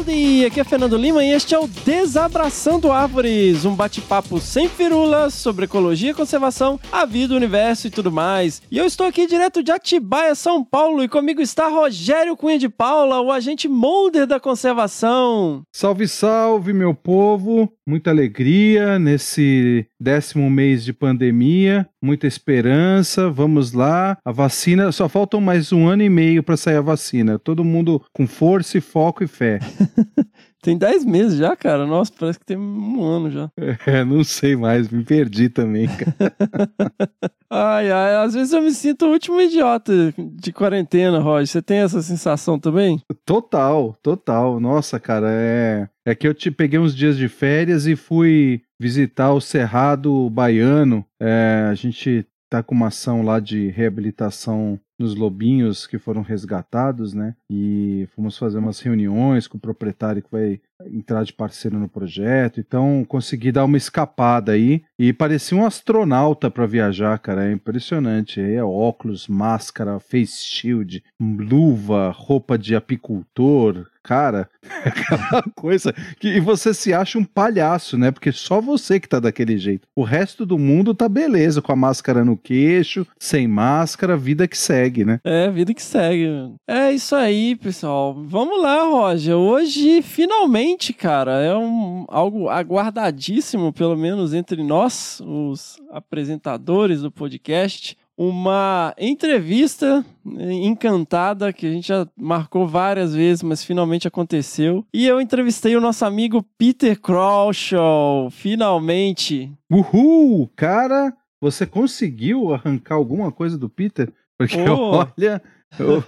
Howdy, aqui é Fernando Lima e este é o Desabraçando Árvores, um bate-papo sem firulas sobre ecologia, conservação, a vida, o universo e tudo mais. E eu estou aqui direto de Atibaia, São Paulo, e comigo está Rogério Cunha de Paula, o agente molder da conservação. Salve, salve, meu povo! Muita alegria nesse décimo mês de pandemia, muita esperança. Vamos lá, a vacina, só faltam mais um ano e meio para sair a vacina. Todo mundo com força e foco e fé. Tem 10 meses já, cara. Nossa, parece que tem um ano já. É, não sei mais, me perdi também, cara. ai, ai, às vezes eu me sinto o último idiota de quarentena, Roger. Você tem essa sensação também? Total, total. Nossa, cara, é. É que eu te peguei uns dias de férias e fui visitar o Cerrado Baiano. É, a gente tá com uma ação lá de reabilitação nos lobinhos que foram resgatados, né? E fomos fazer umas reuniões com o proprietário que vai entrar de parceiro no projeto. Então consegui dar uma escapada aí e parecia um astronauta para viajar, cara. É impressionante. É óculos, máscara, face shield, luva, roupa de apicultor, cara, aquela coisa que e você se acha um palhaço, né? Porque só você que tá daquele jeito. O resto do mundo tá beleza, com a máscara no queixo, sem máscara, vida que segue, né? É, vida que segue. É isso aí, pessoal. Vamos lá, Roger. Hoje, finalmente, cara, é um, algo aguardadíssimo, pelo menos entre nós, os apresentadores do podcast uma entrevista encantada que a gente já marcou várias vezes, mas finalmente aconteceu. E eu entrevistei o nosso amigo Peter Crawshaw, finalmente. Uhul! Cara, você conseguiu arrancar alguma coisa do Peter? Porque oh. olha, eu,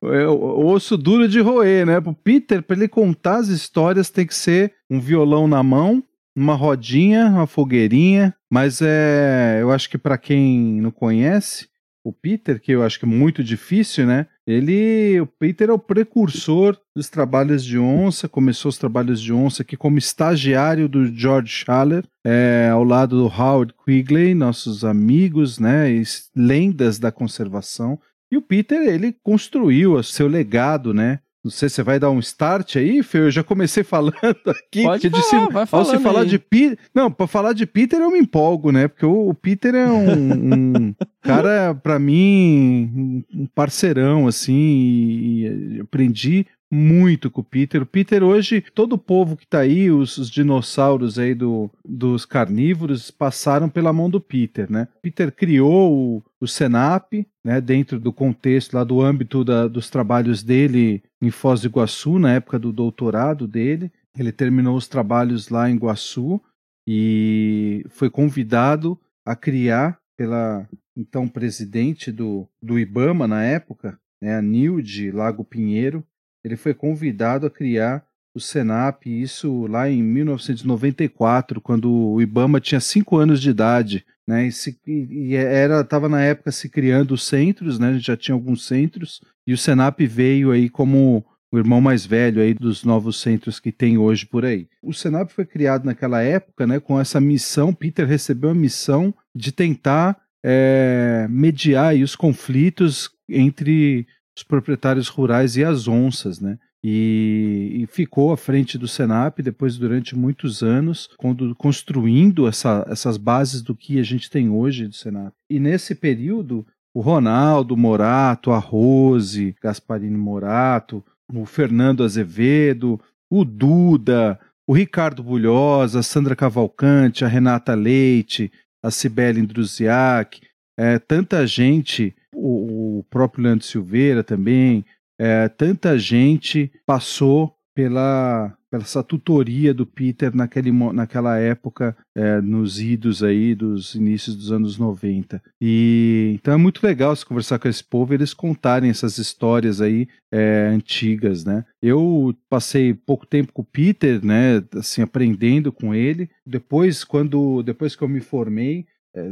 eu, osso duro de roer, né? Pro Peter, para ele contar as histórias, tem que ser um violão na mão, uma rodinha, uma fogueirinha, mas é, eu acho que para quem não conhece, o Peter, que eu acho que é muito difícil, né? Ele, o Peter é o precursor dos trabalhos de onça, começou os trabalhos de onça aqui como estagiário do George Schaller, é, ao lado do Howard Quigley, nossos amigos, né? Lendas da conservação. E o Peter, ele construiu o seu legado, né? Não sei se você vai dar um start aí, Fê. Eu já comecei falando aqui. Pode falar, disse, vai falando se falar aí. de Peter. Não, para falar de Peter eu me empolgo, né? Porque o, o Peter é um, um cara, para mim, um parceirão, assim. E, e aprendi muito com o Peter. O Peter hoje, todo o povo que tá aí, os, os, dinossauros aí do, dos carnívoros, passaram pela mão do Peter, né? Peter criou o, o Senap, né, dentro do contexto lá do âmbito da, dos trabalhos dele em Foz do Iguaçu, na época do doutorado dele. Ele terminou os trabalhos lá em Iguaçu e foi convidado a criar pela então presidente do, do IBAMA na época, né, a Nilde Lago Pinheiro, ele foi convidado a criar o Senap, isso lá em 1994, quando o Ibama tinha cinco anos de idade, né? E, se, e era estava na época se criando os centros, né? Já tinha alguns centros e o Senap veio aí como o irmão mais velho aí dos novos centros que tem hoje por aí. O Senap foi criado naquela época, né? Com essa missão, Peter recebeu a missão de tentar é, mediar os conflitos entre os proprietários rurais e as onças, né? E, e, ficou à frente do Senap depois durante muitos anos, quando, construindo essa, essas bases do que a gente tem hoje do Senap. E nesse período, o Ronaldo Morato, a Rose Gasparini Morato, o Fernando Azevedo, o Duda, o Ricardo Bulhosa, a Sandra Cavalcante, a Renata Leite, a Cibele Indruziak, é, tanta gente o, o próprio Leandro Silveira também, é, tanta gente passou pela, pela essa tutoria do Peter naquele, naquela época, é, nos idos aí dos inícios dos anos 90. E então é muito legal se conversar com esse povo e eles contarem essas histórias aí é, antigas, né? Eu passei pouco tempo com o Peter, né? Assim, aprendendo com ele. Depois, quando depois que eu me formei,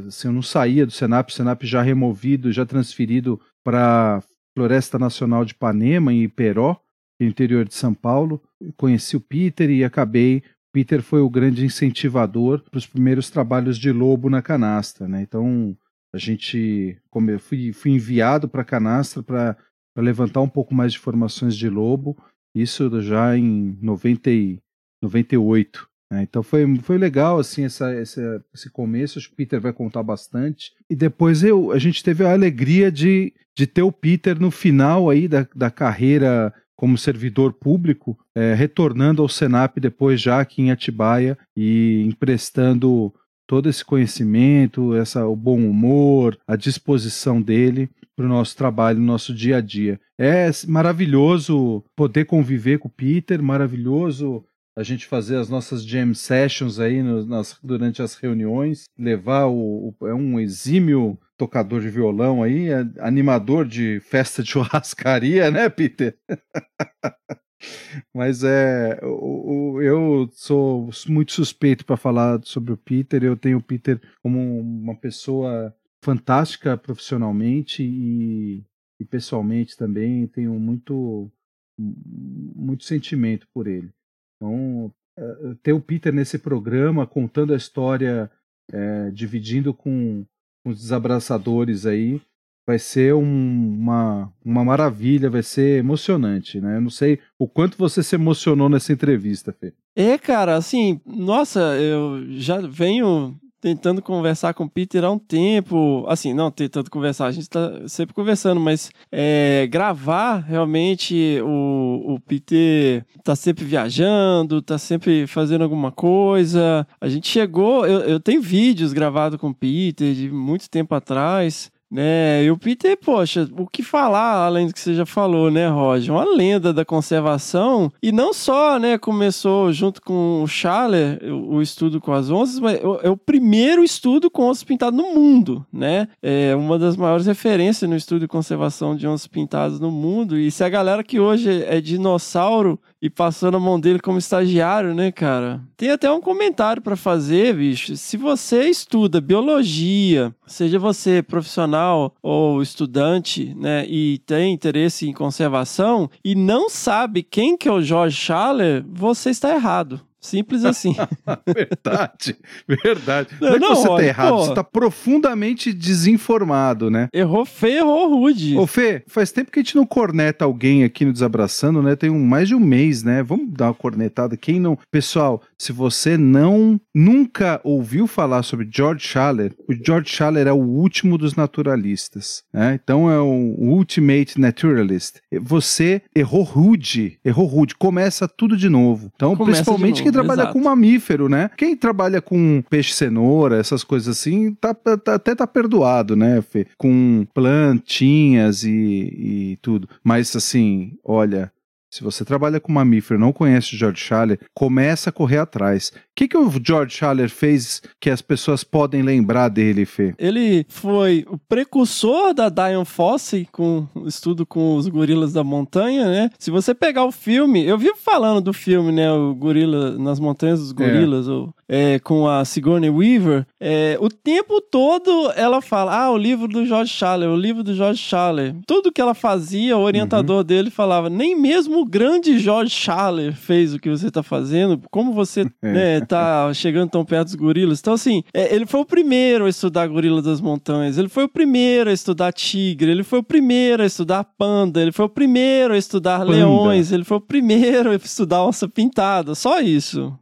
assim, eu não saía do Senap, o Senap já removido, já transferido para Floresta Nacional de Ipanema, em Iperó, interior de São Paulo. Conheci o Peter e acabei. Peter foi o grande incentivador para os primeiros trabalhos de lobo na canastra, né? Então a gente, como eu fui, fui enviado para a canastra para levantar um pouco mais de informações de lobo. Isso já em 90 e 98. Né? Então foi, foi legal assim essa, essa, esse começo. Acho que o Peter vai contar bastante. E depois eu, a gente teve a alegria de, de ter o Peter no final aí da, da carreira como servidor público, é, retornando ao Senap depois já aqui em Atibaia e emprestando todo esse conhecimento, essa, o bom humor, a disposição dele para o nosso trabalho, no nosso dia a dia. É maravilhoso poder conviver com o Peter, maravilhoso a gente fazer as nossas jam sessions aí no, nas, durante as reuniões, levar o, o, é um exímio tocador de violão aí, é animador de festa de churrascaria, né, Peter? Mas é, o, eu sou muito suspeito para falar sobre o Peter. Eu tenho o Peter como uma pessoa fantástica profissionalmente e, e pessoalmente também. Tenho muito muito sentimento por ele. Então, é, ter o Peter nesse programa contando a história, é, dividindo com, com, os desabraçadores aí, vai ser um, uma, uma maravilha, vai ser emocionante, né? Eu não sei o quanto você se emocionou nessa entrevista, Fê. É, cara, assim, nossa, eu já venho tentando conversar com o Peter há um tempo. Assim, não tentando conversar, a gente está sempre conversando, mas é, gravar realmente o, o Peter tá sempre viajando, tá sempre fazendo alguma coisa. A gente chegou, eu, eu tenho vídeos gravados com o Peter de muito tempo atrás. Né, e o Peter, poxa, o que falar além do que você já falou, né, Roger? Uma lenda da conservação. E não só, né, começou junto com o Schaller, o, estudo com as onças, mas é, é o primeiro estudo com onças pintadas no mundo, né? É uma das maiores referências no estudo de conservação de onças pintadas no mundo. E se a galera que hoje é dinossauro e passou na mão dele como estagiário, né, cara? Tem até um comentário para fazer, bicho. Se você estuda biologia, seja você profissional ou estudante, né, e tem interesse em conservação e não sabe quem que é o George Schaller, você está errado. Simples assim. verdade, verdade. Não, não é que você tá errado, pô. você tá profundamente desinformado, né? Errou feio, errou rude. Ô Fê, faz tempo que a gente não corneta alguém aqui no Desabraçando, né? Tem um, mais de um mês, né? Vamos dar uma cornetada. Quem não... Pessoal, se você não nunca ouviu falar sobre George Schaller, o George Schaller é o último dos naturalistas, né? Então é o ultimate naturalist. Você errou rude, errou rude. Começa tudo de novo. Então, Começa principalmente quem trabalha Exato. com mamífero, né? Quem trabalha com peixe cenoura, essas coisas assim, tá, tá, até tá perdoado, né, Fê? Com plantinhas e, e tudo. Mas assim, olha, se você trabalha com mamífero e não conhece o George Schaller, começa a correr atrás. O que, que o George Schaller fez que as pessoas podem lembrar dele, Fê? Ele foi o precursor da Diane Fossey com o estudo com os gorilas da montanha, né? Se você pegar o filme, eu vivo falando do filme, né? O Gorila nas Montanhas dos Gorilas, é. ou é, com a Sigourney Weaver, é, o tempo todo ela fala: Ah, o livro do George Schaller, o livro do George Schaller. Tudo que ela fazia, o orientador uhum. dele falava: Nem mesmo o grande George Schaller fez o que você está fazendo, como você é. né, tá chegando tão perto dos gorilas. Então, assim, é, ele foi o primeiro a estudar gorila das montanhas, ele foi o primeiro a estudar tigre, ele foi o primeiro a estudar panda, ele foi o primeiro a estudar panda. leões, ele foi o primeiro a estudar onça pintada. Só isso.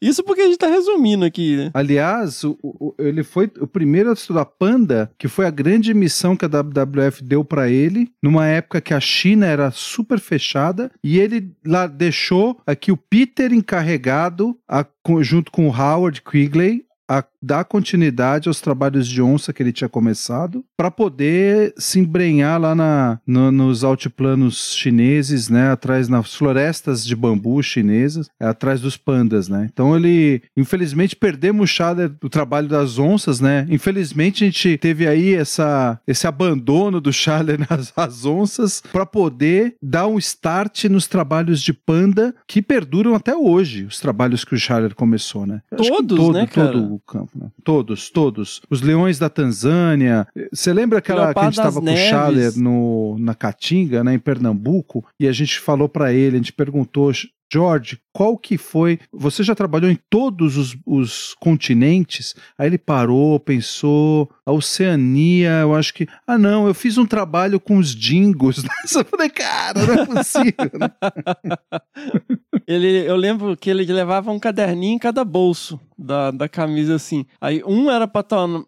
Isso porque a gente tá resumindo aqui, né? Aliás, o, o, ele foi o primeiro a estudar panda, que foi a grande missão que a WWF deu para ele, numa época que a China era super fechada, e ele lá deixou aqui o Peter encarregado, a, junto com o Howard Quigley, a dar continuidade aos trabalhos de onça que ele tinha começado, para poder se embrenhar lá na, no, nos altiplanos chineses, né, atrás nas florestas de bambu chinesas, é, atrás dos pandas, né. Então ele, infelizmente, perdemos o Schaller, o trabalho das onças, né. Infelizmente a gente teve aí essa, esse abandono do Schaller nas onças para poder dar um start nos trabalhos de panda que perduram até hoje, os trabalhos que o Schaller começou, né. Todos, todo, né, todo, campo, né? Todos, todos. Os leões da Tanzânia. Você lembra aquela que a gente estava com o Schaller no, na Caatinga, né, em Pernambuco, e a gente falou para ele, a gente perguntou, George, qual que foi? Você já trabalhou em todos os, os continentes? Aí ele parou, pensou, a Oceania, eu acho que. Ah, não, eu fiz um trabalho com os dingos. Eu falei, cara, não é possível. Ele, eu lembro que ele levava um caderninho em cada bolso da, da camisa, assim. Aí um era para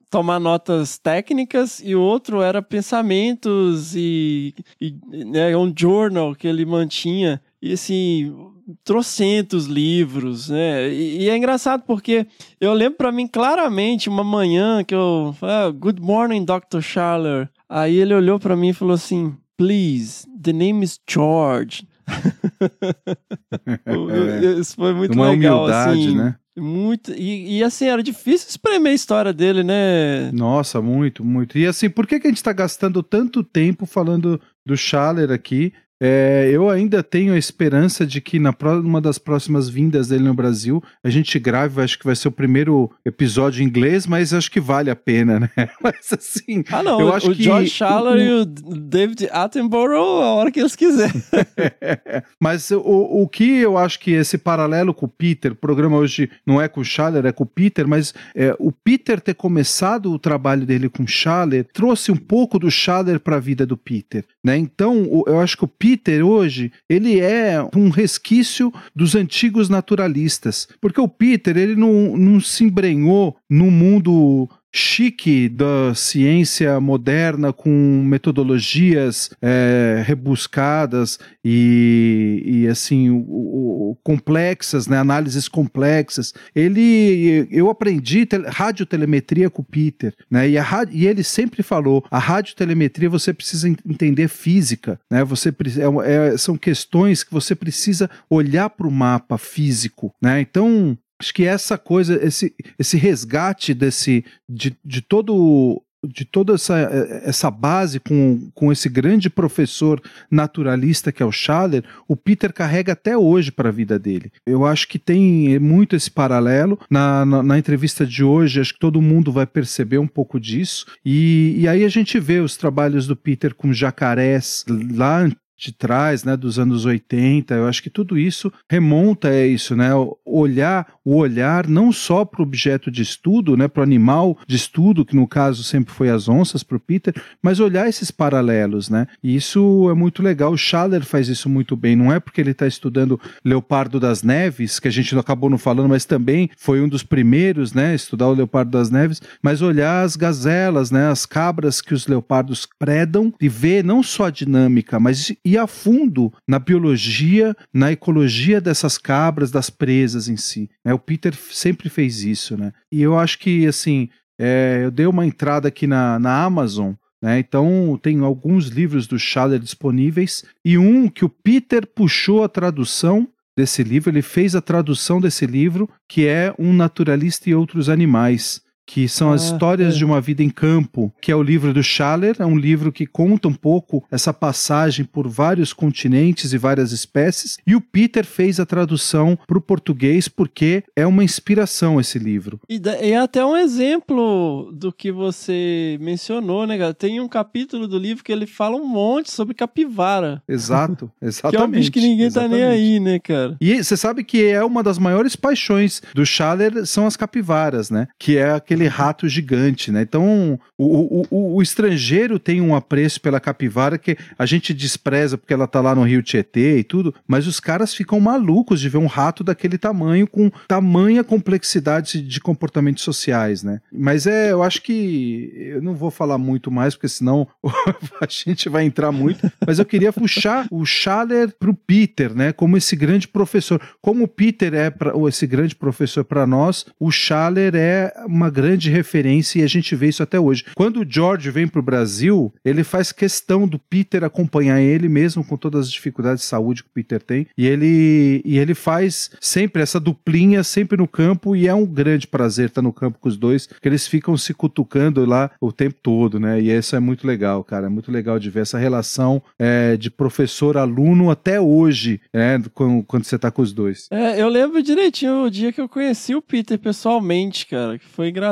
tomar notas técnicas e o outro era pensamentos e, e né, um journal que ele mantinha. E assim, trocentos livros, né? E, e é engraçado porque eu lembro para mim claramente uma manhã que eu ah, Good morning, Dr. Schaller. Aí ele olhou para mim e falou assim: Please, the name is George. Isso foi muito Uma legal, humildade, assim. né? Muito. E, e, assim, era difícil espremer a história dele, né? Nossa, muito, muito. E assim, por que, que a gente está gastando tanto tempo falando do Schaller aqui? É, eu ainda tenho a esperança de que na uma das próximas vindas dele no Brasil a gente grave, acho que vai ser o primeiro episódio em inglês, mas acho que vale a pena, né? Mas assim, Ah, não. Eu o- acho o que George o- Schaller e o David Attenborough, a hora que eles quiserem. Mas o, o que eu acho que esse paralelo com o Peter, o programa hoje não é com o Schaller, é com o Peter, mas é, o Peter ter começado o trabalho dele com o Schaller trouxe um pouco do Schaller para a vida do Peter, né? Então, o- eu acho que o Peter hoje, ele é um resquício dos antigos naturalistas, porque o Peter, ele não, não se embrenhou no mundo chique da ciência moderna com metodologias é, rebuscadas e, e assim o- o- complexas, né, análises complexas. Ele, eu aprendi tel- radiotelemetria com o Peter, né, e, a, e ele sempre falou, a radiotelemetria você precisa en- entender física, né, você é é- são questões que você precisa olhar para o mapa físico, né, então Acho que essa coisa, esse, esse resgate desse, de, de todo de toda essa, essa base com, com esse grande professor naturalista que é o Schaller, o Peter carrega até hoje para a vida dele. Eu acho que tem muito esse paralelo. Na, na, na entrevista de hoje, acho que todo mundo vai perceber um pouco disso. E, e aí a gente vê os trabalhos do Peter com jacarés lá de trás, né, dos anos 80, eu acho que tudo isso remonta a isso, né, olhar o olhar não só para o objeto de estudo, né, para o animal de estudo, que no caso sempre foi as onças para o Peter, mas olhar esses paralelos, né, e isso é muito legal, o Schaller faz isso muito bem, não é porque ele está estudando Leopardo das Neves, que a gente acabou não falando, mas também foi um dos primeiros, né, estudar o Leopardo das Neves, mas olhar as gazelas, né, as cabras que os leopardos predam e ver não só a dinâmica, mas ir a fundo na biologia, na ecologia dessas cabras, das presas em si. né? O Peter sempre fez isso, né? E eu acho que, assim, é, eu dei uma entrada aqui na, na Amazon, né? Então tem alguns livros do Schaller disponíveis e um que o Peter puxou a tradução desse livro, ele fez a tradução desse livro, que é Um Naturalista e Outros Animais que são as Ah, histórias é. de uma vida em campo, que é o livro do Schaller, é um livro que conta um pouco essa passagem por vários continentes e várias espécies, e o Peter fez a tradução para o português porque é uma inspiração esse livro. E, é até um exemplo do que você mencionou, né, cara? Tem um capítulo do livro que ele fala um monte sobre capivara. Exato, Que é exatamente. um bicho que ninguém tá nem exatamente. aí, né, cara? E você sabe que é uma das maiores paixões do Schaller são as capivaras, né? Que é aquele rato gigante, né? Então, o, o, o, estrangeiro tem um apreço pela capivara que a gente despreza porque ela tá lá no Rio Tietê e tudo, mas os caras ficam malucos de ver um rato daquele tamanho com tamanha complexidade de comportamentos sociais, né? Mas é, eu acho que eu não vou falar muito mais porque senão a gente vai entrar muito, mas eu queria puxar o Schaller pro Peter, né? Como esse grande professor. Como o Peter é ou esse grande professor para nós, o Schaller é uma grande referência e a gente vê isso até hoje. Quando o George vem pro Brasil, ele faz questão do Peter acompanhar ele, mesmo com todas as dificuldades de saúde que o Peter tem, e ele, e ele faz sempre essa duplinha, sempre no campo, e é um grande prazer estar no campo com os dois, que eles ficam se cutucando lá o tempo todo, né? E isso é muito legal, cara. É muito legal de ver essa relação é, de professor-aluno até hoje, né? Quando, quando você tá com os dois. É, eu lembro direitinho o dia que eu conheci o Peter pessoalmente, cara, que foi engraçado.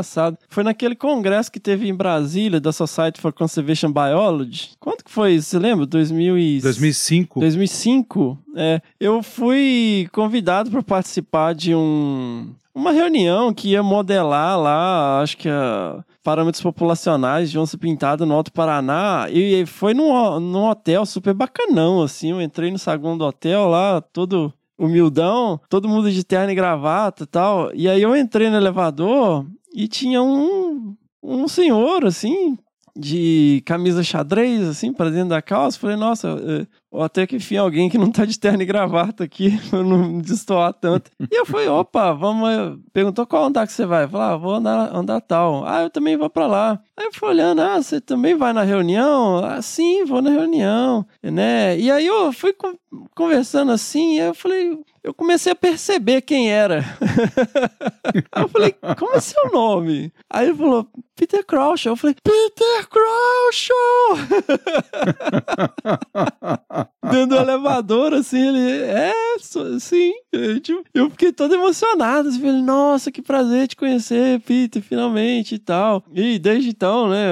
Foi naquele congresso que teve em Brasília, da Society for Conservation Biology. Quanto que foi isso? Você lembra? 2000 e... 2005. 2005? É, eu fui convidado para participar de um uma reunião que ia modelar lá, acho que a parâmetros populacionais de onça pintada no Alto Paraná e foi num, num hotel super bacanão, assim, eu entrei no saguão do hotel lá, todo humildão, todo mundo de terno e gravata e tal, e aí eu entrei no elevador e tinha um, um senhor, assim, de camisa xadrez, assim, para dentro da calça. Falei, nossa, ou até que enfim, alguém que não tá de terno e gravata aqui, pra não destoar tanto. E eu fui, opa, vamos. Perguntou qual andar que você vai? Falei, ah, vou andar, andar tal. Ah, eu também vou para lá. Aí eu fui olhando, ah, você também vai na reunião? Ah, sim, vou na reunião, né? E aí eu fui conversando assim, e eu falei, eu comecei a perceber quem era. aí eu falei, como é seu nome? Aí ele falou, Peter Crouch. Eu falei, Peter Crouch! Dentro do elevador, assim, ele, é, sim. Eu, tipo, eu fiquei todo emocionado, assim, falei, nossa, que prazer te conhecer, Peter, finalmente e tal. E desde então, né,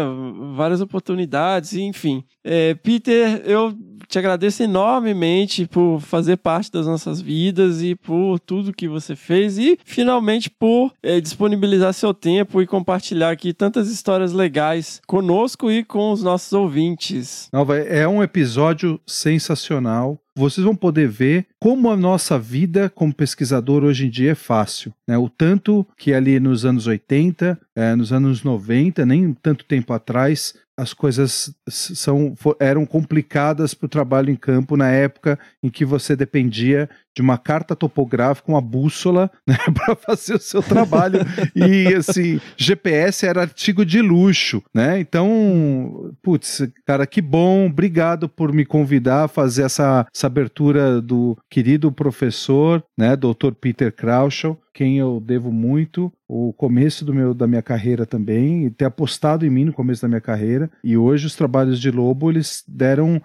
várias oportunidades, enfim. É, Peter, eu te agradeço enormemente por fazer parte das nossas vidas e por tudo que você fez e finalmente por é, disponibilizar seu tempo e compartilhar aqui tantas histórias legais conosco e com os nossos ouvintes. É um episódio sensacional vocês vão poder ver como a nossa vida como pesquisador hoje em dia é fácil. Né? O tanto que ali nos anos 80, é, nos anos 90, nem tanto tempo atrás, as coisas são, eram complicadas para o trabalho em campo na época em que você dependia de uma carta topográfica, uma bússola, né, para fazer o seu trabalho. e assim, GPS era artigo de luxo, né? Então, putz, cara, que bom, obrigado por me convidar a fazer essa, essa abertura do querido professor, né, Dr. Peter Krauschow, quem eu devo muito, o começo do meu, da minha carreira também, e ter apostado em mim no começo da minha carreira. E hoje os trabalhos de Lobo, eles deram,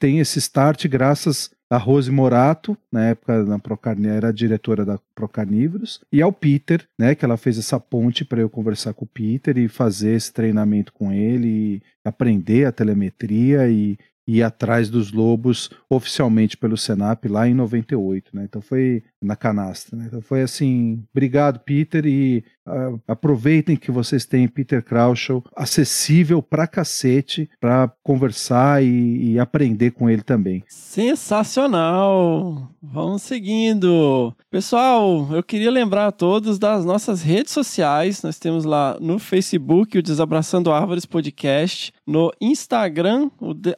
tem esse start graças a Rose Morato, na época na Procarni, era diretora da Procarnívoros, e ao Peter, né, que ela fez essa ponte para eu conversar com o Peter e fazer esse treinamento com ele, aprender a telemetria e, ir atrás dos lobos oficialmente pelo Senap lá em 98, né? Então foi na canastra, né? Então foi assim, obrigado Peter e uh, aproveitem que vocês têm Peter Krauschow acessível pra cacete para conversar e, e aprender com ele também. Sensacional! Vamos seguindo. Pessoal, eu queria lembrar a todos das nossas redes sociais. Nós temos lá no Facebook o Desabraçando Árvores Podcast, no Instagram, o de,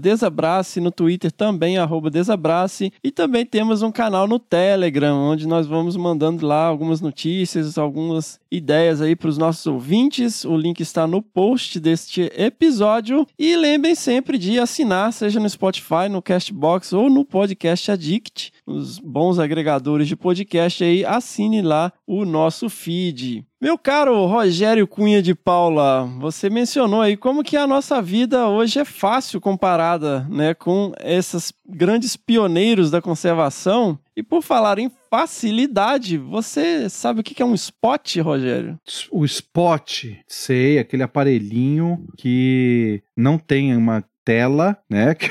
Desabrace, no Twitter também, arroba Desabrace, e também temos um canal no Telegram, onde nós vamos mandando lá algumas notícias, algumas ideias aí para os nossos ouvintes. O link está no post deste episódio. E lembrem sempre de assinar, seja no Spotify, no Castbox ou no Podcast Addict, os bons agregadores de podcast aí, assine lá o nosso feed. Meu caro Rogério Cunha de Paula, você mencionou aí como que a nossa vida hoje é fácil comparada, né, com esses grandes pioneiros da conservação. E por falar em facilidade, você sabe o que é um spot, Rogério? O spot, sei, aquele aparelhinho que não tem uma tela, né? Que,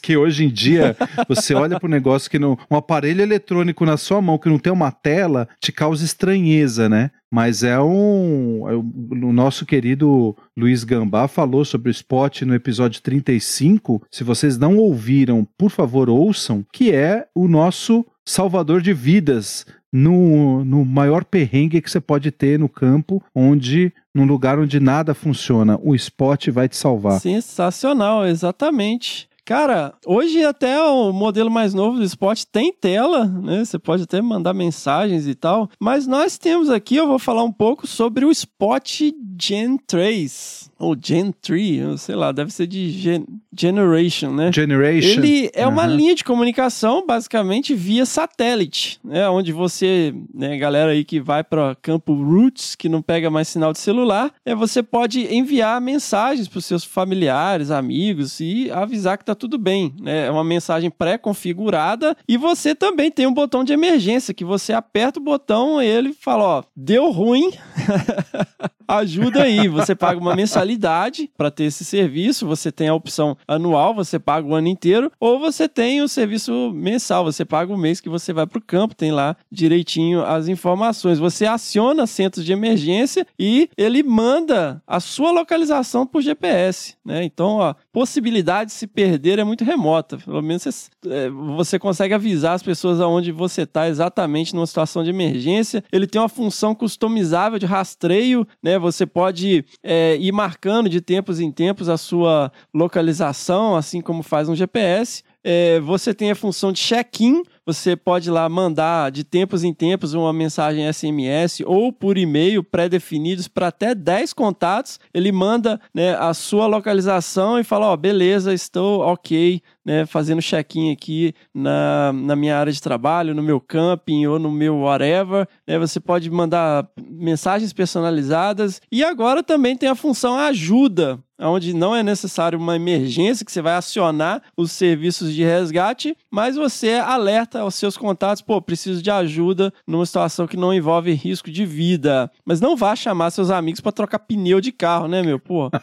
que hoje em dia você olha para um negócio que não. Um aparelho eletrônico na sua mão que não tem uma tela te causa estranheza, né? Mas é um. É o nosso querido Luiz Gambá falou sobre o spot no episódio 35. Se vocês não ouviram, por favor, ouçam, que é o nosso salvador de vidas no, no maior perrengue que você pode ter no campo, onde num lugar onde nada funciona, o spot vai te salvar. Sensacional, exatamente. Cara, hoje até o modelo mais novo do Spot tem tela, né? Você pode até mandar mensagens e tal. Mas nós temos aqui, eu vou falar um pouco sobre o Spot Gen 3. Ou Gen 3, sei lá, deve ser de Gen Generation, né? Generation. Ele é uma Aham. linha de comunicação basicamente via satélite, né? Onde você, né, galera aí que vai para campo roots, que não pega mais sinal de celular, é você pode enviar mensagens para os seus familiares, amigos e avisar que tá tudo bem, né? É uma mensagem pré-configurada e você também tem um botão de emergência que você aperta o botão e ele fala, ó, deu ruim. Ajuda aí, você paga uma mensalidade para ter esse serviço, você tem a opção anual, você paga o ano inteiro, ou você tem o serviço mensal, você paga o mês que você vai para o campo, tem lá direitinho as informações. Você aciona centros de emergência e ele manda a sua localização por GPS, né? Então, a possibilidade de se perder é muito remota. Pelo menos você, é, você consegue avisar as pessoas aonde você está exatamente numa situação de emergência. Ele tem uma função customizável de rastreio, né? Você pode é, ir marcando de tempos em tempos a sua localização, assim como faz um GPS. É, você tem a função de check-in, você pode lá mandar de tempos em tempos uma mensagem SMS ou por e-mail pré-definidos para até 10 contatos. Ele manda né, a sua localização e fala: Ó, beleza, estou ok, né, fazendo check-in aqui na, na minha área de trabalho, no meu camping ou no meu whatever. Né, você pode mandar mensagens personalizadas e agora também tem a função ajuda onde não é necessário uma emergência que você vai acionar os serviços de resgate, mas você alerta aos seus contatos, pô, preciso de ajuda numa situação que não envolve risco de vida. Mas não vá chamar seus amigos para trocar pneu de carro, né, meu? Pô.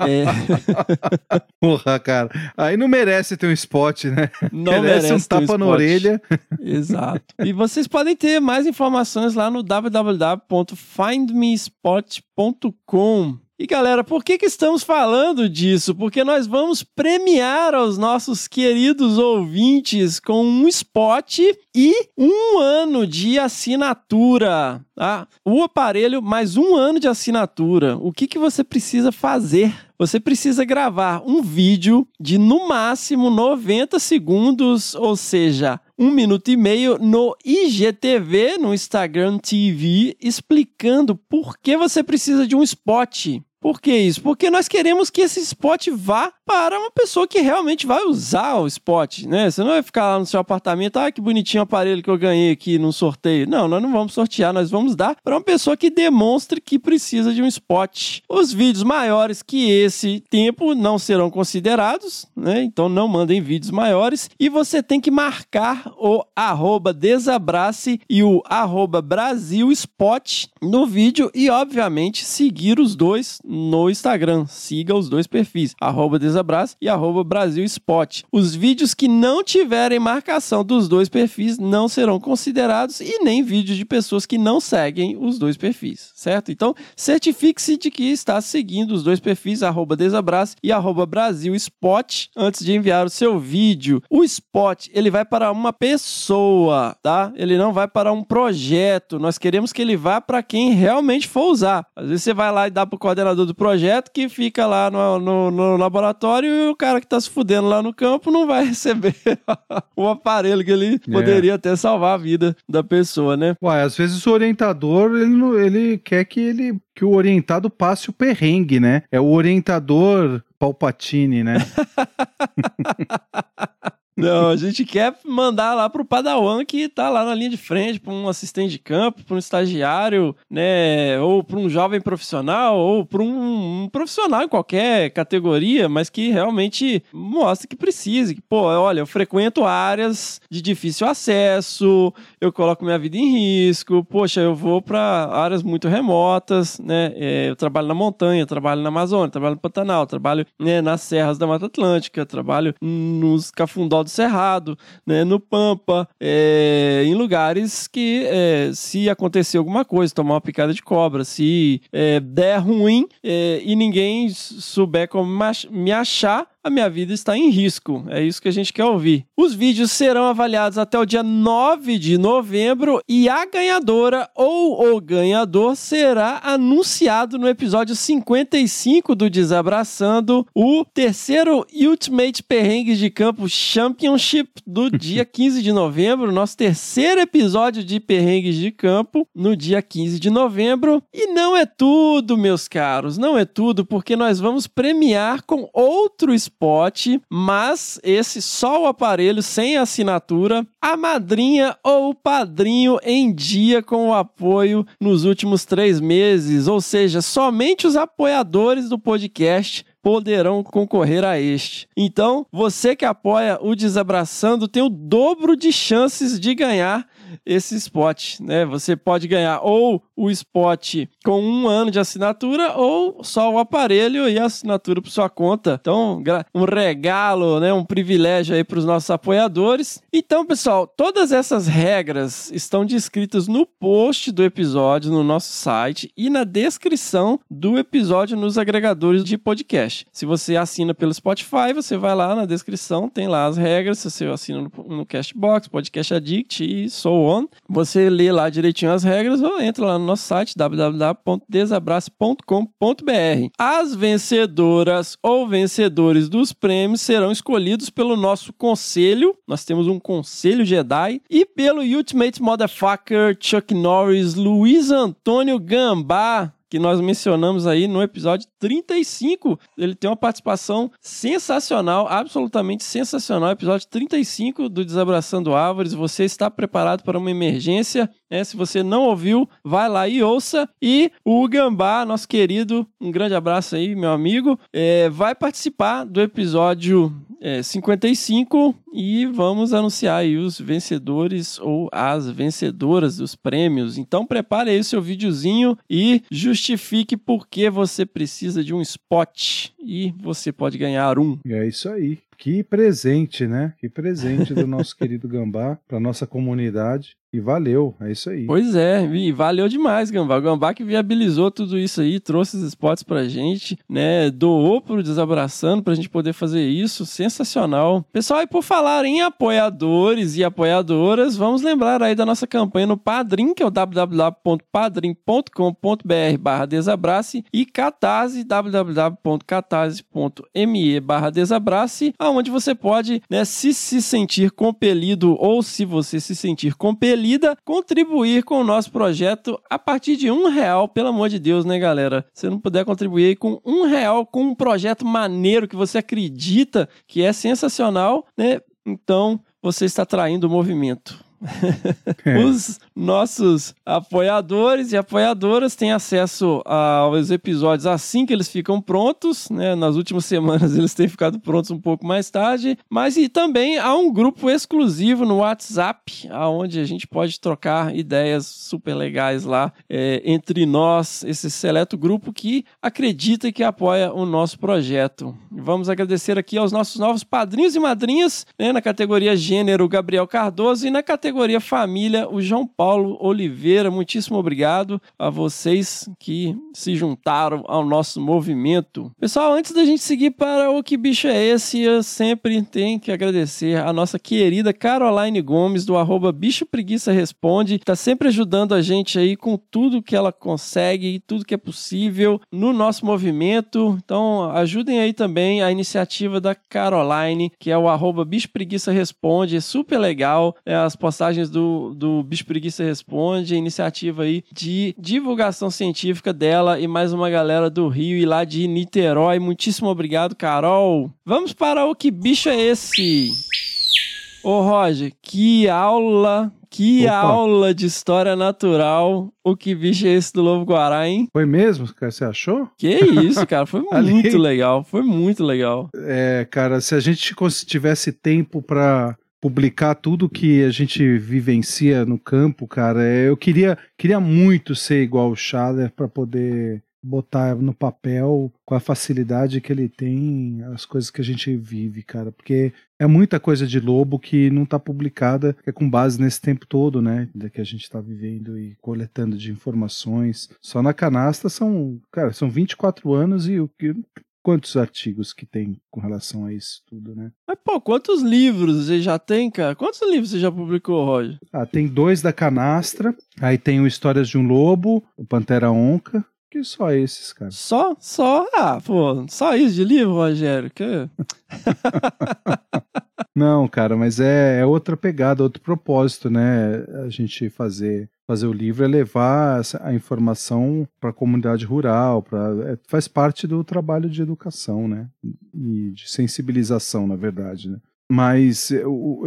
É, Porra, cara. Aí não merece ter um spot, né? não merece, merece um tapa na spot. orelha. Exato. E vocês podem ter mais informações lá no www.findmespot.com. E galera, por que, que estamos falando disso? Porque nós vamos premiar aos nossos queridos ouvintes com um spot e um ano de assinatura. Tá? O aparelho mais um ano de assinatura. O que, que você precisa fazer? Você precisa gravar um vídeo de no máximo 90 segundos, ou seja, um minuto e meio no IGTV, no Instagram TV, explicando por que você precisa de um spot. Por que isso? Porque nós queremos que esse spot vá para uma pessoa que realmente vai usar o spot, né? Você não vai ficar lá no seu apartamento, ah, que bonitinho aparelho que eu ganhei aqui num sorteio. Não, nós não vamos sortear, nós vamos dar para uma pessoa que demonstre que precisa de um spot. Os vídeos maiores que esse tempo não serão considerados, né? Então não mandem vídeos maiores e você tem que marcar o arroba desabrace e o arroba Brasil Spot no vídeo e, obviamente, seguir os dois no Instagram. Siga os dois perfis, arroba Desabrace e arroba Brasil Spot. Os vídeos que não tiverem marcação dos dois perfis não serão considerados e nem vídeos de pessoas que não seguem os dois perfis, certo? Então, certifique-se de que está seguindo os dois perfis, arroba Desabrace e arroba Brasil Spot, antes de enviar o seu vídeo. O Spot, ele vai para uma pessoa, tá? Ele não vai para um projeto. Nós queremos que ele vá para quem realmente for usar. Às vezes você vai lá e dá pro coordenador do projeto que fica lá no, no- no laboratório e o cara que tá se fudendo lá no campo não vai receber o aparelho que ele poderia até salvar a vida da pessoa, né? Ué, às vezes o orientador, ele, não- ele quer que ele que o orientado passe o perrengue, né? É o orientador Palpatine, né? Não, a gente quer mandar lá pro Padawan que tá lá na linha de frente, para um assistente de campo, para um estagiário, né? Ou para um jovem profissional, ou para um, um profissional em qualquer categoria, mas que realmente mostra que precisa. Que, pô, olha, eu frequento áreas de difícil acesso, eu coloco minha vida em risco, poxa, eu vou para áreas muito remotas, né? É, eu trabalho na montanha, trabalho na Amazônia, trabalho no Pantanal, trabalho né, nas serras da Mata Atlântica, trabalho nos cafundó do Cerrado, né, no Pampa, é, em lugares que é, se acontecer alguma coisa, tomar uma picada de cobra, se é, der ruim é, e ninguém souber como me achar, a minha vida está em risco. É isso que a gente quer ouvir. Os vídeos serão avaliados até o dia 9 de novembro e a ganhadora ou o ganhador será anunciado no episódio 55 do Desabraçando, o terceiro Ultimate Perrengues de Campo Championship do dia 15 de novembro, nosso terceiro episódio de Perrengues de Campo no dia 15 de novembro. E não é tudo, meus caros, não é tudo, porque nós vamos premiar com outro spot, mas esse só o aparelho sem assinatura, a madrinha ou o padrinho em dia com o apoio nos últimos três meses, ou seja, somente os apoiadores do podcast poderão concorrer a este. Então, você que apoia o Desabraçando tem o dobro de chances de ganhar esse spot, né? Você pode ganhar ou o spot com um ano de assinatura ou só o aparelho e a assinatura por sua conta. Então, um regalo, né? Um privilégio aí para os nossos apoiadores. Então, pessoal, todas essas regras estão descritas no post do episódio no nosso site e na descrição do episódio nos agregadores de podcast. Se você assina pelo Spotify, você vai lá na descrição, tem lá as regras. Se você assina no, no Castbox, Podcast Addict e on, você lê lá direitinho as regras ou entra lá no nosso site www.desabrace.com.br. As vencedoras ou vencedores dos prêmios serão escolhidos pelo nosso conselho. Nós temos um conselho Jedi e pelo Ultimate Motherfucker Chuck Norris, Luiz Antônio Gambá que nós mencionamos aí no episódio 35. Ele tem uma participação sensacional, absolutamente sensacional. Episódio 35 do Desabraçando Árvores. Você está preparado para uma emergência? É, se você não ouviu, vai lá e ouça. E o Gambá, nosso querido, um grande abraço aí, meu amigo, é, vai participar do episódio é, 55 e vamos anunciar aí os vencedores ou as vencedoras dos prêmios. Então prepare aí o seu videozinho e justifique por que você precisa de um spot e você pode ganhar um. É isso aí. Que presente, né? Que presente do nosso querido Gambá para nossa comunidade. E valeu, é isso aí. Pois é, e valeu demais, Gambá. Gambá que viabilizou tudo isso aí, trouxe os spots pra gente, né? Doou pro Desabraçando pra gente poder fazer isso. Sensacional. Pessoal, e por falar em apoiadores e apoiadoras, vamos lembrar aí da nossa campanha no Padrim, que é o www.padrim.com.br barra Desabrace e Catarse, www.catarse.me barra Desabrace, onde você pode, né, se se sentir compelido ou se você se sentir compelido lida contribuir com o nosso projeto a partir de um real, pelo amor de Deus, né, galera? Se não puder contribuir com um real com um projeto maneiro que você acredita que é sensacional, né? Então você está traindo o movimento. É. Os nossos apoiadores e apoiadoras têm acesso aos episódios assim que eles ficam prontos, né? Nas últimas semanas eles têm ficado prontos um pouco mais tarde, mas e também há um grupo exclusivo no WhatsApp, aonde a gente pode trocar ideias super legais lá é, entre nós, esse seleto grupo que acredita e que apoia o nosso projeto. Vamos agradecer aqui aos nossos novos padrinhos e madrinhas, né? Na categoria gênero, Gabriel Cardoso e na categoria família, o João Paulo Oliveira, muitíssimo obrigado a vocês que se juntaram ao nosso movimento. Pessoal, antes da gente seguir para o que bicho é esse, eu sempre tenho que agradecer a nossa querida Caroline Gomes do arroba Bicho Preguiça Responde, está sempre ajudando a gente aí com tudo que ela consegue tudo que é possível no nosso movimento. Então, ajudem aí também a iniciativa da Caroline, que é o arroba Bicho Preguiça Responde, é super legal. É, as do, do Bicho Preguiça responde, a iniciativa aí de divulgação científica dela e mais uma galera do Rio e lá de Niterói. Muitíssimo obrigado, Carol. Vamos para o que bicho é esse? Ô Roger, que aula que Opa. aula de história natural. O que bicho é esse do Lobo Guará, hein? Foi mesmo, cara? Você achou? Que isso, cara. Foi muito legal. Foi muito legal. É, cara, se a gente tivesse tempo para publicar tudo que a gente vivencia no campo, cara. É, eu queria, queria muito ser igual o Schaller para poder botar no papel com a facilidade que ele tem as coisas que a gente vive, cara, porque é muita coisa de lobo que não está publicada, é com base nesse tempo todo, né, que a gente está vivendo e coletando de informações. Só na canasta são, cara, são 24 anos e o que quantos artigos que tem com relação a isso tudo, né? Mas, pô, quantos livros você já tem, cara? Quantos livros você já publicou, Roger? Ah, tem dois da Canastra, aí tem o Histórias de um Lobo, o Pantera Onca, que só esses, cara. Só? Só? Ah, pô, só isso de livro, Rogério? Que... Não, cara, mas é, é outra pegada, outro propósito, né? A gente fazer fazer o livro é levar a informação para a comunidade rural, para é, faz parte do trabalho de educação, né? E de sensibilização, na verdade, né? Mas,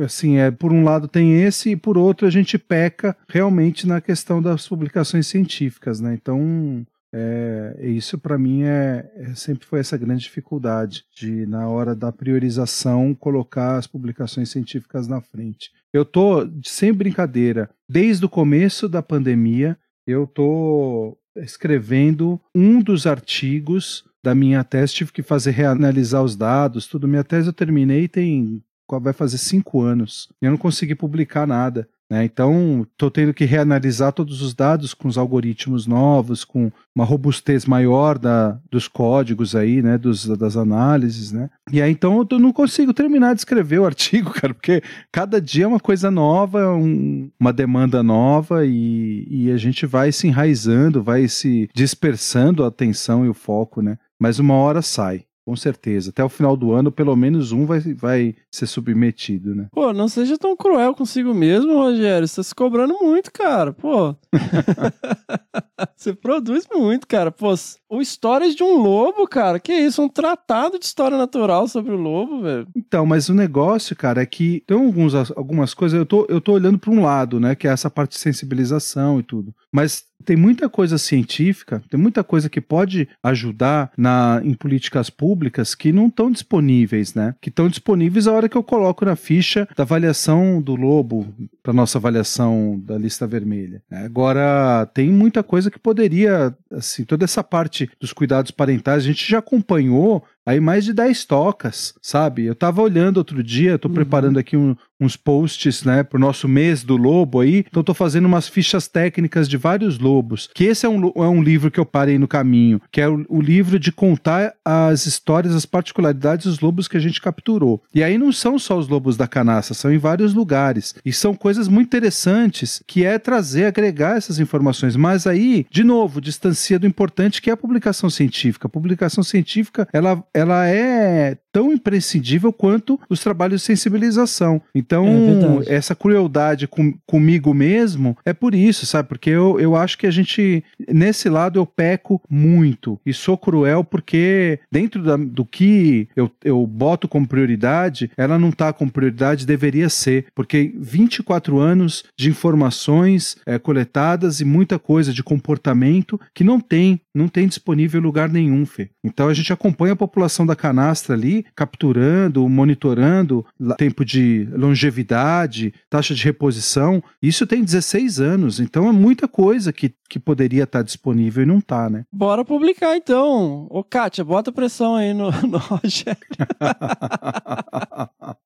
assim, é, por um lado tem esse, e por outro a gente peca realmente na questão das publicações científicas, né? Então, é, isso para mim é, é, sempre foi essa grande dificuldade de na hora da priorização colocar as publicações científicas na frente. Eu tô sem brincadeira, desde o começo da pandemia, eu tô escrevendo um dos artigos da minha tese, tive que fazer reanalisar os dados, tudo. Minha tese eu terminei tem vai fazer cinco anos. Eu não consegui publicar nada. Né? Então, estou tendo que reanalisar todos os dados com os algoritmos novos, com uma robustez maior da, dos códigos aí, né? Dos, das análises, né? E aí, então, eu não consigo terminar de escrever o artigo, cara, porque cada dia é uma coisa nova, um, uma demanda nova e, e a gente vai se enraizando, vai se dispersando a atenção e o foco, né? Mas uma hora sai. Com certeza. Até o final do ano, pelo menos um vai, vai ser submetido, né? Pô, não seja tão cruel consigo mesmo, Rogério. Você tá se cobrando muito, cara. Pô. Você produz muito, cara. Pô, o Histórias de um Lobo, cara. Que isso? Um tratado de história natural sobre o lobo, velho. Então, mas o negócio, cara, é que tem alguns, algumas coisas. Eu tô, eu tô olhando para um lado, né? Que é essa parte de sensibilização e tudo. Mas tem muita coisa científica, tem muita coisa que pode ajudar na, em políticas públicas que não estão disponíveis, né? Que estão disponíveis a hora que eu coloco na ficha da avaliação do lobo para nossa avaliação da lista vermelha. Agora, tem muita coisa que poderia, assim, toda essa parte dos cuidados parentais, a gente já acompanhou aí mais de 10 tocas, sabe? Eu tava olhando outro dia, tô uhum. preparando aqui um, uns posts, né, pro nosso mês do lobo aí, então tô fazendo umas fichas técnicas de vários lobos, que esse é um, é um livro que eu parei no caminho, que é o, o livro de contar as histórias, as particularidades dos lobos que a gente capturou. E aí não são só os lobos da canaça, são em vários lugares, e são coisas muito interessantes, que é trazer, agregar essas informações, mas aí, de novo, distancia do importante que é a publicação científica. A publicação científica, ela ela é tão imprescindível quanto os trabalhos de sensibilização. Então, é essa crueldade com, comigo mesmo é por isso, sabe? Porque eu, eu acho que a gente, nesse lado, eu peco muito e sou cruel porque dentro da, do que eu, eu boto como prioridade, ela não está como prioridade, deveria ser. Porque 24 anos de informações é, coletadas e muita coisa de comportamento que não tem, não tem disponível em lugar nenhum, Fê. Então a gente acompanha a população da canastra ali capturando, monitorando tempo de longevidade, taxa de reposição. Isso tem 16 anos, então é muita coisa que, que poderia estar disponível e não está, né? Bora publicar então. Ô, Kátia, bota pressão aí no, no Rogério.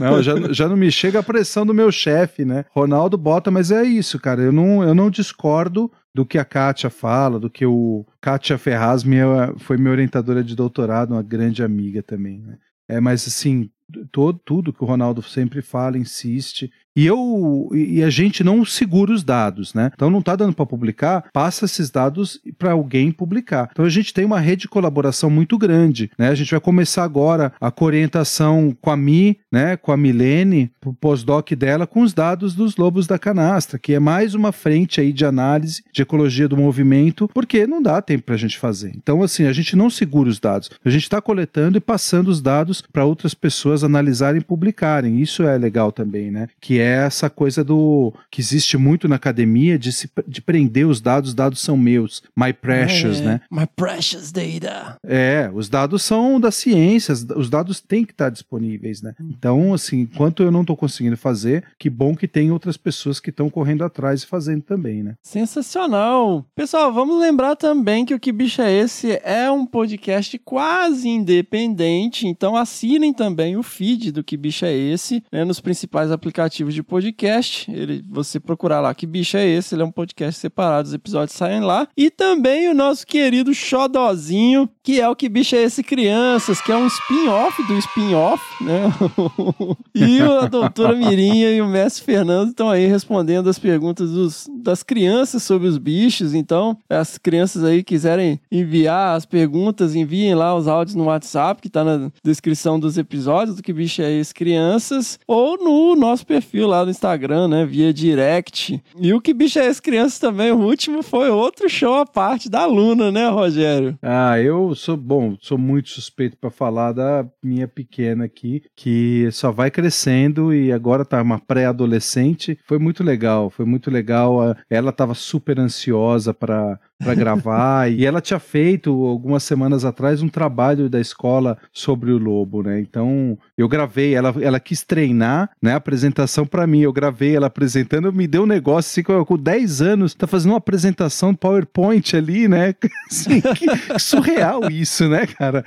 não, já, já não me chega a pressão do meu chefe, né? Ronaldo bota, mas é isso, cara. Eu não, eu não discordo do que a Kátia fala, do que o Kátia Ferraz minha, foi minha orientadora de doutorado, uma grande amiga também. Né? É, mas assim, todo, tudo que o Ronaldo sempre fala, insiste, e eu e a gente não segura os dados, né? Então não está dando para publicar, passa esses dados para alguém publicar. Então a gente tem uma rede de colaboração muito grande, né? A gente vai começar agora a orientação com a Mi, né, com a Milene, o pós-doc dela com os dados dos lobos da canastra, que é mais uma frente aí de análise de ecologia do movimento, porque não dá tempo para a gente fazer. Então assim, a gente não segura os dados. A gente está coletando e passando os dados para outras pessoas analisarem e publicarem. Isso é legal também, né? Que é essa coisa do que existe muito na academia de, se, de prender os dados, os dados são meus, my precious, é, né? My precious data. É, os dados são da ciência, os dados têm que estar disponíveis, né? Então, assim, enquanto eu não estou conseguindo fazer, que bom que tem outras pessoas que estão correndo atrás e fazendo também, né? Sensacional. Pessoal, vamos lembrar também que o Que Bicho é Esse é um podcast quase independente, então assinem também o feed do Que Bicho é Esse, né, nos principais aplicativos de podcast. Ele, você procurar lá que bicho é esse, ele é um podcast separado, os episódios saem lá. E também o nosso querido Xodozinho, que é o que bicho é esse crianças, que é um spin-off do spin-off, né? e a doutora Mirinha e o mestre Fernando estão aí respondendo as perguntas dos, das crianças sobre os bichos. Então, as crianças aí quiserem enviar as perguntas, enviem lá os áudios no WhatsApp, que está na descrição dos episódios do que bicho é esse crianças, ou no nosso perfil lá no Instagram, né? Via direct. E o que bicho é esse crianças também, o último foi outro show à parte da Luna, né, Rogério? Ah, eu sou bom, sou muito suspeito para falar da minha pequena aqui, que só vai crescendo e agora tá uma pré-adolescente. Foi muito legal, foi muito legal. Ela estava super ansiosa para para gravar. e ela tinha feito algumas semanas atrás um trabalho da escola sobre o lobo, né? Então eu gravei, ela, ela quis treinar, né? A apresentação para mim, eu gravei ela apresentando, me deu um negócio assim, com, com 10 anos, tá fazendo uma apresentação PowerPoint ali, né? Assim, que surreal isso, né, cara?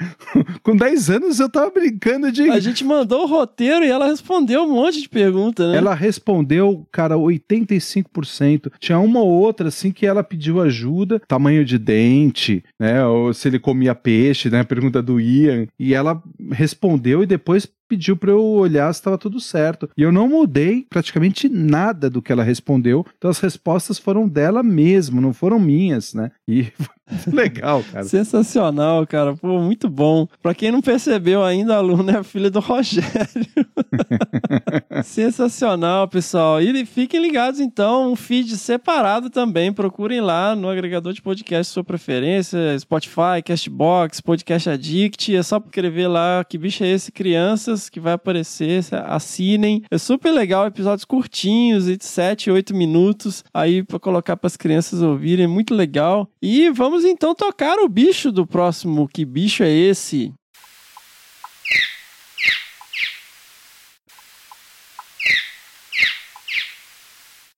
com 10 anos eu tava brincando de. A gente mandou o roteiro e ela respondeu um monte de perguntas, né? Ela respondeu, cara, 85%. Tinha uma ou outra, assim, que ela pediu ajuda tamanho de dente, né? Ou se ele comia peixe, né? Pergunta do Ian. E ela respondeu e depois pediu para eu olhar se estava tudo certo. E eu não mudei praticamente nada do que ela respondeu. Então as respostas foram dela mesmo, não foram minhas, né? E legal, cara. Sensacional, cara. Pô, muito bom. Para quem não percebeu ainda, a Luna é a filha do Rogério. Sensacional, pessoal. E fiquem ligados então, um feed separado também. Procurem lá no agregador de podcast sua preferência, Spotify, Castbox, Podcast Addict. É só escrever lá que bicho é esse, criança que vai aparecer, assinem. É super legal, episódios curtinhos, de 7, 8 minutos, aí para colocar para as crianças ouvirem, muito legal. E vamos então tocar o bicho do próximo. Que bicho é esse?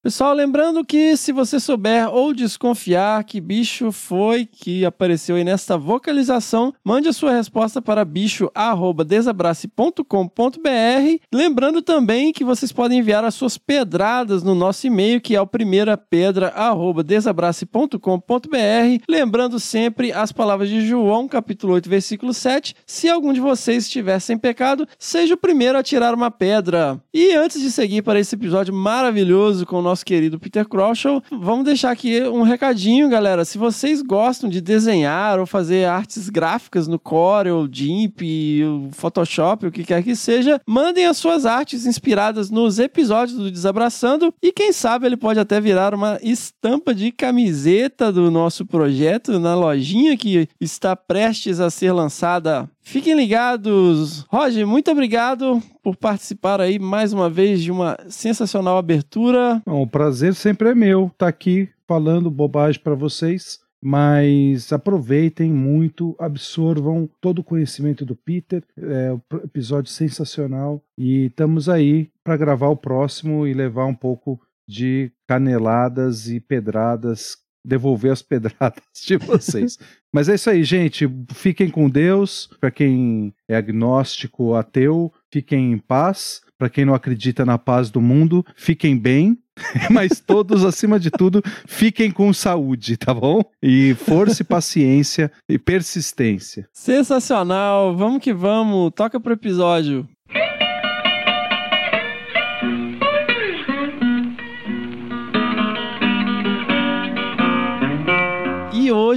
Pessoal, lembrando que se você souber ou desconfiar que bicho foi que apareceu aí nesta vocalização, mande a sua resposta para bicho@desabrace.com.br. Lembrando também que vocês podem enviar as suas pedradas no nosso e-mail, que é o primeirapedra@desabrace.com.br. Lembrando sempre as palavras de João, capítulo 8, versículo 7. Se algum de vocês estiver sem pecado, seja o primeiro a tirar uma pedra. E antes de seguir para esse episódio maravilhoso com o nosso nosso querido Peter Crouch, vamos deixar aqui um recadinho, galera. Se vocês gostam de desenhar ou fazer artes gráficas no Corel, GIMP, Photoshop, o que quer que seja, mandem as suas artes inspiradas nos episódios do Desabraçando e quem sabe ele pode até virar uma estampa de camiseta do nosso projeto na lojinha que está prestes a ser lançada Fiquem ligados. Roger, muito obrigado por participar aí mais uma vez de uma sensacional abertura. Bom, o prazer sempre é meu estar aqui falando bobagem para vocês. Mas aproveitem muito, absorvam todo o conhecimento do Peter, é um episódio sensacional e estamos aí para gravar o próximo e levar um pouco de caneladas e pedradas devolver as pedradas de vocês. Mas é isso aí, gente. Fiquem com Deus. Para quem é agnóstico, ateu, fiquem em paz. Para quem não acredita na paz do mundo, fiquem bem. Mas todos, acima de tudo, fiquem com saúde, tá bom? E força e paciência e persistência. Sensacional. Vamos que vamos. Toca pro episódio.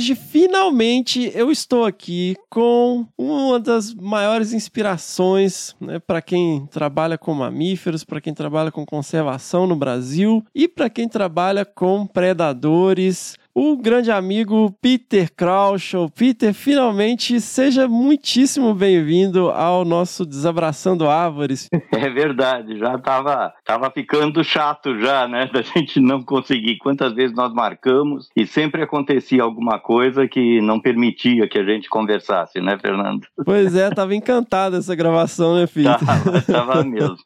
Hoje, finalmente, eu estou aqui com uma das maiores inspirações né, para quem trabalha com mamíferos, para quem trabalha com conservação no Brasil e para quem trabalha com predadores o grande amigo Peter Krauschow. Peter, finalmente, seja muitíssimo bem-vindo ao nosso Desabraçando Árvores. É verdade, já estava tava ficando chato já, né, da gente não conseguir. Quantas vezes nós marcamos e sempre acontecia alguma coisa que não permitia que a gente conversasse, né, Fernando? Pois é, tava encantado essa gravação, né, Peter? Tava, tava mesmo.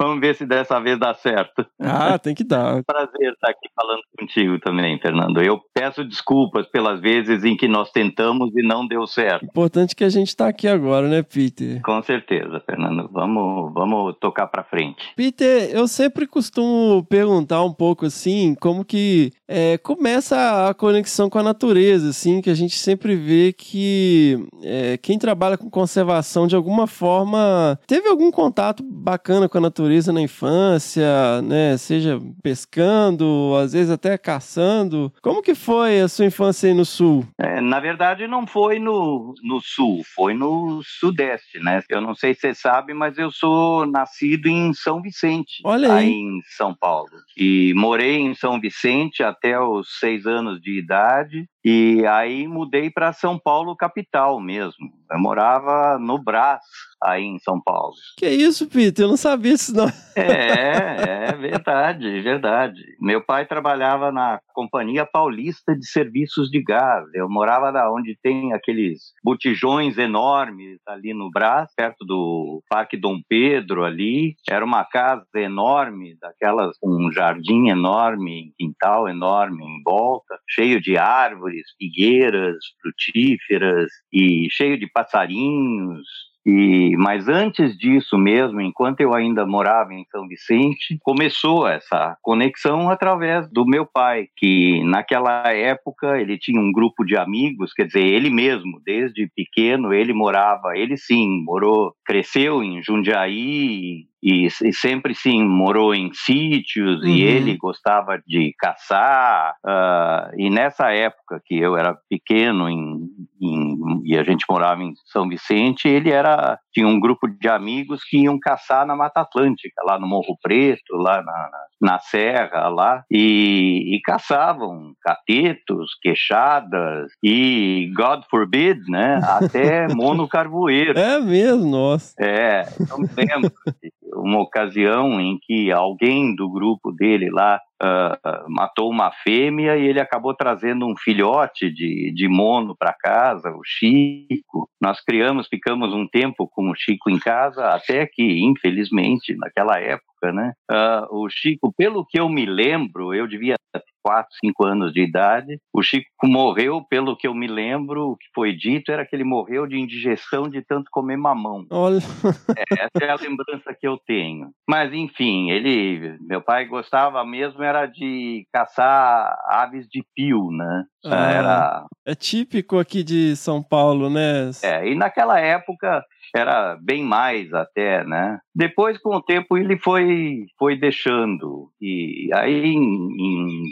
Vamos ver se dessa vez dá certo. Ah, tem que dar. Prazer estar aqui falando contigo também, Fernando. Eu peço desculpas pelas vezes em que nós tentamos e não deu certo. Importante que a gente tá aqui agora, né, Peter? Com certeza, Fernando. Vamos, vamos tocar para frente. Peter, eu sempre costumo perguntar um pouco assim, como que é, começa a conexão com a natureza, assim, que a gente sempre vê que é, quem trabalha com conservação de alguma forma teve algum contato bacana com a natureza na infância, né? Seja pescando, às vezes até caçando. Como que foi a sua infância aí no sul? É, na verdade, não foi no, no sul, foi no sudeste, né? Eu não sei se você sabe, mas eu sou nascido em São Vicente, Olha aí. em São Paulo. E morei em São Vicente até os seis anos de idade. E aí mudei para São Paulo, capital mesmo. Eu morava no Brás, aí em São Paulo. Que isso, Peter? Eu não sabia isso não. É, é verdade, verdade. Meu pai trabalhava na Companhia Paulista de Serviços de Gás. Eu morava lá onde tem aqueles botijões enormes ali no Brás, perto do Parque Dom Pedro ali. Era uma casa enorme, daquelas com um jardim enorme, quintal enorme em volta, cheio de árvores, figueiras, frutíferas e cheio de passarinhos. E, mas antes disso mesmo, enquanto eu ainda morava em São Vicente, começou essa conexão através do meu pai, que naquela época ele tinha um grupo de amigos, quer dizer, ele mesmo, desde pequeno, ele morava, ele sim, morou, cresceu em Jundiaí e, e sempre sim morou em sítios Uhum. e ele gostava de caçar ah, e nessa época que eu era pequeno em, em- e a gente morava em São Vicente ele era tinha um grupo de amigos que iam caçar na Mata Atlântica lá no Morro Preto lá na, na, Serra lá e, e caçavam catetos queixadas e God forbid né até monocarvoeiro É mesmo, nossa. é, eu me lembro uma ocasião em que alguém do grupo dele lá ah, matou uma fêmea e ele acabou trazendo um filhote de, de mono para casa, o Chico. Nós criamos, ficamos um tempo com o Chico em casa, até que, infelizmente, naquela época, né, ah, o Chico, pelo que eu me lembro, eu devia 4, 5 anos de idade, o Chico morreu, pelo que eu me lembro, o que foi dito era que ele morreu de indigestão de tanto comer mamão. Olha, Essa é a lembrança que eu tenho. Mas, enfim, ele, meu pai gostava mesmo era de caçar aves de pio, né? Ah. Era, é típico aqui de São Paulo, né? é, e naquela época era bem mais até, né? Depois, com o tempo, ele foi, foi deixando. E aí, em, em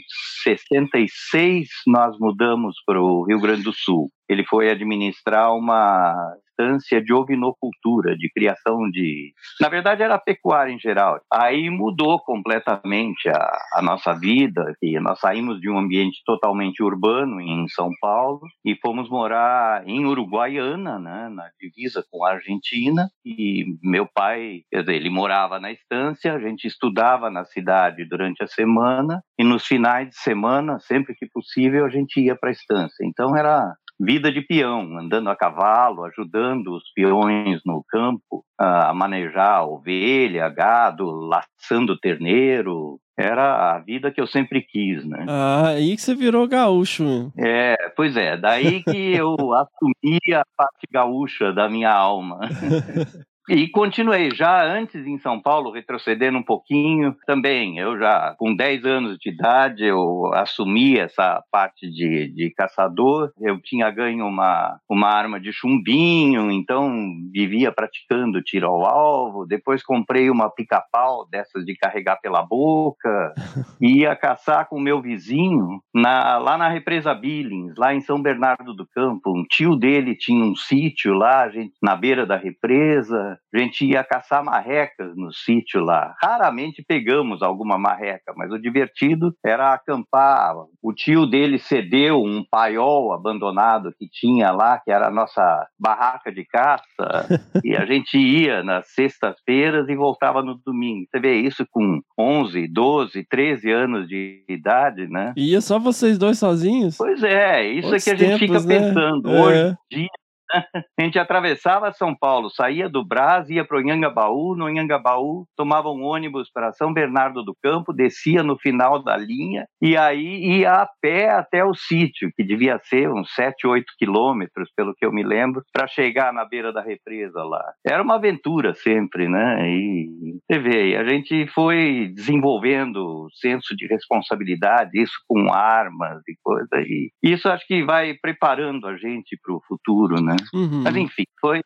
66, nós mudamos para o Rio Grande do Sul. Ele foi administrar uma estância de ovinocultura, de criação de... Na verdade, era pecuária em geral. Aí mudou completamente a, a nossa vida, e nós saímos de um ambiente totalmente urbano em São Paulo e fomos morar em Uruguaiana, né, na divisa com a Argentina. E meu pai, quer dizer, ele morava na estância, a gente estudava na cidade durante a semana e nos finais de semana, sempre que possível, a gente ia para a estância. Então era vida de peão, andando a cavalo, ajudando os peões no campo a manejar ovelha, gado, laçando terneiro. Era a vida que eu sempre quis, né? Ah, aí que você virou gaúcho. meu. É, pois é, daí que eu assumi a parte gaúcha da minha alma. E continuei, já antes em São Paulo, retrocedendo um pouquinho, também, eu já com 10 anos de idade, eu assumi essa parte de, de caçador, eu tinha ganho uma, uma arma de chumbinho, então vivia praticando tiro ao alvo, depois comprei uma pica-pau dessas de carregar pela boca, ia caçar com o meu vizinho na, lá na represa Billings, lá em São Bernardo do Campo. Um tio dele tinha um sítio lá, gente, na beira da represa. A gente ia caçar marrecas no sítio lá. Raramente pegamos alguma marreca, mas o divertido era acampar. O tio dele cedeu um paiol abandonado que tinha lá, que era a nossa barraca de caça, e a gente ia nas sextas-feiras e voltava no domingo. Você vê isso com 11, 12, 13 anos de idade, né? E ia só vocês dois sozinhos? Pois é, isso é que a gente tempos, fica né? pensando. É. Hoje em dia, A gente atravessava São Paulo, saía do Brás, ia para o Inhangabaú, no Inhangabaú tomava um ônibus para São Bernardo do Campo, descia no final da linha e aí ia a pé até o sítio, que devia ser uns 7, 8 quilômetros, pelo que eu me lembro, para chegar na beira da represa lá. Era uma aventura sempre, né? E você vê, a gente foi desenvolvendo senso de responsabilidade, isso com armas e coisa. E isso acho que vai preparando a gente para o futuro, né? Uhum. Mas enfim, foi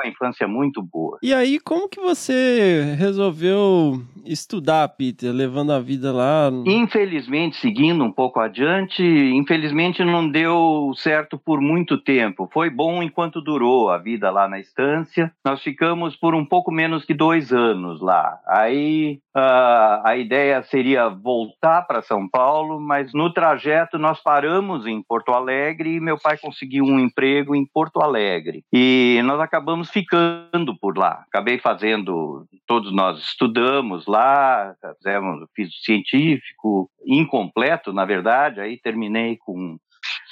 uma infância muito boa. E aí, como que você resolveu estudar, Peter, levando a vida lá? Infelizmente, seguindo um pouco adiante, infelizmente não deu certo por muito tempo. Foi bom enquanto durou a vida lá na estância. Nós ficamos por um pouco menos que dois anos lá. Aí uh, a ideia seria voltar para São Paulo, mas no trajeto nós paramos em Porto Alegre e meu pai conseguiu um emprego em Porto Alegre. E nós acabamos ficando por lá. Acabei fazendo, todos nós estudamos lá, fizemos, fiz científico, incompleto, na verdade, aí terminei com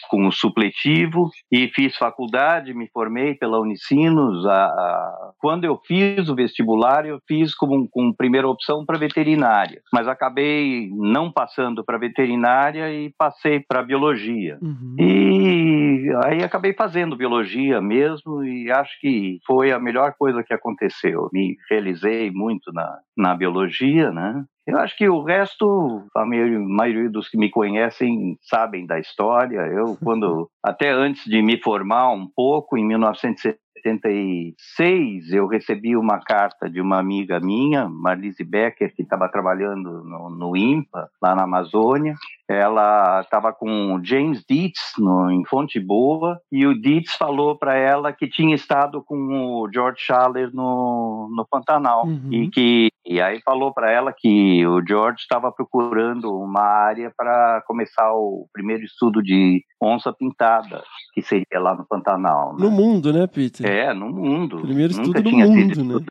com o supletivo e fiz faculdade, me formei pela Unicinos. A, a, quando eu fiz o vestibular, eu fiz como, como primeira opção para veterinária, mas acabei não passando para veterinária e passei para biologia. Uhum. E aí acabei fazendo biologia mesmo e acho que foi a melhor coisa que aconteceu. Me realizei muito na, na biologia, né? Eu acho que o resto, a maioria dos que me conhecem sabem da história. Eu, quando até antes de me formar um pouco, em 1976, eu recebi uma carta de uma amiga minha, Marlise Becker, que estava trabalhando no, no IMPA, lá na Amazônia, ela estava com o James Dietz no, em Fonte Boa e o Dietz falou para ela que tinha estado com o George Schaller no, no Pantanal uhum. e que e aí falou para ela que o George estava procurando uma área para começar o primeiro estudo de onça pintada, que seria lá no Pantanal. Né? No mundo, né, Peter? É, no mundo. Primeiro estudo Nunca no mundo, né?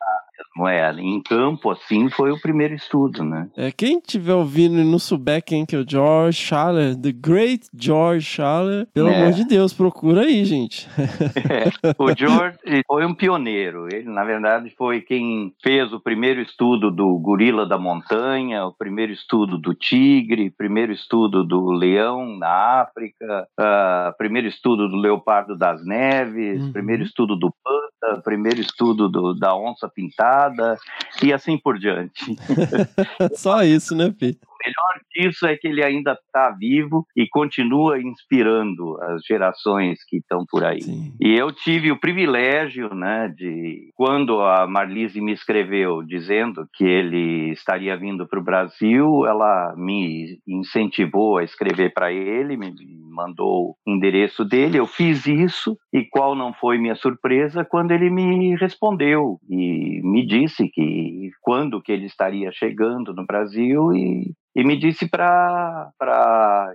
Não é, em campo assim foi o primeiro estudo, né? É, quem tiver ouvindo e não souber quem que é o George Schaller, The Great George Schaller, pelo é. amor de Deus, procura aí, gente. É, o George foi um pioneiro. Ele, na verdade, foi quem fez o primeiro estudo do gorila da montanha, o primeiro estudo do tigre, o primeiro estudo do leão na África, o uh, primeiro estudo do leopardo das neves, uhum. primeiro estudo do panda, primeiro estudo do, da onça pintada e assim por diante. Só isso, né, Peter? Melhor disso é que ele ainda está vivo e continua inspirando as gerações que estão por aí. Sim. E eu tive o privilégio, né, de quando a Marlise me escreveu dizendo que ele estaria vindo para o Brasil, ela me incentivou a escrever para ele, me mandou o endereço dele, eu fiz isso e qual não foi minha surpresa quando ele me respondeu e me disse que quando que ele estaria chegando no Brasil e e me disse para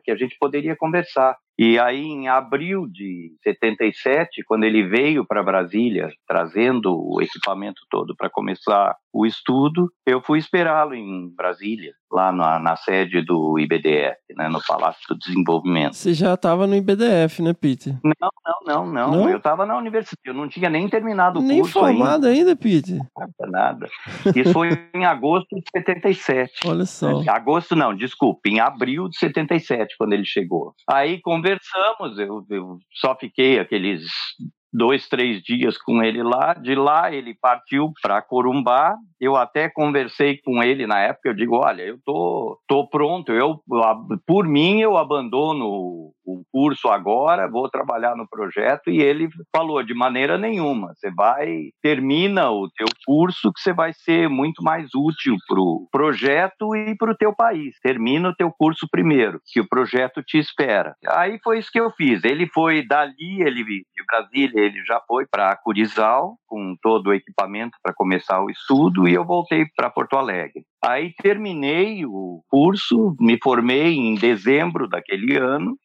que a gente poderia conversar. E aí, em abril de 77, quando ele veio para Brasília, trazendo o equipamento todo para começar o estudo, eu fui esperá-lo em Brasília, lá na, na, sede do IBDF, né, no Palácio do Desenvolvimento. Você já estava no IBDF, né, Peter? Não, não, não, não. não? Eu estava na universidade, eu não tinha nem terminado o nem curso formado ainda. ainda, Peter? Nada, nada. Isso foi em agosto de 77. Olha só. Agosto não, desculpe, em abril de 77, quando ele chegou. Aí, conversamos, eu, eu só fiquei aqueles dois, três dias com ele lá. De lá ele partiu para Corumbá. Eu até conversei com ele na época. Eu digo, olha, eu tô, tô pronto. Eu, por mim, eu abandono o curso agora, vou trabalhar no projeto. E ele falou de maneira nenhuma. Você vai termina o teu curso que você vai ser muito mais útil para o projeto e para o teu país. Termina o teu curso primeiro, que o projeto te espera. Aí foi isso que eu fiz. Ele foi dali, ele de Brasília ele já foi para Curizal com todo o equipamento para começar o estudo e eu voltei para Porto Alegre. Aí terminei o curso, me formei em dezembro daquele ano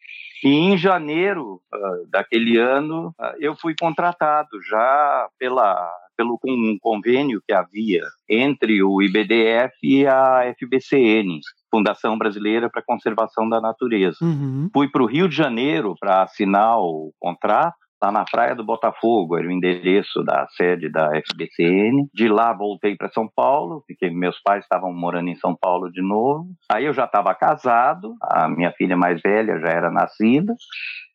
e em janeiro uh, daquele ano uh, eu fui contratado já pela pelo um convênio que havia entre o IBDF e a FBCN, Fundação Brasileira para a Conservação da Natureza. Uhum. Fui para o Rio de Janeiro para assinar o contrato lá na Praia do Botafogo, era o endereço da sede da FBCN. De lá voltei para São Paulo, porque meus pais estavam morando em São Paulo de novo. Aí eu já estava casado, a minha filha mais velha já era nascida.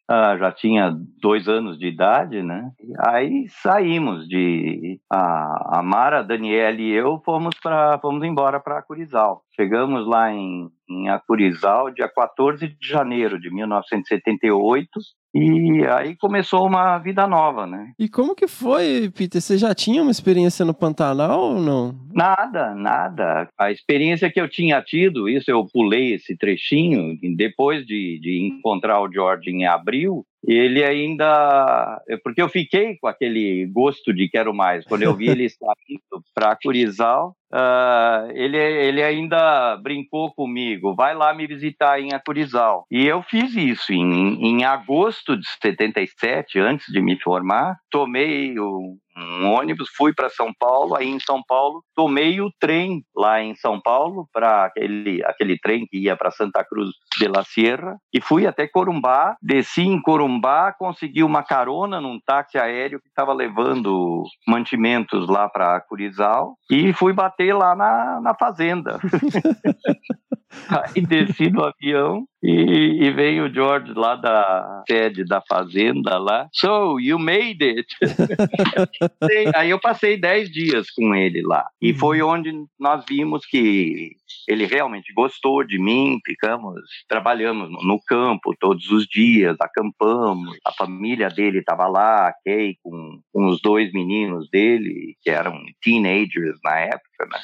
Ah, já tinha dois anos de idade, né? Aí saímos de a, a Mara, a Daniela e eu fomos para fomos embora para Curizal. Chegamos lá em, em Acurizal dia 14 de janeiro de 1978 e aí começou uma vida nova, né? E como que foi, Peter? Você já tinha uma experiência no Pantanal ou não? Nada, nada. A experiência que eu tinha tido, isso eu pulei esse trechinho, depois de, de encontrar o George em abril, ele ainda. Porque eu fiquei com aquele gosto de quero mais. Quando eu vi ele saindo para Curizal, uh, ele, ele ainda brincou comigo: vai lá me visitar em Acurizal. E eu fiz isso em, em agosto de 77, antes de me formar. Tomei o, um ônibus, fui para São Paulo, aí em São Paulo tomei o trem lá em São Paulo para aquele aquele trem que ia para Santa Cruz de la Sierra e fui até Corumbá, desci em Corumbá, consegui uma carona num táxi aéreo que estava levando mantimentos lá para Curizal e fui bater lá na, na fazenda. Aí desci do avião e, e, veio o George lá da sede da fazenda lá. So, you made it! Aí eu passei 10 dias com ele lá. E uhum. foi onde nós vimos que ele realmente gostou de mim, ficamos, trabalhamos no campo todos os dias, acampamos, a família dele estava lá, Kay, com, com os dois meninos dele, que eram teenagers na época, né?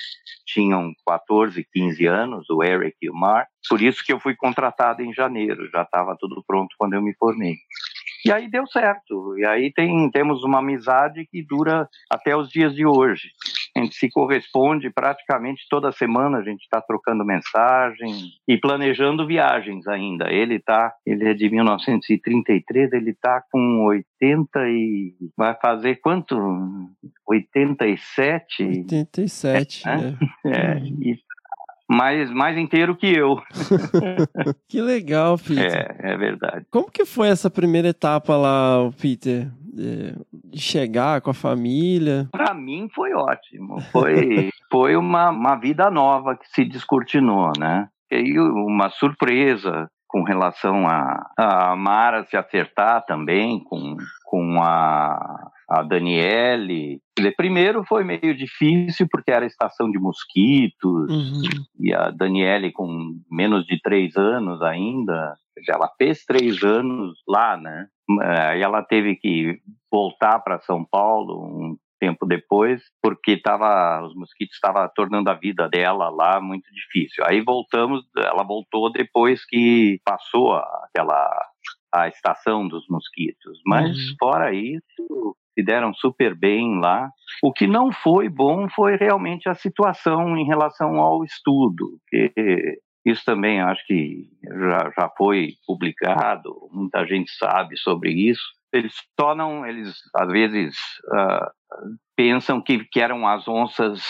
tinham 14, 15 anos, o Eric e o Mark, por isso que eu fui contratado em janeiro, já estava tudo pronto quando eu me formei. E aí deu certo. E aí tem, temos uma amizade que dura até os dias de hoje. A gente se corresponde praticamente toda semana, a gente está trocando mensagem e planejando viagens ainda. Ele tá, ele é de 1933, ele está com 80 e vai fazer quanto? 87? 87, é. Né? é. E mais, mais inteiro que eu. que legal, Peter. É, é verdade. Como que foi essa primeira etapa lá, Peter? De chegar com a família? Para mim foi ótimo. Foi, foi uma, uma vida nova que se descortinou, né? E uma surpresa com relação a, a Mara se acertar também com, com a, a Daniele. Primeiro foi meio difícil porque era estação de mosquitos uhum. e a Daniele com menos de três anos ainda, ela fez três anos lá, né? Aí ela teve que voltar para São Paulo um tempo depois, porque tava, os mosquitos estavam tornando a vida dela lá muito difícil. Aí voltamos, ela voltou depois que passou aquela a estação dos mosquitos. Mas uhum. fora isso, se deram super bem lá. O que não foi bom foi realmente a situação em relação ao estudo, que isso também acho que já, já foi publicado, muita gente sabe sobre isso. Eles não, eles às vezes uh, pensam que, que eram as onças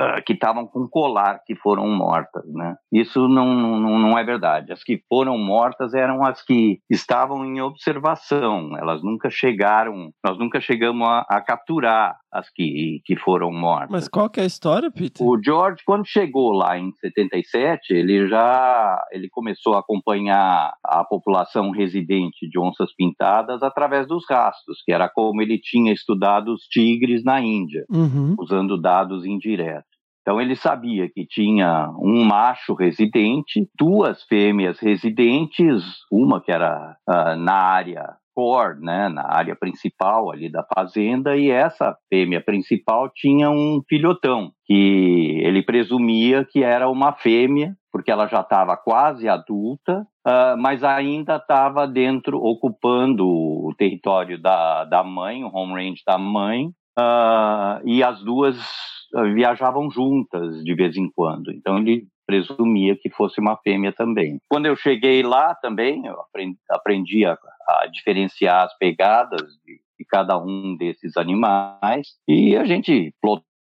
uh, que estavam com colar que foram mortas, né? Isso não, não, não é verdade. As que foram mortas eram as que estavam em observação. Elas nunca chegaram, nós nunca chegamos a, a capturar as que, que foram mortas. Mas qual que é a história, Peter? O George, quando chegou lá em 77, ele já ele começou a acompanhar a população residente de onças pintadas através dos rastros, que era como ele tinha estudado os tigres na Índia, uhum. usando dados indiretos. Então ele sabia que tinha um macho residente, duas fêmeas residentes, uma que era uh, na área core, né, na área principal ali da fazenda, e essa fêmea principal tinha um filhotão, que ele presumia que era uma fêmea, porque ela já estava quase adulta, uh, mas ainda estava dentro, ocupando o território da, da mãe, o home range da mãe, uh, e as duas viajavam juntas de vez em quando. Então ele presumia que fosse uma fêmea também. Quando eu cheguei lá também, eu aprendi, aprendi a, a, diferenciar as pegadas de, de, cada um desses animais e a gente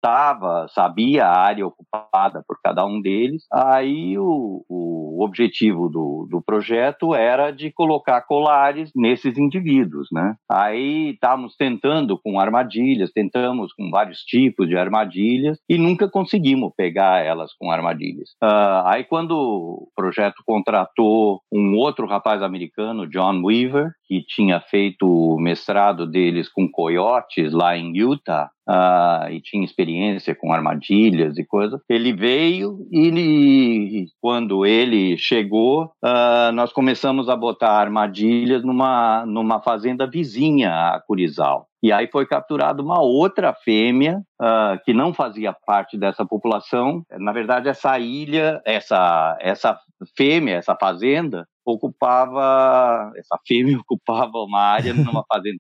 contava, sabia a área ocupada por cada um deles. Aí o, o objetivo do, do projeto era de colocar colares nesses indivíduos, né? Aí estávamos tentando com armadilhas, tentamos com vários tipos de armadilhas e nunca conseguimos pegar elas com armadilhas. Uh, aí quando o projeto contratou um outro rapaz americano, John Weaver, que tinha feito o mestrado deles com coiotes lá em Utah, uh, e tinha experiência com armadilhas e coisa. Ele veio e ele, quando ele chegou, uh, nós começamos a botar armadilhas numa, numa fazenda vizinha a Curizal. E aí foi capturada uma outra fêmea uh, que não fazia parte dessa população. Na verdade, essa ilha, essa, essa fêmea, essa fazenda, ocupava, essa fêmea ocupava uma área numa fazenda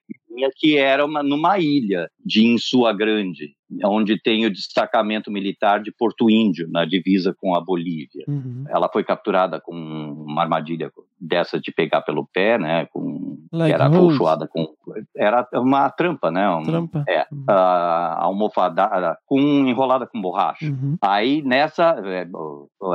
que era uma, numa ilha de Insua Grande onde tem o destacamento militar de Porto Índio, na divisa com a Bolívia. Uhum. Ela foi capturada com uma armadilha dessa de pegar pelo pé, né, com like era acolchoada com era uma trampa, né, uma, trampa. É, uhum. a, almofadada com enrolada com borracha. Uhum. Aí nessa é,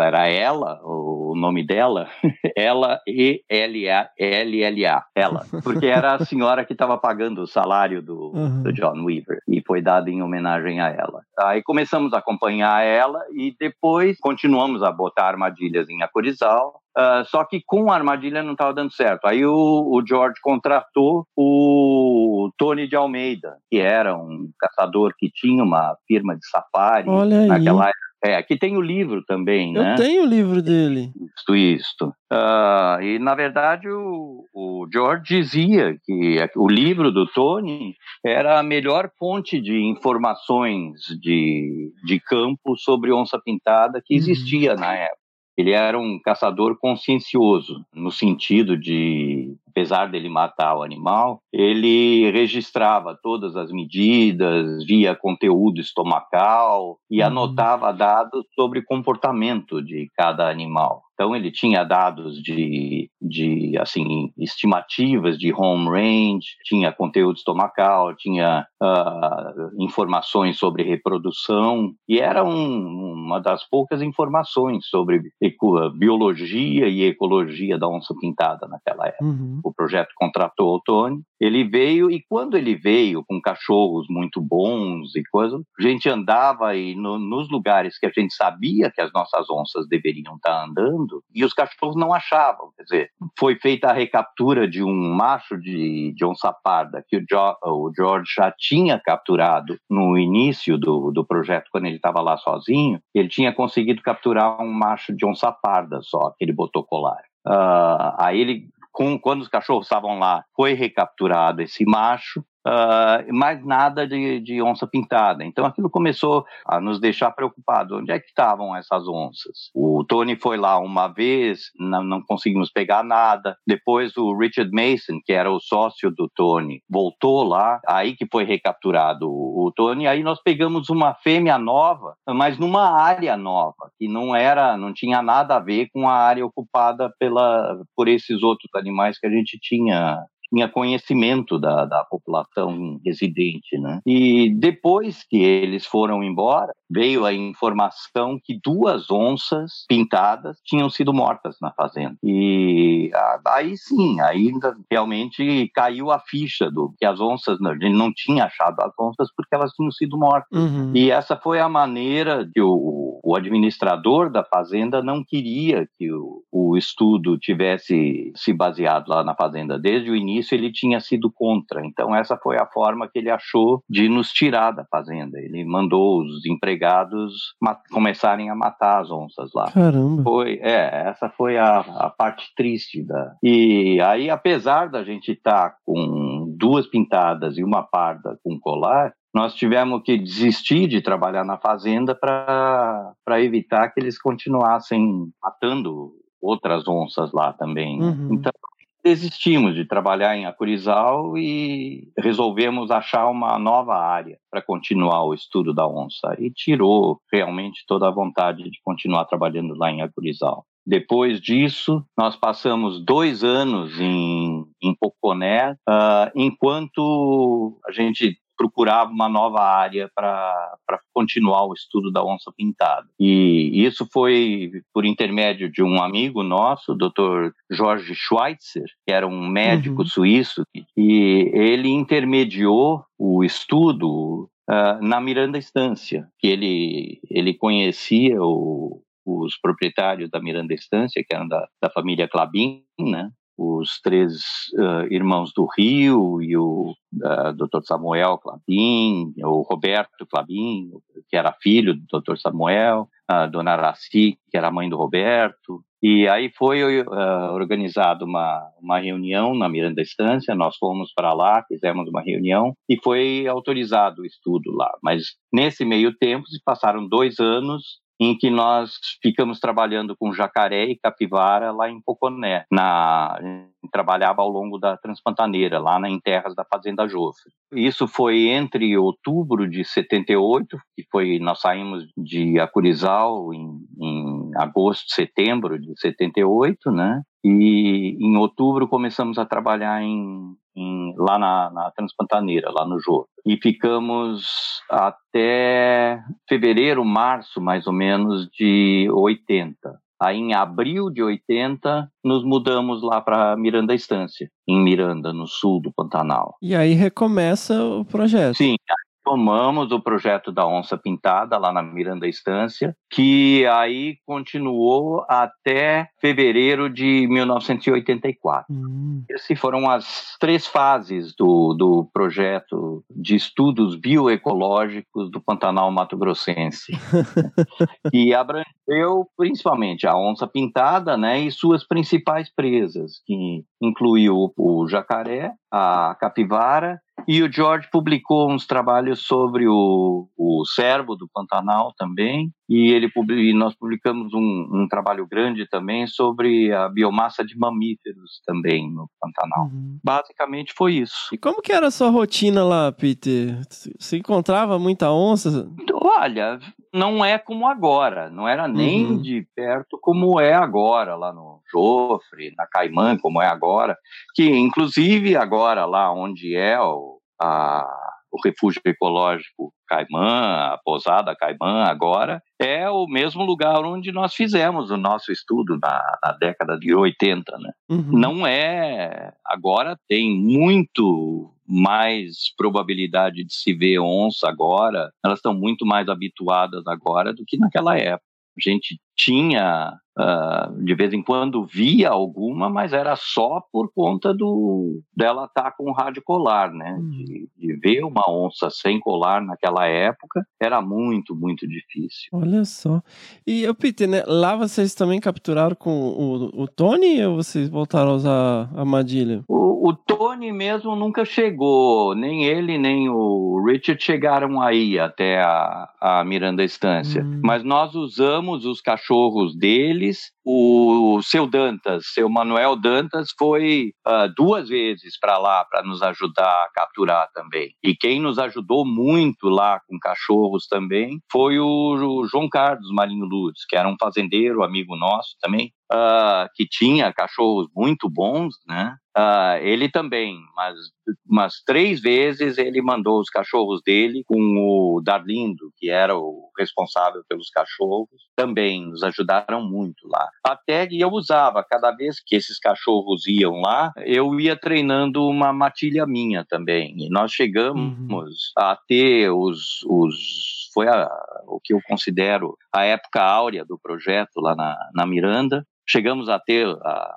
era ela, o nome dela, ela e L A L L A, ela, porque era a senhora que estava pagando o salário do, do John Weaver e foi dada em homenagem a ela. Aí começamos a acompanhar ela e depois continuamos a botar armadilhas em Acorizal, Uh, só que com a armadilha não estava dando certo. Aí o, o, George contratou o Tony de Almeida, que era um caçador que tinha uma firma de safari Olha naquela aí. É, aqui tem o livro também, Eu né? Eu tenho o livro dele. Isto, isto. Uh, e, na verdade, o, o, George dizia que o livro do Tony era a melhor fonte de informações de, de campo sobre onça-pintada que uhum. existia uhum. na época. Ele era um caçador consciencioso, no sentido de, apesar dele matar o animal, ele registrava todas as medidas, via conteúdo estomacal e uhum. anotava dados sobre comportamento de cada animal. Então ele tinha dados de, de assim estimativas de home range, tinha conteúdo estomacal, tinha uh, informações sobre reprodução e era um, uma das poucas informações sobre biologia e ecologia da onça pintada naquela época. Uhum. O projeto contratou o Tony, ele veio e quando ele veio com cachorros muito bons e coisas, a gente andava e no, nos lugares que a gente sabia que as nossas onças deveriam estar andando e os cachorros não achavam. Quer dizer, foi feita a recaptura de um macho de, de onça parda que o, jo, o George já tinha capturado no início do, do projeto, quando ele estava lá sozinho. Ele tinha conseguido capturar um macho de onça parda só, que ele botou colar. Uh, aí ele com, quando os cachorros estavam lá, foi recapturado esse macho uh, mais nada de, de, onça pintada. Então aquilo começou a nos deixar preocupados. Onde é que estavam essas onças? O Tony foi lá uma vez, não, não conseguimos pegar nada. Depois o Richard Mason, que era o sócio do Tony, voltou lá, aí que foi recapturado o, o Tony. Aí nós pegamos uma fêmea nova, mas numa área nova, que não era, não tinha nada a ver com a área ocupada pela, por esses outros animais que a gente tinha tinha conhecimento da, da população residente, né? E depois que eles foram embora, veio a informação que duas onças pintadas tinham sido mortas na fazenda. E aí sim, ainda realmente caiu a ficha do que as onças, a gente não tinha achado as onças porque elas tinham sido mortas. Uhum. E essa foi a maneira que o, o administrador da fazenda não queria que o, o estudo tivesse se baseado lá na fazenda desde o início ele tinha sido contra. Então essa foi a forma que ele achou de nos tirar da fazenda. Ele mandou os empregados começarem a matar as onças lá. Caramba. Foi, é, essa foi a, a parte triste da. E aí, apesar da gente estar tá com duas pintadas e uma parda com colar, nós tivemos que desistir de trabalhar na fazenda para evitar que eles continuassem matando outras onças lá também. Né? Uhum. Então, desistimos de trabalhar em Acurizal e resolvemos achar uma nova área para continuar o estudo da onça e tirou realmente toda a vontade de continuar trabalhando lá em Acurizal. Depois disso, nós passamos dois anos em, em Poconé, uh, enquanto a gente procurava uma nova área para continuar o estudo da onça pintada. E isso foi por intermédio de um amigo nosso, o Dr. Jorge Schweitzer, que era um médico Uhum. suíço, e ele intermediou o estudo ah, na Miranda Estância, que ele, ele conhecia o- os proprietários da Miranda Estância, que eram da, da família Clabin, né? Os três ah, irmãos do Rio e o ah, Dr. Samuel Clabin, o Roberto Clabin, que era filho do Dr. Samuel, a dona Araci, que era mãe do Roberto. E aí foi ah, organizada uma, uma reunião na Miranda Estância, nós fomos para lá, fizemos uma reunião e foi autorizado o estudo lá. Mas nesse meio tempo se passaram dois anos em que nós ficamos trabalhando com jacaré e capivara lá em Poconé. Na, trabalhava ao longo da Transpantaneira, lá em terras da Fazenda Jofre. Isso foi entre outubro de 78, que foi nós saímos de Acurizal em, em agosto, setembro de 78, né? E em outubro começamos a trabalhar em, em- lá na, na Transpantaneira, lá no Jô. E ficamos até fevereiro, março, mais ou menos, de 80. Aí, em abril de 80, nos mudamos lá para Miranda Estância, em Miranda, no sul do Pantanal. E aí recomeça o projeto. Sim, tomamos o projeto da Onça Pintada lá na Miranda Estância, que aí continuou até fevereiro de 1984. Hum. Essas foram as três fases do, do projeto de estudos bioecológicos do Pantanal Mato Grossense, que abrangeu principalmente a onça pintada né, e suas principais presas, que incluiu o jacaré, a capivara, e o George publicou uns trabalhos sobre o, o cervo do Pantanal também, e ele e nós publicamos um, um trabalho grande também sobre a biomassa de mamíferos também no Pantanal. Uhum. Basicamente foi isso. E como que era a sua rotina lá, Peter? Você encontrava muita onça? Olha, não é como agora, não era nem Uhum. de perto como é agora, lá no Jofre, na Caimã, como é agora, que inclusive agora lá onde é o, a- o refúgio ecológico Caimã, a pousada Caimã agora, é o mesmo lugar onde nós fizemos o nosso estudo na, na década de 80, né? Uhum. Não é. Agora tem muito mais probabilidade de se ver onça agora. Elas estão muito mais habituadas agora do que naquela época. A gente tinha, ah, de vez em quando via alguma, mas era só por conta do dela estar com o rádio colar, né? Hum. De, de ver uma onça sem colar naquela época era muito, muito difícil. Olha só. E, ô, Peter, né, lá vocês também capturaram com o, o Tony ou vocês voltaram a usar a armadilha? O, o Tony mesmo nunca chegou, nem ele nem o Richard chegaram aí até a, a Miranda Estância. Hum. Mas nós usamos os cachorros O seu Dantas, seu Manuel Dantas, foi ah, duas vezes para lá para nos ajudar a capturar também. E quem nos ajudou muito lá com cachorros também foi o, João Carlos Marinho Luz, que era um fazendeiro, amigo nosso também, ah, que tinha cachorros muito bons, né? Ah, ele também, mas umas três vezes ele mandou os cachorros dele com o Darlindo, que era o responsável pelos cachorros, também nos ajudaram muito lá. Até que eu usava, cada vez que esses cachorros iam lá, eu ia treinando uma matilha minha também. E nós chegamos a ter os, os foi a, o que eu considero a época áurea do projeto lá na, na Miranda. Chegamos a ter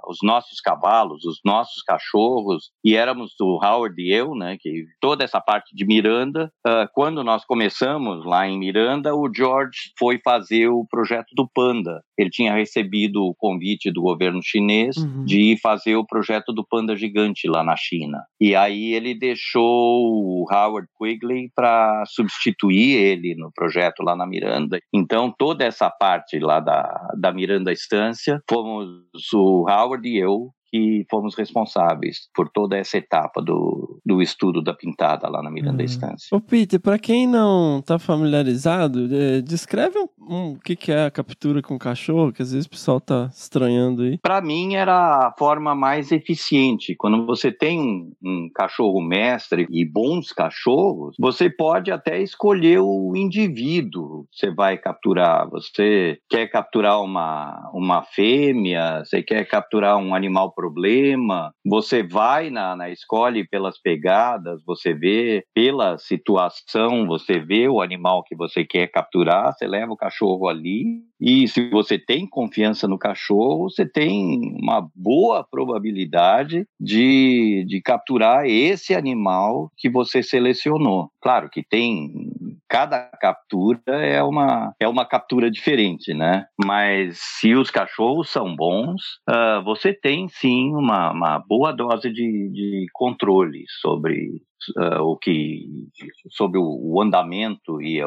os nossos cavalos, os nossos cachorros, e éramos o Howard e eu, né? Que toda essa parte de Miranda. ah, quando nós começamos lá em Miranda, o George foi fazer o projeto do Panda. Ele tinha recebido o convite do governo chinês Uhum. de fazer o projeto do Panda Gigante lá na China. E aí ele deixou o Howard Quigley para substituir ele no projeto lá na Miranda. Então, toda essa parte lá da, da Miranda Estância, fomos o Howard e eu que fomos responsáveis por toda essa etapa do, do estudo da pintada lá na Miranda Uhum. Estância. Ô, Peter, pra quem não tá familiarizado, eh, descreve um, um, o que, que é a captura com cachorro? Que às vezes o pessoal tá estranhando aí. Para mim era a forma mais eficiente. Quando você tem um, um, cachorro mestre e bons cachorros, você pode até escolher o indivíduo que você vai capturar. Você quer capturar uma, uma fêmea, você quer capturar um animal problema, você vai na, na escolhe pelas pegadas, você vê pela situação, você vê o animal que você quer capturar, você leva o cachorro ali e se você tem confiança no cachorro, você tem uma boa probabilidade de, de capturar esse animal que você selecionou. Claro que tem cada captura é uma, é uma captura diferente, né? Mas se os cachorros são bons, uh, você tem sim uma, uma boa dose de, de controle sobre uh, o que sobre o, andamento e,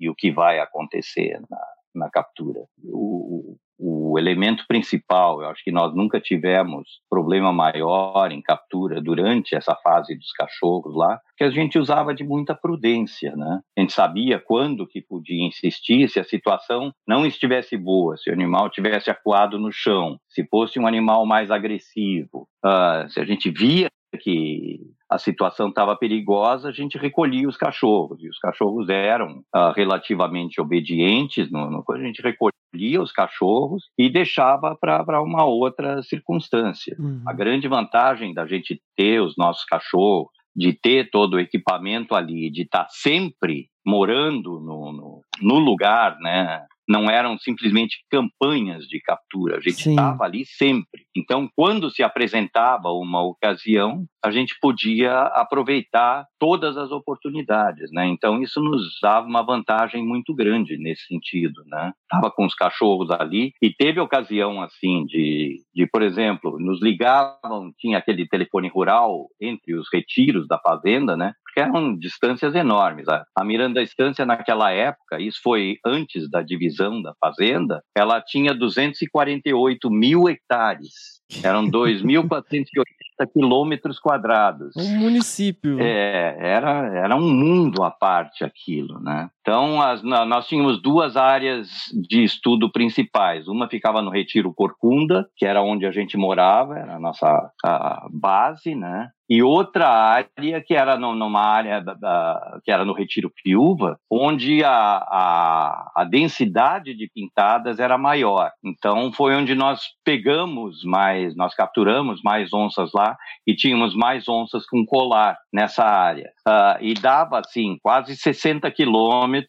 e, o que vai acontecer na, na captura. O, o elemento principal, eu acho que nós nunca tivemos problema maior em captura durante essa fase dos cachorros lá, que a gente usava de muita prudência, né? A gente sabia quando que podia insistir, se a situação não estivesse boa, se o animal tivesse acuado no chão, se fosse um animal mais agressivo, uh, se a gente via que a situação estava perigosa, a gente recolhia os cachorros. E os cachorros eram uh, relativamente obedientes, no, no, a gente recolhia os cachorros e deixava para uma outra circunstância. Uhum. A grande vantagem da gente ter os nossos cachorros, de ter todo o equipamento ali, de estar tá sempre morando no, no, no lugar, né? Não eram simplesmente campanhas de captura, a gente estava ali sempre. Então, quando se apresentava uma ocasião, a gente podia aproveitar todas as oportunidades, né? Então, isso nos dava uma vantagem muito grande nesse sentido, né? Tava com os cachorros ali e teve ocasião, assim, de, de por exemplo, nos ligavam, tinha aquele telefone rural entre os retiros da fazenda, né? Porque eram distâncias enormes. A Miranda Estância, naquela época, isso foi antes da divisão da fazenda, ela tinha 248 mil hectares. Eram 2.480 quilômetros quadrados. Um município. É, era, era um mundo à parte aquilo, né? Então, as, nós tínhamos duas áreas de estudo principais. Uma ficava no Retiro Corcunda, que era onde a gente morava, era a nossa a base, né? e outra área que era numa área da, da, que era no Retiro Piúva, onde a, a, a, densidade de pintadas era maior. Então foi onde nós pegamos mais, nós capturamos mais onças lá e tínhamos mais onças com colar nessa área. Uh, e dava assim quase 60 quilômetros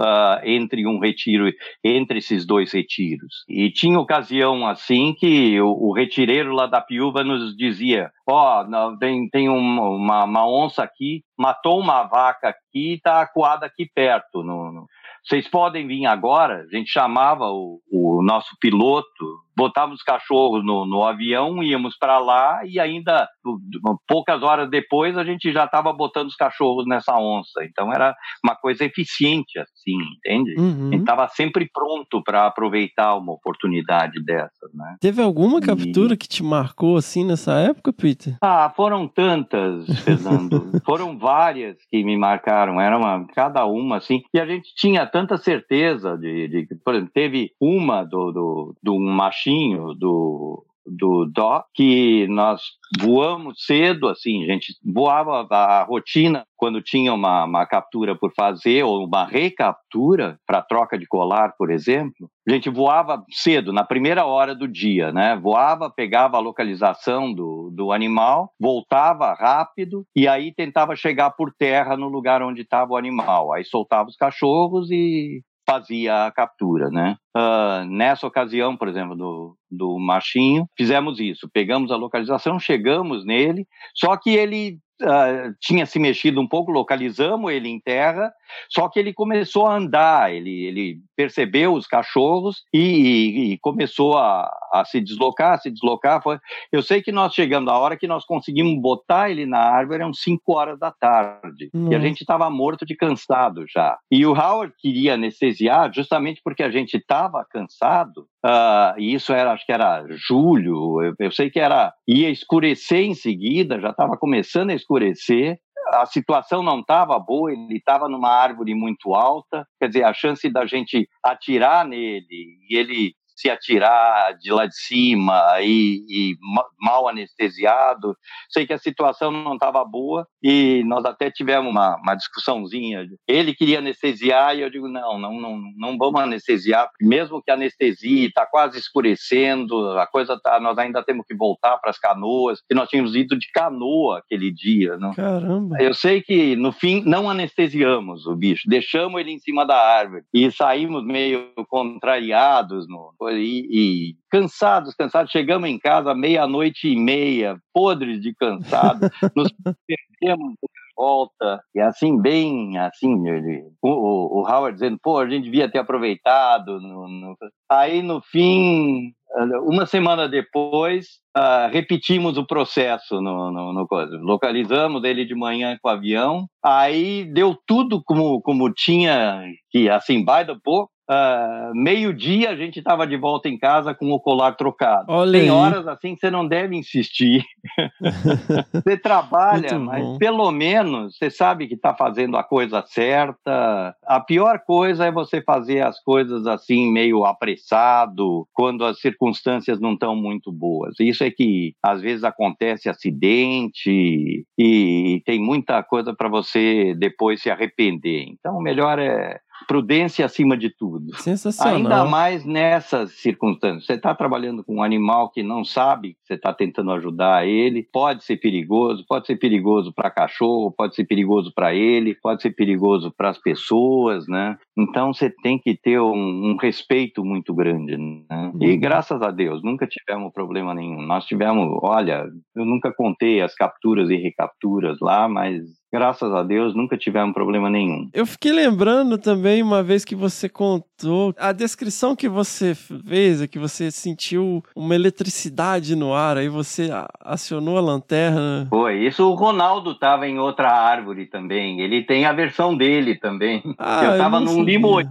uh, entre um retiro, entre esses dois retiros. E tinha ocasião assim que o, o retireiro lá da Piúva nos dizia: ó, oh, tem, tem uma, uma, onça aqui, matou uma vaca aqui está acuada aqui perto. No, no, Vocês podem vir agora? A gente chamava o, o nosso piloto, botávamos os cachorros no, no avião, íamos para lá e ainda poucas horas depois a gente já estava botando os cachorros nessa onça. Então era uma coisa eficiente assim, entende? Uhum. A gente estava sempre pronto para aproveitar uma oportunidade dessas, né? Teve alguma captura e... que te marcou assim nessa época, Peter? Ah, foram tantas, Fernando. foram várias que me marcaram. Era uma cada uma assim. E a gente tinha tanta certeza de, de por exemplo, teve uma do, do, do um machinho do, do Doc, que nós voamos cedo, assim, a gente voava a rotina quando tinha uma, uma captura por fazer ou uma recaptura para troca de colar, por exemplo. A gente voava cedo, na primeira hora do dia, né? Voava, pegava a localização do, do animal, voltava rápido e aí tentava chegar por terra no lugar onde estava o animal. Aí soltava os cachorros e fazia a captura, né? Uh, nessa ocasião, por exemplo, do, do machinho, fizemos isso. Pegamos a localização, chegamos nele, só que ele uh, tinha se mexido um pouco, localizamos ele em terra, só que ele começou a andar, ele, ele percebeu os cachorros e, e, e começou a, a, se deslocar, a se deslocar. Foi... Eu sei que nós chegamos, a hora que nós conseguimos botar ele na árvore, eram 5 horas da tarde, e a gente estava morto de cansado já. E o Howard queria anestesiar justamente porque a gente estava cansado, uh, e isso era, acho que era julho, eu, eu sei que era, ia escurecer em seguida, já estava começando a escurecer, a situação não estava boa, ele estava numa árvore muito alta, quer dizer, a chance da gente atirar nele e ele se atirar de lá de cima e, e mal anestesiado. Sei que a situação não estava boa e nós até tivemos uma, uma discussãozinha. Ele queria anestesiar e eu digo, não, não, não, não vamos anestesiar, mesmo que anestesie, está quase escurecendo, a coisa tá, nós ainda temos que voltar para as canoas, e nós tínhamos ido de canoa aquele dia. Não? Caramba! Eu sei que, no fim, não anestesiamos o bicho, deixamos ele em cima da árvore e saímos meio contrariados no, e, e cansados, cansados. Chegamos em casa meia-noite e meia, podres de cansado, nos perdemos volta, e assim, bem assim, ele, o, o, Howard dizendo, pô, a gente devia ter aproveitado. No, no... Aí, no fim, uma semana depois, uh, repetimos o processo no, no, no coisa. Localizamos ele de manhã com o avião, aí deu tudo como, como tinha, que assim, by the book, Uh, meio-dia a gente estava de volta em casa com o colar trocado. Tem horas assim que você não deve insistir. você trabalha, mas pelo menos você sabe que está fazendo a coisa certa. A pior coisa é você fazer as coisas assim meio apressado, quando as circunstâncias não estão muito boas. Isso é que às vezes acontece acidente e tem muita coisa para você depois se arrepender. Então, o melhor é prudência acima de tudo. Sensacional. Ainda mais nessas circunstâncias. Você está trabalhando com um animal que não sabe que você está tentando ajudar ele, pode ser perigoso, pode ser perigoso para cachorro, pode ser perigoso para ele, pode ser perigoso para as pessoas, né? Então você tem que ter um, um respeito muito grande, né? E graças a Deus nunca tivemos problema nenhum. Nós tivemos, olha, eu nunca contei as capturas e recapturas lá, mas graças a Deus nunca tivemos problema nenhum. Eu fiquei lembrando também uma vez que você contou a descrição que você fez, é que você sentiu uma eletricidade no ar, aí você acionou a lanterna. Foi, isso o Ronaldo estava em outra árvore também. Ele tem a versão dele também. Ah, eu estava não num limoeiro.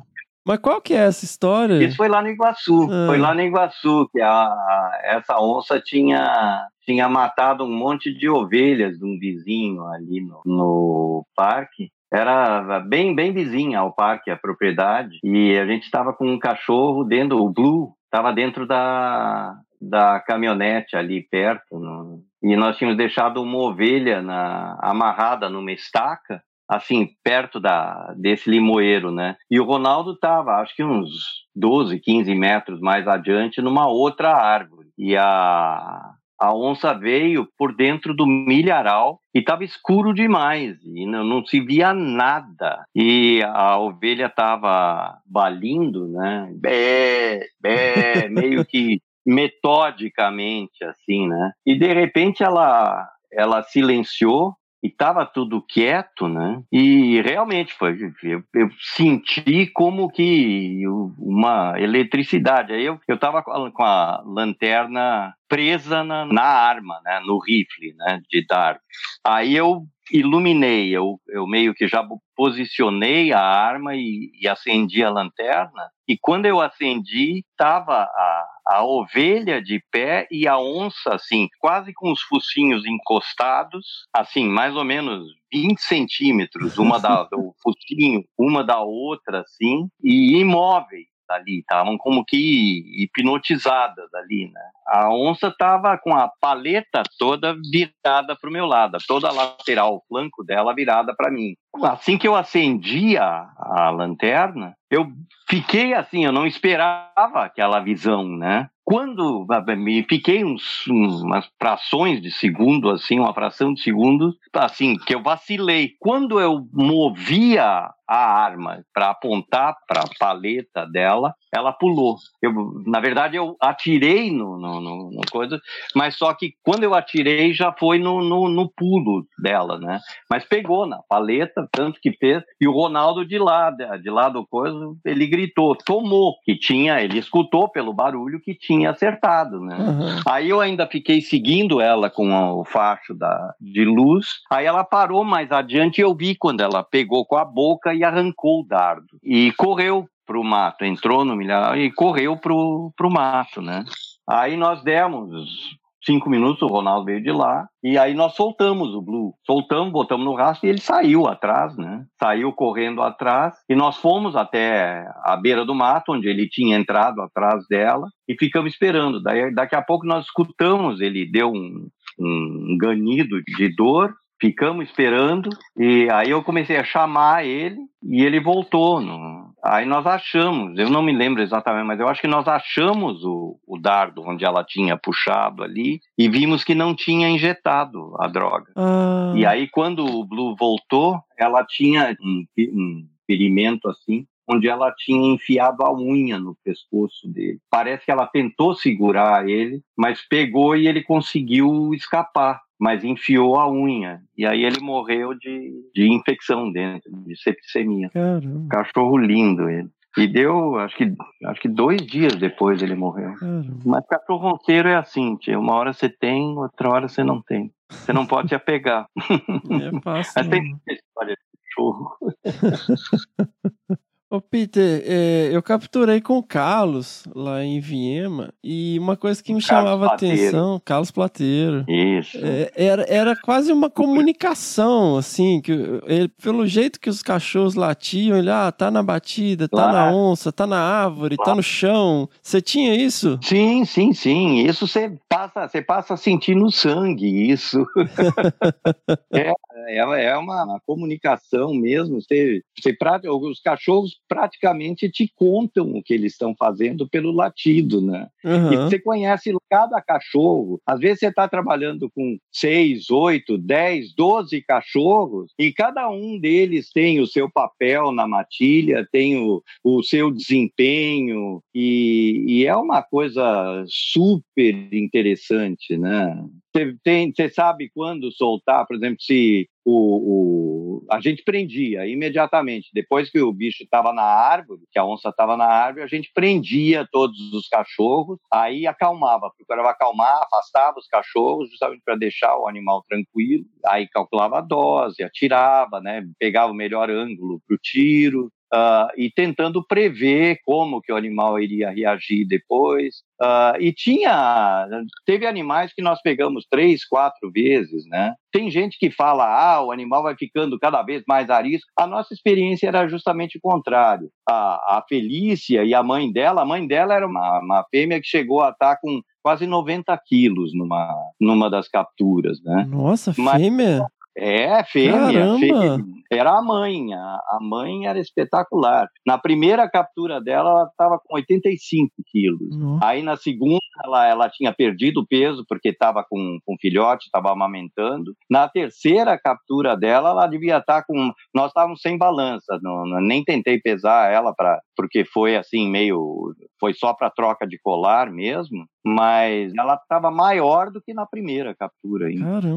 Mas qual que é essa história? Isso foi lá no Iguaçu. Ah. Foi lá no Iguaçu que a, a- essa onça tinha, tinha matado um monte de ovelhas de um vizinho ali no, no parque. Era bem, bem vizinha ao parque, a propriedade. E a gente estava com um cachorro dentro, o Blue, estava dentro da, da caminhonete ali perto. no- e nós tínhamos deixado uma ovelha na, amarrada numa estaca assim, perto da, desse limoeiro, né? E o Ronaldo estava, acho que uns 12, 15 metros mais adiante, numa outra árvore. E a, a onça veio por dentro do milharal e estava escuro demais e não, não se via nada. E a ovelha estava balindo, né? Bé, bé, meio que metodicamente, assim, né? E de repente ela, ela silenciou e estava tudo quieto, né? E realmente foi, eu, eu senti como que uma eletricidade. Aí eu estava com, a- com a lanterna presa na, na arma, né? No rifle, né? De dar. Aí eu iluminei, eu, eu meio que já posicionei a arma e, e acendi a lanterna. E quando eu acendi, estava a, a ovelha de pé e a onça, assim, quase com os focinhos encostados, assim, mais ou menos 20 centímetros, uma da, do focinho, uma da outra, assim, e imóveis ali, estavam como que hipnotizadas ali, né? A onça estava com a paleta toda virada para o meu lado, toda a lateral, o flanco dela virada para mim. Assim que eu acendi a, a lanterna, eu fiquei assim, eu não esperava aquela visão, né? Quando me fiquei uns, umas frações de segundo, assim, uma fração de segundo, assim, que eu vacilei. Quando eu movia a arma para apontar para a paleta dela, ela pulou. Eu, na verdade, eu atirei no, no, no, no coisa, mas só que quando eu atirei já foi no, no, no pulo dela, né? Mas pegou na paleta, tanto que fez. E o Ronaldo de lá, de, lá do coisa, ele gritou, tomou, que tinha, ele escutou pelo barulho que tinha acertado, né? Aham. Aí eu ainda fiquei seguindo ela com o facho da, de luz. Aí ela parou mais adiante e eu vi quando ela pegou com a boca e arrancou o dardo. E correu pro mato, entrou no milharal e correu pro, pro mato, né? Aí nós demos cinco minutos, o Ronaldo veio de lá, e aí nós soltamos o Blue. Soltamos, botamos no rastro e ele saiu atrás, né? Saiu correndo atrás, e nós fomos até a beira do mato, onde ele tinha entrado atrás dela, e ficamos esperando. Daí, daqui a pouco nós escutamos, ele deu um, um ganido de dor, ficamos esperando e aí eu comecei a chamar ele e ele voltou. No... Aí nós achamos, eu não me lembro exatamente, mas eu acho que nós achamos o, o dardo onde ela tinha puxado ali e vimos que não tinha injetado a droga. Ah, E aí quando o Blue voltou, ela tinha um, um ferimento assim onde ela tinha enfiado a unha no pescoço dele. Parece que ela tentou segurar ele, mas pegou e ele conseguiu escapar, mas enfiou a unha. E aí ele morreu de, de infecção dentro, de septicemia. caramba, Cachorro lindo ele. E deu, acho que, acho que dois dias depois ele morreu. caramba. Mas cachorro ronceiro é assim, tia. Uma hora você tem, outra hora você não tem. Você não pode se apegar. É fácil. Mas tem história de cachorro. Ô, Peter, é, eu capturei com o Carlos lá em Viema e uma coisa que me Carlos chamava a Plateiro. atenção, Carlos Plateiro. Isso. É, era, era quase uma comunicação, assim, que ele, pelo jeito que os cachorros latiam, ele, ah, tá na batida, tá na onça, tá na árvore, tá no chão. Você tinha isso? Sim, sim, sim. Isso você passa, você passa a sentir no sangue isso. é, é, é uma, uma comunicação mesmo. Você, você, os cachorros praticamente te contam o que eles estão fazendo pelo latido, né? E Aham. você conhece cada cachorro. Às vezes você está trabalhando com seis, oito, dez, doze cachorros e cada um deles tem o seu papel na matilha, tem o, o seu desempenho e, e é uma coisa super interessante, né? Você, sabe quando soltar, por exemplo, se o, o- a gente prendia imediatamente, depois que o bicho estava na árvore, que a onça estava na árvore, a gente prendia todos os cachorros, aí acalmava, procurava acalmar, afastava os cachorros, justamente para deixar o animal tranquilo, aí calculava a dose, atirava, né, pegava o melhor ângulo para o tiro, ah, e tentando prever como que o animal iria reagir depois. Ah, e tinha, teve animais que nós pegamos três, quatro vezes, né? Tem gente que fala, ah, o animal vai ficando cada vez mais arisco. A nossa experiência era justamente o contrário. A, a Felícia e a mãe dela, a mãe dela era uma, uma fêmea que chegou a estar com quase 90 quilos numa, numa das capturas, né? Nossa, Mas- fêmea? É, fêmea, fêmea. Era a mãe, a, a mãe era espetacular. Na primeira captura dela, ela estava com 85 quilos. Nossa. Aí na segunda, ela, ela tinha perdido o peso porque estava com, com filhote, estava amamentando. Na terceira captura dela, ela devia estar com. Nós estávamos sem balança, não, não- nem tentei pesar ela para porque foi assim meio. Foi só para troca de colar mesmo, mas ela estava maior do que na primeira captura.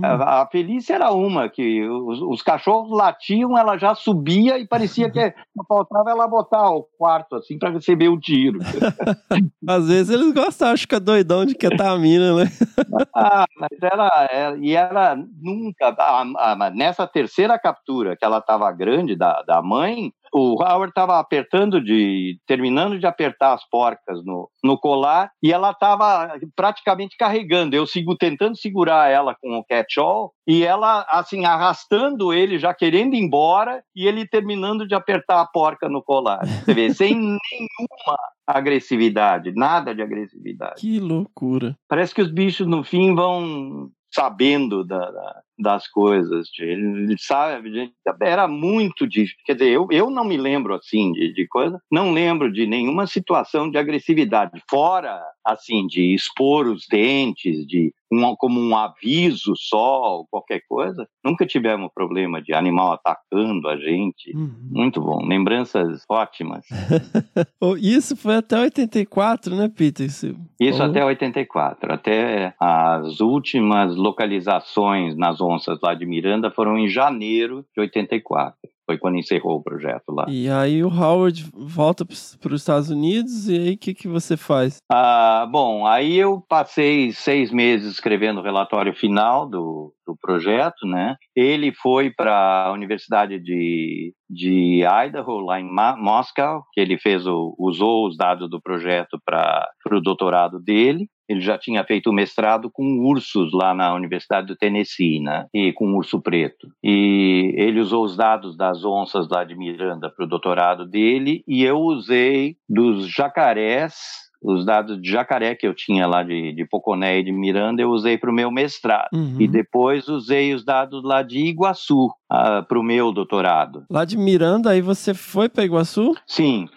A, a Felícia era uma que os, os cachorros latiam, ela já subia e parecia que faltava ela botar o quarto assim para receber o tiro. Às vezes eles gostam, acho que é doidão de ketamina, né? Ah, mas ela, ela- e ela nunca, a- a- nessa terceira captura que ela estava grande da, da mãe, o Howard estava apertando de, terminando de apertar as porcas no, no colar e ela estava praticamente carregando. Eu sigo tentando segurar ela com o catch-all e ela assim arrastando ele já querendo ir embora e ele terminando de apertar a porca no colar. Você vê, sem nenhuma agressividade, nada de agressividade. Que loucura. Parece que os bichos no fim vão sabendo da- da- das coisas. Ele, sabe, era muito difícil. Quer dizer, eu, eu não me lembro assim de, de coisa, não lembro de nenhuma situação de agressividade, fora assim de expor os dentes, de um, como um aviso só, ou qualquer coisa. Nunca tivemos problema de animal atacando a gente. Uhum. Muito bom, lembranças ótimas. Isso foi até 84, né, Peter? Isso- Isso até 84. Até as últimas localizações nas onças lá de Miranda foram em janeiro de 84. Foi quando encerrou o projeto lá. E aí o Howard volta para os Estados Unidos e aí o que, que você faz? Ah, bom, aí eu passei seis meses escrevendo o relatório final do, do projeto, né? Ele foi para a Universidade de, de Idaho, lá em Ma Moscow, que ele fez o, usou os dados do projeto para o doutorado dele. Ele já tinha feito o mestrado com ursos lá na Universidade do Tennessee, né? E com urso preto. E ele usou os dados das onças lá de Miranda para o doutorado dele e eu usei dos jacarés os dados de jacaré que eu tinha lá de, de Poconé e de Miranda, eu usei para o meu mestrado. Uhum. E depois usei os dados lá de Iguaçu uh, para o meu doutorado. Lá de Miranda, aí você foi para Iguaçu? Sim,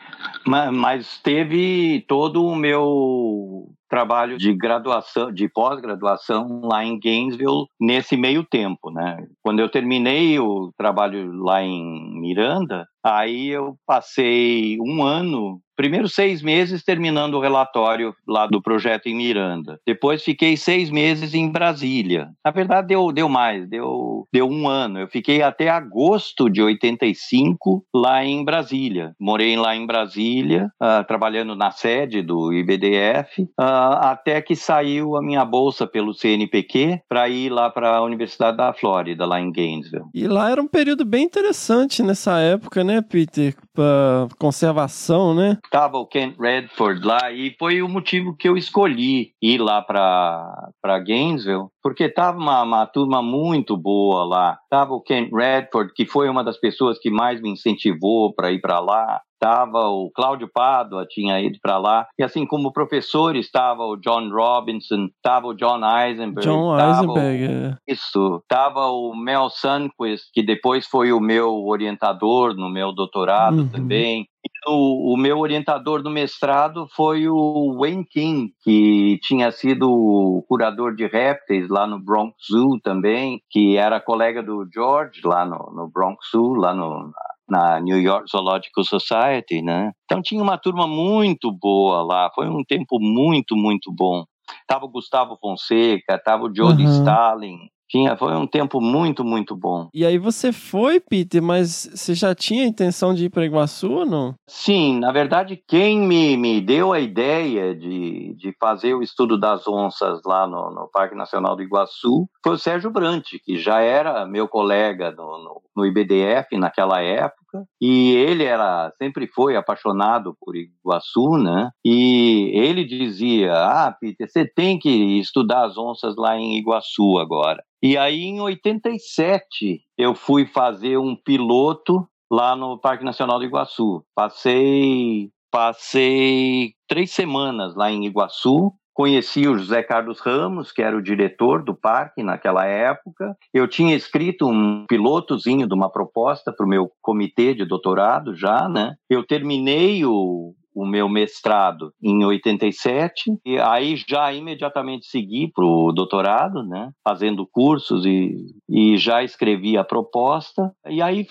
mas, mas teve todo o meu trabalho de graduação, de pós-graduação lá em Gainesville nesse meio tempo, né? Quando eu terminei o trabalho lá em Miranda, aí eu passei um ano Primeiro seis meses terminando o relatório lá do projeto em Miranda. Depois fiquei seis meses em Brasília. Na verdade, deu, deu mais, deu, deu um ano. Eu fiquei até agosto de 85 lá em Brasília. Morei lá em Brasília, uh, trabalhando na sede do IBDF, uh, ah, até que saiu a minha bolsa pelo CNPq para ir lá para a Universidade da Flórida, lá em Gainesville. E lá era um período bem interessante nessa época, né, Peter? Pra conservação, né? Estava o Kent Redford lá e foi o motivo que eu escolhi ir lá para Gainesville, porque estava uma, uma turma muito boa lá. Tava o Kent Redford, que foi uma das pessoas que mais me incentivou para ir para lá estava o Cláudio Pádua, tinha ido para lá, e assim como professor estava o John Robinson, estava o John Eisenberg, John Eisenberg, o, é. isso, estava o Mel Sunquist, que depois foi o meu orientador no meu doutorado Uhum. também, o, o, meu orientador do mestrado foi o Wayne King, que tinha sido curador de répteis lá no Bronx Zoo também, que era colega do George lá no, no Bronx Zoo, lá no, na New York Zoological Society, né? Então tinha uma turma muito boa lá, foi um tempo muito, muito bom. Tava o Gustavo Fonseca, tava o Jody Uhum. Stalin, tinha, foi um tempo muito, muito bom. E aí você foi, Peter, mas você já tinha a intenção de ir para Iguaçu ou não? Sim, na verdade, quem me, me deu a ideia de, de fazer o estudo das onças lá no, no Parque Nacional do Iguaçu foi o Sérgio Brant, que já era meu colega no, no, no IBDF naquela época, e ele era sempre foi apaixonado por Iguaçu, né? E ele dizia: Ah, Peter, você tem que estudar as onças lá em Iguaçu agora. E aí, em 87, eu fui fazer um piloto lá no Parque Nacional do Iguaçu. Passei, passei três semanas lá em Iguaçu. Conheci o José Carlos Ramos, que era o diretor do parque naquela época. Eu tinha escrito um pilotozinho de uma proposta para o meu comitê de doutorado já, né? Eu terminei o, o meu mestrado em 87 e aí já imediatamente segui para o doutorado, né, fazendo cursos e, e já escrevi a proposta e aí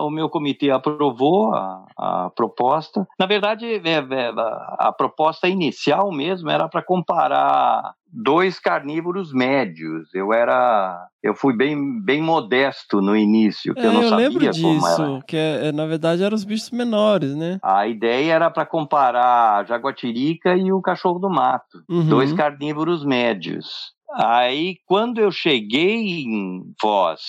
o meu comitê aprovou a, a proposta. Na verdade, é, é, a proposta inicial mesmo era para comparar dois carnívoros médios. Eu era, eu fui bem, bem modesto no início, que É, eu não eu sabia lembro como disso, era. que é, é, na verdade eram os bichos menores, né? A ideia era para comparar a jaguatirica e o cachorro do mato, Uhum. dois carnívoros médios. Aí, quando eu cheguei em Foz,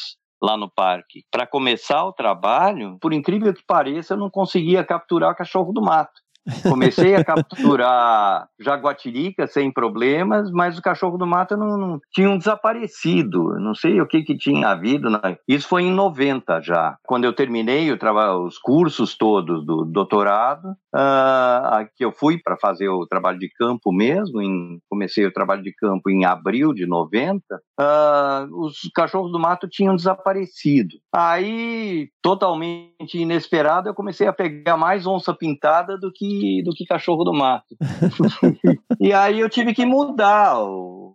lá no parque, para começar o trabalho, por incrível que pareça, eu não conseguia capturar o cachorro do mato. Comecei a capturar jaguatirica sem problemas, mas o cachorro do mato não, não tinha desaparecido. Não sei o que, que tinha havido. né? Isso foi em 90 já. Quando eu terminei o traba- os cursos todos do doutorado, ah, que eu fui para fazer o trabalho de campo mesmo, em- comecei o trabalho de campo em abril de 90, ah, os cachorros do mato tinham desaparecido. Aí, totalmente inesperado, eu comecei a pegar mais onça pintada do que, do que cachorro do mato. e aí eu tive que mudar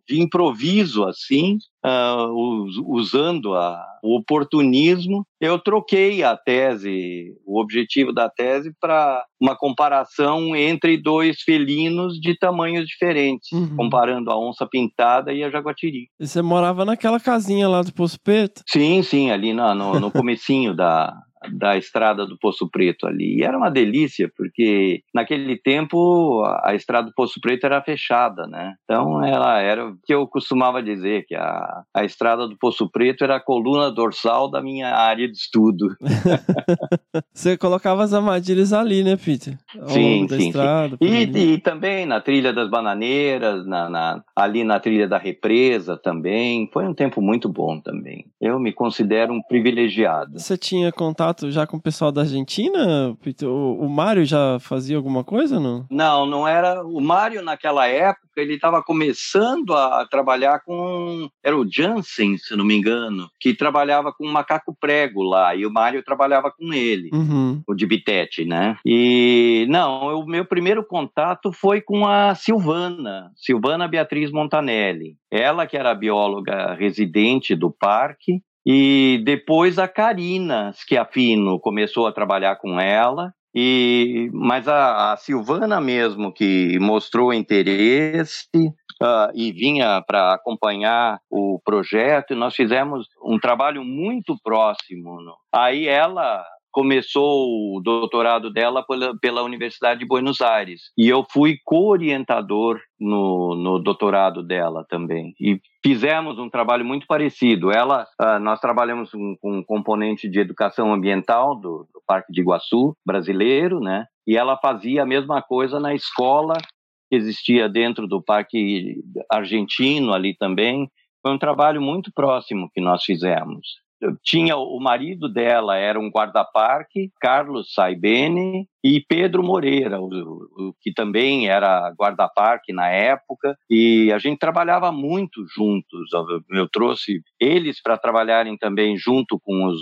de improviso, assim, us- usando a- o oportunismo, eu troquei a tese, o objetivo da tese, para uma comparação entre dois felinos de tamanhos diferentes, Uhum. comparando a onça pintada e a jaguatirica. E você morava naquela casinha lá do Poço Preto? Sim, sim, ali no, no comecinho da, da estrada do Poço Preto ali. E era uma delícia, porque naquele tempo a, a estrada do Poço Preto era fechada, né? Então ela era o que eu costumava dizer, que a, a estrada do Poço Preto era a coluna dorsal da minha área de estudo. Você colocava as armadilhas ali, né, Peter? Ao Sim, sim, estrada. por E, e também na trilha das bananeiras, na, na- ali na trilha da represa também. Foi um tempo muito bom também. Eu me considero um privilegiado. Você tinha contato já com o pessoal da Argentina? O, o Mário já fazia alguma coisa, não? Não, não era. O Mário, naquela época, ele estava começando a trabalhar com. Era o Jansen, se não me engano, que trabalhava com macaco prego lá. E o Mário trabalhava com ele. Uhum. o de Bitete, né? E não, o meu primeiro contato foi com a Silvana, Silvana Beatriz Montanelli. Ela que era a bióloga residente do parque e depois a Karina Schiaffino começou a trabalhar com ela. E, mas a, a Silvana mesmo que mostrou interesse ah, e vinha para acompanhar o projeto, e nós fizemos um trabalho muito próximo. Aí ela começou o doutorado dela pela, pela Universidade de Buenos Aires e eu fui co-orientador no, no doutorado dela também e fizemos um trabalho muito parecido. Ela, ah, nós trabalhamos com, com um componente de educação ambiental do, do Parque de Iguaçu brasileiro, né? E ela fazia a mesma coisa na escola que existia dentro do Parque Argentino ali também. Foi um trabalho muito próximo que nós fizemos tinha o marido dela era um guarda-parque, Carlos Saibene e Pedro Moreira, o, o que também era guarda-parque na época, e a gente trabalhava muito juntos. Eu, eu trouxe eles para trabalharem também junto com os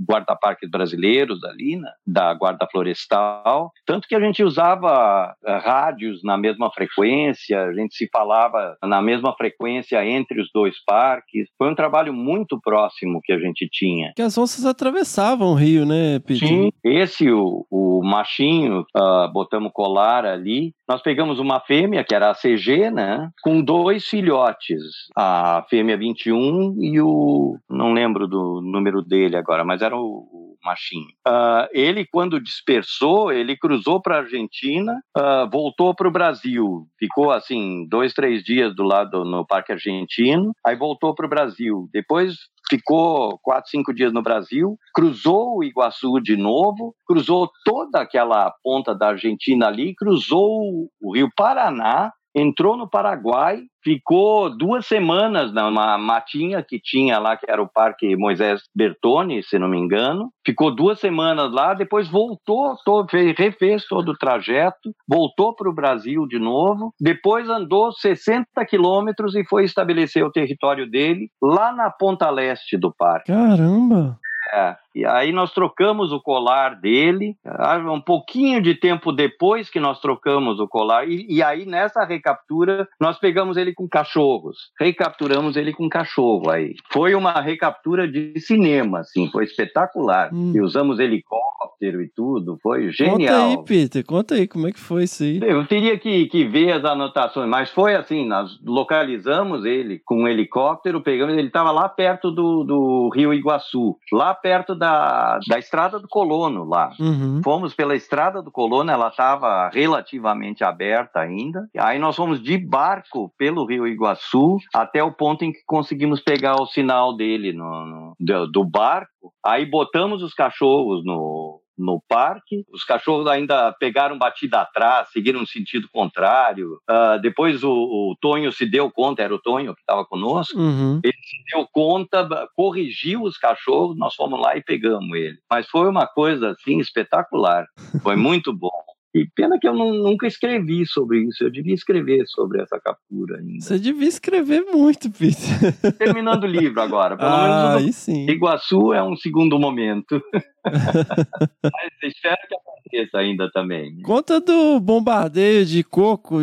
guarda-parques brasileiros ali, né, da Guarda Florestal, tanto que a gente usava eh, rádios na mesma frequência, a gente se falava na mesma frequência entre os dois parques. Foi um trabalho muito próximo que a gente tinha. Que as onças atravessavam o rio, né, Peter? Sim, esse, o, o machinho, ah, botamos colar ali. Nós pegamos uma fêmea, que era a CG, né? Com dois filhotes. A fêmea 21 e o. Não lembro do número dele agora, mas era o, o machinho. Ah, ele, quando dispersou, ele cruzou para a Argentina, ah, voltou para o Brasil. Ficou assim, dois, três dias do lado no Parque Argentino, aí voltou para o Brasil. Depois ficou quatro, cinco dias no Brasil, cruzou o Iguaçu de novo, cruzou toda aquela ponta da Argentina ali, cruzou o Rio Paraná, entrou no Paraguai, ficou duas semanas numa matinha que tinha lá, que era o Parque Moisés Bertone, se não me engano. Ficou duas semanas lá, depois voltou, to- fez- refez todo o trajeto, voltou para o Brasil de novo, depois andou 60 quilômetros e foi estabelecer o território dele lá na ponta leste do parque. Caramba! É, e aí nós trocamos o colar dele, ah, um pouquinho de tempo depois que nós trocamos o colar, e, e aí nessa recaptura nós pegamos ele com cachorros, recapturamos ele com cachorro aí. Foi uma recaptura de cinema, assim, foi espetacular. Hum. E usamos helicóptero e tudo, foi Conta genial. aí, Peter, conta aí como é que foi isso aí. Eu teria que, que ver as anotações, mas foi assim: nós localizamos ele com um helicóptero, pegamos, ele estava lá perto do, do Rio Iguaçu, lá perto da, da estrada do Colono, lá. Uhum. Fomos pela estrada do Colono, ela estava relativamente aberta ainda. Aí nós fomos de barco pelo Rio Iguaçu até o ponto em que conseguimos pegar o sinal dele no, no- do, do barco. Aí botamos os cachorros no, no parque. Os cachorros ainda pegaram batida atrás, seguiram no sentido contrário. Ah, depois o, o Tonho se deu conta, era o Tonho que estava conosco Uhum. deu conta, corrigiu os cachorros, nós fomos lá e pegamos ele. Mas foi uma coisa assim espetacular, foi muito bom. E pena que eu não- nunca escrevi sobre isso, eu devia escrever sobre essa captura ainda. Você devia escrever muito, Peter. Terminando o livro agora, pelo ah, menos aí sim. Iguaçu é um segundo momento. Mas espero que aconteça ainda também. Conta do bombardeio de coco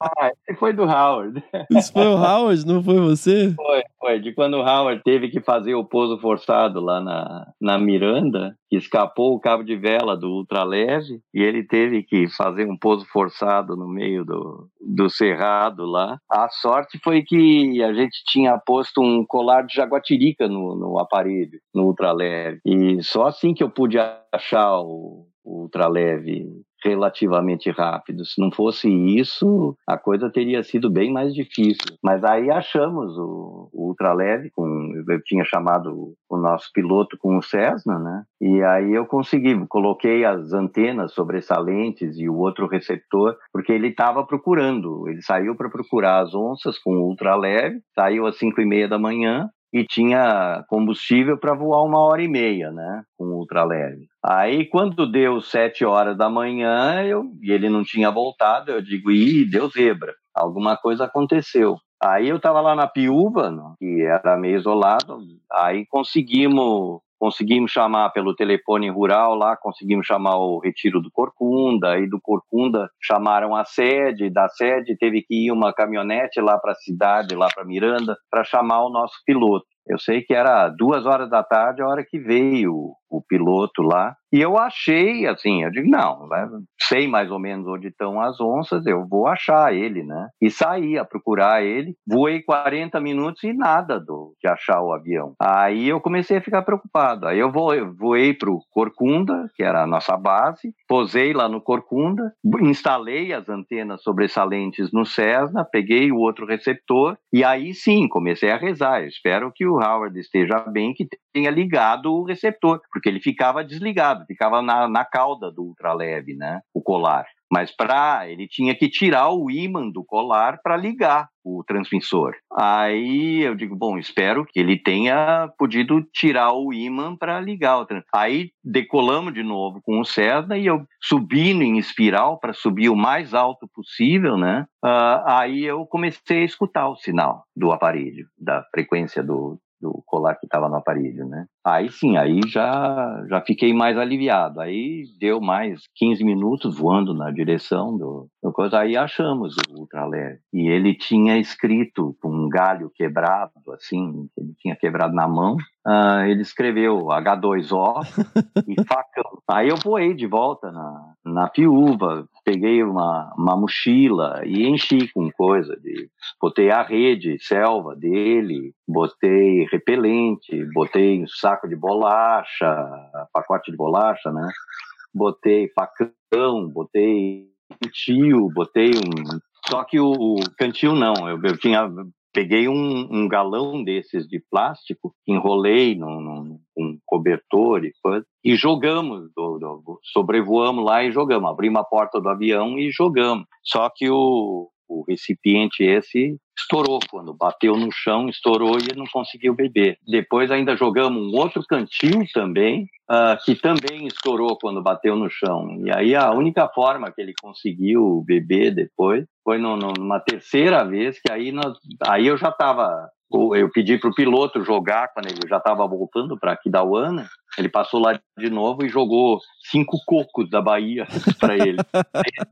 Ah, esse foi do Howard. Isso foi o Howard, não foi você? Foi, foi. De quando o Howard teve que fazer o pouso forçado lá na, na Miranda, que escapou o cabo de vela do ultraleve, e ele teve que fazer um pouso forçado no meio do, do cerrado lá. A sorte foi que a gente tinha posto um colar de jaguatirica no, no aparelho, no ultraleve. E só assim que eu pude achar o, o ultraleve relativamente rápido. Se não fosse isso, a coisa teria sido bem mais difícil. Mas aí achamos o, o ultraleve, com, eu tinha chamado o nosso piloto com o Cessna, né? E aí eu consegui, coloquei as antenas sobressalentes e o outro receptor, porque ele estava procurando, ele saiu para procurar as onças com o ultraleve, saiu às cinco e meia da manhã, e tinha combustível para voar uma hora e meia, né, com ultraleve. Aí, quando deu sete horas da manhã, eu, e ele não tinha voltado, eu digo, ih, deu zebra, alguma coisa aconteceu. Aí eu estava lá na Piúva, que era meio isolado, aí conseguimos conseguimos chamar pelo telefone rural lá, conseguimos chamar o retiro do Corcunda, aí do Corcunda chamaram a sede, da sede teve que ir uma caminhonete lá para a cidade, lá para Miranda, para chamar o nosso piloto. Eu sei que era duas horas da tarde a hora que veio o piloto lá. E eu achei, assim, eu digo, não, né, sei mais ou menos onde estão as onças, eu vou achar ele, né? E saí a procurar ele, voei 40 minutos e nada do, de achar o avião. Aí eu comecei a ficar preocupado. Aí eu voei, voei para o Corcunda, que era a nossa base, posei lá no Corcunda, instalei as antenas sobressalentes no Cessna, peguei o outro receptor e aí sim comecei a rezar. Eu espero que o Howard esteja bem, que tenha ligado o receptor, porque ele ficava desligado, ficava na, na cauda do ultraleve, né? O colar. Mas para ele tinha que tirar o ímã do colar para ligar o transmissor. Aí eu digo, bom, espero que ele tenha podido tirar o ímã para ligar o trans... Aí decolamos de novo com o Cessna e eu subindo em espiral para subir o mais alto possível, né? Ah, aí eu comecei a escutar o sinal do aparelho, da frequência do, do colar que estava no aparelho, né? Aí sim, aí já já fiquei mais aliviado. Aí deu mais 15 minutos voando na direção do, do coisa. Aí achamos o ultraleve. E ele tinha escrito com um galho quebrado, assim, ele tinha quebrado na mão. ah, ele escreveu H2O e facão. Aí eu voei de volta na, na piúva, peguei uma, uma mochila e enchi com coisa de botei a rede selva dele, botei repelente, botei um saco de bolacha, pacote de bolacha, né? Botei facão, botei cantil, botei um. Só que o, cantil não, eu, eu tinha. Peguei um, um galão desses de plástico, enrolei num, num um cobertor e coisa, e jogamos, do, do, sobrevoamos lá e jogamos. Abrimos a porta do avião e jogamos. Só que o, o recipiente esse estourou quando bateu no chão, estourou e não conseguiu beber. Depois ainda jogamos um outro cantil também, uh, que também estourou quando bateu no chão. E aí a única forma que ele conseguiu beber depois foi no, no, numa terceira vez, que aí, nós, aí eu já estava eu pedi para o piloto jogar quando ele já estava voltando para Aquidauana. Ele passou lá de novo e jogou cinco cocos da Bahia para ele. ele.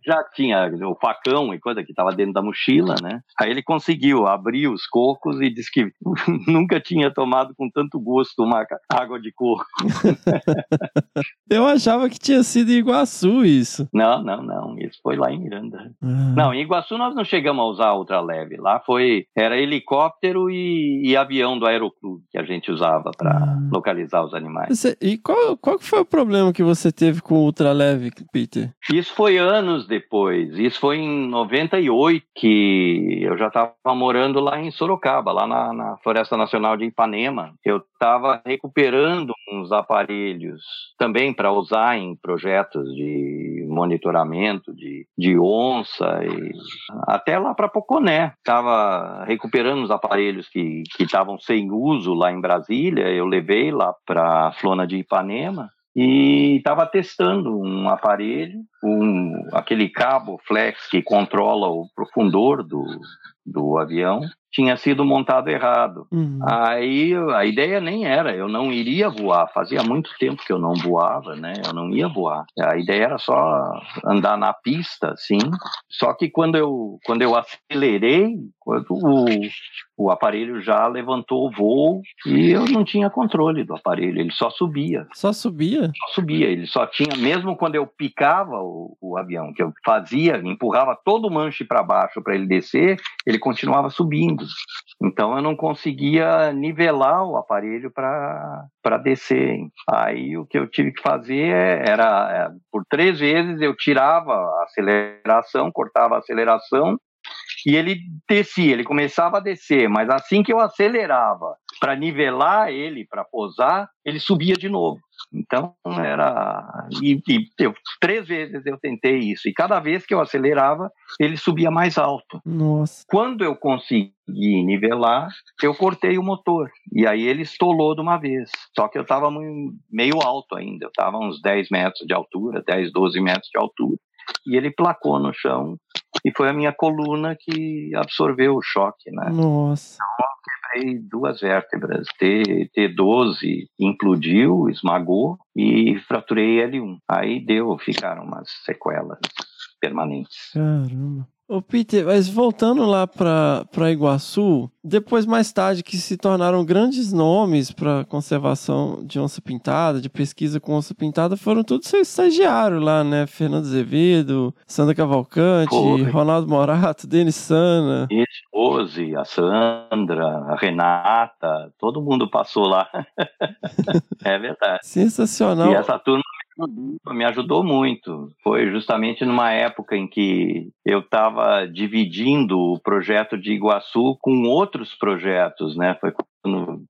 Já tinha o facão e coisa que estava dentro da mochila, né? Aí ele conseguiu abrir os cocos e disse que nunca tinha tomado com tanto gosto uma água de coco. Eu achava que tinha sido em Iguaçu isso. Não, não, não. Isso foi lá em Miranda. Ah. Não, em Iguaçu nós não chegamos a usar ultraleve. Lá foi era helicóptero e, e avião do aeroclube que a gente usava para ah. localizar os animais. Você, e qual, qual foi o problema que você teve com o ultraleve, Peter? Isso foi anos depois. Isso foi em 98 que eu já estava morando lá em Sorocaba, lá na, na Floresta Nacional de Ipanema. Eu estava recuperando uns aparelhos também para usar em projetos de monitoramento de, de onça e até lá para Poconé. Estava recuperando os aparelhos que estavam sem uso lá em Brasília. Eu levei lá para a Flona de Ipanema e estava testando um aparelho, um, aquele cabo flex que controla o profundor do, do avião tinha sido montado errado. Uhum. Aí a ideia nem era, eu não iria voar. Fazia muito tempo que eu não voava, né? Eu não ia voar. A ideia era só andar na pista, assim. Só que quando eu, quando eu acelerei, quando o, o aparelho já levantou o voo e eu não tinha controle do aparelho, ele só subia. Só subia? Só subia, ele só tinha, mesmo quando eu picava o, o avião, que eu fazia, empurrava todo o manche para baixo para ele descer, ele continuava subindo. Então eu não conseguia nivelar o aparelho para descer. Aí o que eu tive que fazer era, é, por três vezes eu tirava a aceleração, cortava a aceleração e ele descia, ele começava a descer, mas assim que eu acelerava para nivelar ele, para posar, ele subia de novo. Então era. E, e eu, três vezes eu tentei isso, e cada vez que eu acelerava, ele subia mais alto. Nossa. Quando eu consegui nivelar, eu cortei o motor. E aí ele estolou de uma vez. Só que eu estava meio alto ainda, eu estava uns 10 metros de altura, 10, 12 metros de altura. E ele placou no chão e foi a minha coluna que absorveu o choque, né? Nossa. Então quebrei duas vértebras. T, T12 implodiu, esmagou e fraturei L1. Aí deu, ficaram umas sequelas permanentes. Caramba. Ô Peter, mas voltando lá para Iguaçu, depois mais tarde que se tornaram grandes nomes para conservação de onça pintada, de pesquisa com onça pintada, foram todos seus estagiários lá, né? Fernando Azevedo, Sandra Cavalcante, Foi. Ronaldo Morato, Denis Sana. Isso, a Sandra, a Renata, todo mundo passou lá. é verdade. Sensacional. E essa turma me ajudou muito. Foi justamente numa época em que eu estava dividindo o projeto de Iguaçu com outros projetos, né? Foi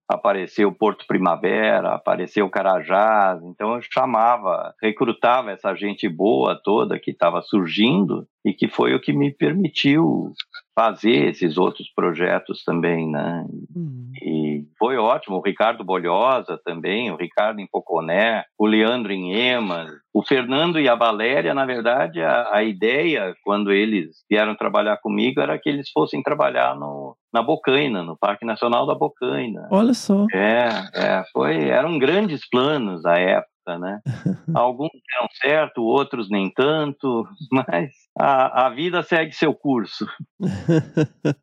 apareceu Porto Primavera, apareceu Carajás, então eu chamava, recrutava essa gente boa toda que estava surgindo e que foi o que me permitiu fazer esses outros projetos também, né? Hum. E foi ótimo. O Ricardo Bolhosa também, o Ricardo em Poconé, o Leandro em Emas, o Fernando e a Valéria, na verdade, a, a ideia, quando eles vieram trabalhar comigo, era que eles fossem trabalhar no, na Bocaina, no Parque Nacional da Bocaina. Olha só. É, é, foi, eram grandes planos à época, né? Alguns deram certo, outros nem tanto, mas a, a vida segue seu curso.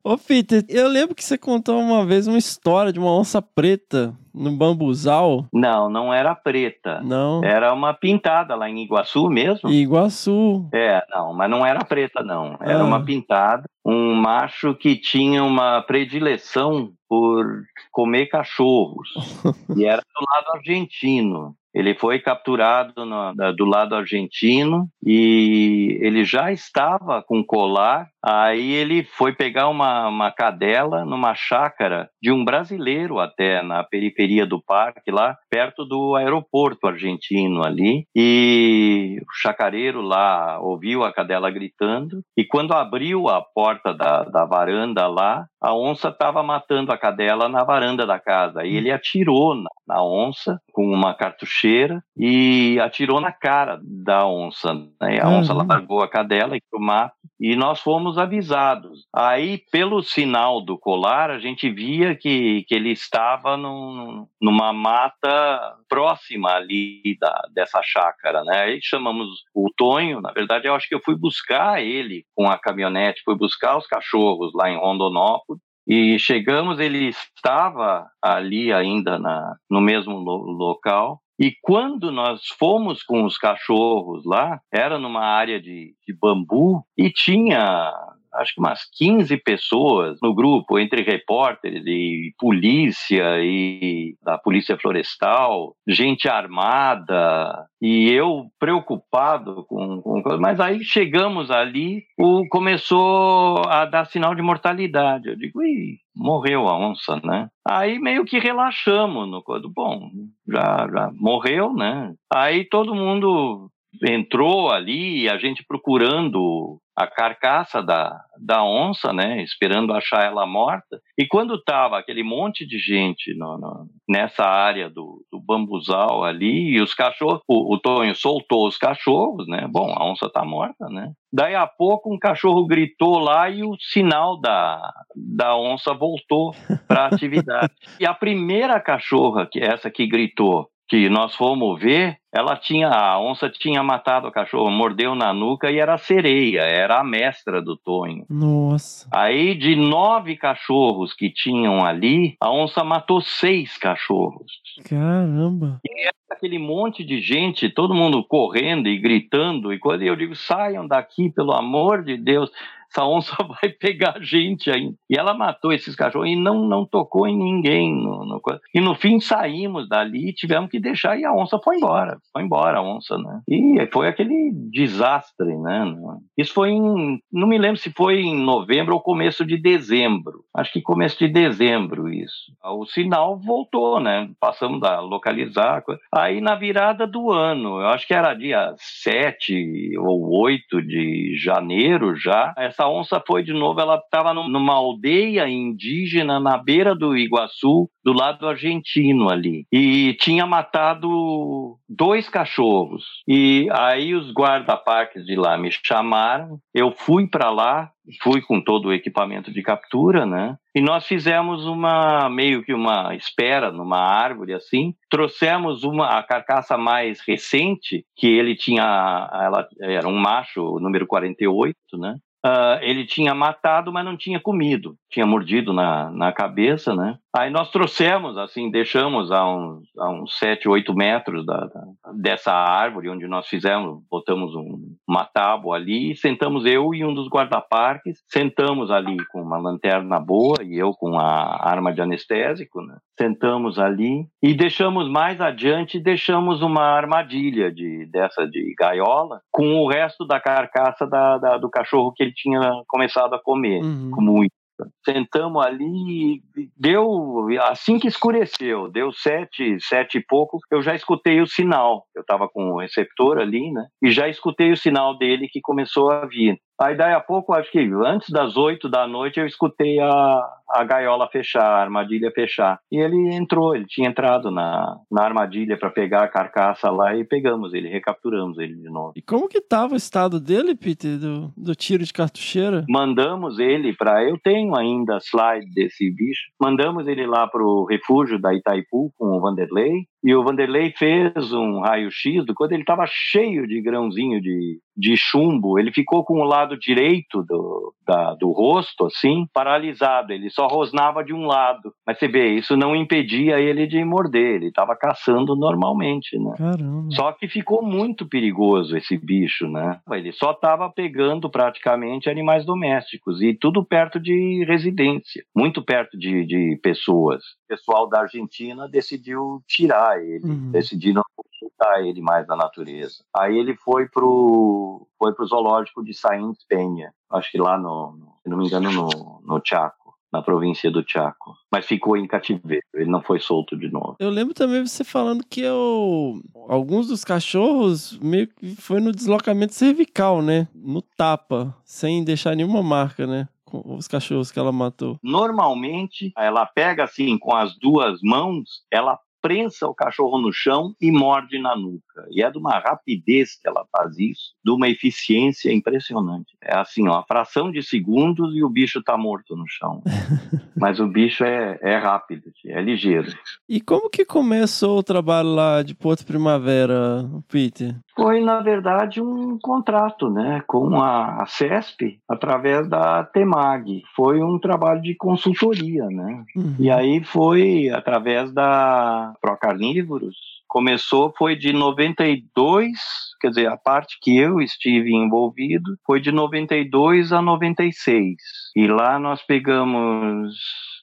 Ô Peter, eu lembro que você contou uma vez uma história de uma onça preta no bambuzal. Não, não era preta. Não. Era uma pintada lá em Iguaçu mesmo. Iguaçu. É, não, mas não era preta, não. Era Ah. uma pintada. Um macho que tinha uma predileção por comer cachorros. e era do lado argentino. Ele foi capturado no- do lado argentino e ele já estava com colar. Aí ele foi pegar uma, uma cadela numa chácara de um brasileiro até na periferia do parque, lá perto do aeroporto argentino ali. E o chacareiro lá ouviu a cadela gritando e quando abriu a porta da, da varanda lá, a onça estava matando a cadela na varanda da casa. E ele atirou na, na onça com uma cartucheira e atirou na cara da onça. Né? A onça Uhum. largou a cadela e pro mato e nós fomos avisados. Aí, pelo sinal do colar, a gente via que, que ele estava num- numa mata próxima ali da, dessa chácara, né? Aí chamamos o Tonho, na verdade, eu acho que eu fui buscar ele com a caminhonete, fui buscar os cachorros lá em Rondonópolis. E chegamos, ele estava ali ainda na, no mesmo lo- local. E quando nós fomos com os cachorros lá, era numa área de, de bambu e tinha acho que umas 15 pessoas no grupo, entre repórteres e polícia e da polícia florestal, gente armada, e eu preocupado com, com mas aí chegamos ali, o começou a dar sinal de mortalidade. Eu digo, ih, morreu a onça, né? Aí meio que relaxamos no coisa. Bom, já, já morreu, né? Aí todo mundo entrou ali, a gente procurando a carcaça da, da onça, né, esperando achar ela morta. E quando tava aquele monte de gente no, no, nessa área do, do bambuzal ali, e os cachorros, o, o Tonho soltou os cachorros, né? Bom, a onça tá morta, né? Daí a pouco um cachorro gritou lá e o sinal da, da onça voltou para a atividade. e a primeira cachorra, que é essa que gritou, que nós fomos ver, ela tinha, a onça tinha matado o cachorro, mordeu na nuca e era a sereia, era a mestra do Tonho. Nossa. Aí, de nove cachorros que tinham ali, a onça matou seis cachorros. Caramba. E aquele monte de gente, todo mundo correndo e gritando, e quando eu digo, saiam daqui, pelo amor de Deus, essa onça vai pegar a gente aí. E ela matou esses cachorros e não, não tocou em ninguém. No, no, e no fim saímos dali, tivemos que deixar e a onça foi embora. Foi embora a onça, né? E foi aquele desastre, né? Isso foi em. Não me lembro se foi em novembro ou começo de dezembro. Acho que começo de dezembro isso. O sinal voltou, né? Passamos a localizar. Aí na virada do ano, eu acho que era dia 7 ou 8 de janeiro já, essa onça foi de novo, ela estava numa aldeia indígena na beira do Iguaçu, do lado argentino ali. E tinha matado dois cachorros. E aí os guarda-parques de lá me chamaram, eu fui para lá, fui com todo o equipamento de captura, né? E nós fizemos uma meio que uma espera numa árvore assim. Trouxemos uma a carcaça mais recente, que ele tinha ela era um macho, número 48, né? Uh, ele tinha matado, mas não tinha comido, tinha mordido na, na cabeça, né? Aí nós trouxemos, assim, deixamos a uns, a uns 7, 8 metros da, da, dessa árvore onde nós fizemos, botamos um, uma tábua ali, sentamos eu e um dos guarda-parques, sentamos ali com uma lanterna boa e eu com a arma de anestésico, né? Sentamos ali e deixamos mais adiante, deixamos uma armadilha de, dessa de gaiola com o resto da carcaça da, da do cachorro que ele tinha começado a comer, Uhum. com muito. Sentamos ali, deu assim que escureceu, deu sete, sete e pouco, eu já escutei o sinal. Eu estava com o receptor ali, né? E já escutei o sinal dele que começou a vir. Aí daí a pouco, acho que antes das oito da noite, eu escutei a, a gaiola fechar, a armadilha fechar. E ele entrou, ele tinha entrado na, na armadilha para pegar a carcaça lá e pegamos ele, recapturamos ele de novo. E como que tava o estado dele, Peter, do, do tiro de cartucheira? Mandamos ele para. Eu tenho ainda slide desse bicho. Mandamos ele lá pro refúgio da Itaipu com o Vanderlei. E o Vanderlei fez um raio-x do quando ele estava cheio de grãozinho de, de chumbo. Ele ficou com o lado direito do, da, do rosto, assim, paralisado. Ele só rosnava de um lado. Mas você vê, isso não impedia ele de morder. Ele estava caçando normalmente, né? Caramba. Só que ficou muito perigoso esse bicho, né? Ele só estava pegando praticamente animais domésticos e tudo perto de residência, muito perto de, de pessoas. O pessoal da Argentina decidiu tirar ele, Uhum. decidiu não soltar ele mais na natureza. Aí ele foi pro foi pro zoológico de Sainz Penha, acho que lá no, no- se não me engano no, no Chaco, na província do Chaco, mas ficou em cativeiro. Ele não foi solto de novo. Eu lembro também você falando que eu, alguns dos cachorros meio que foi no deslocamento cervical, né? No tapa, sem deixar nenhuma marca, né? Com os cachorros que ela matou. Normalmente, ela pega assim com as duas mãos, ela prensa o cachorro no chão e morde na nuca. E é de uma rapidez que ela faz isso, de uma eficiência impressionante. É assim, ó, a fração de segundos e o bicho tá morto no chão. Mas o bicho é, é rápido, é ligeiro. E como que começou o trabalho lá de Porto Primavera, Peter? Foi, na verdade, um contrato né, com a, a CESP, através da TEMAG. Foi um trabalho de consultoria, né? Uhum. E aí foi através da Procarnívoros. Começou, foi de 92, quer dizer, a parte que eu estive envolvido foi de 92 a 96. E lá nós pegamos,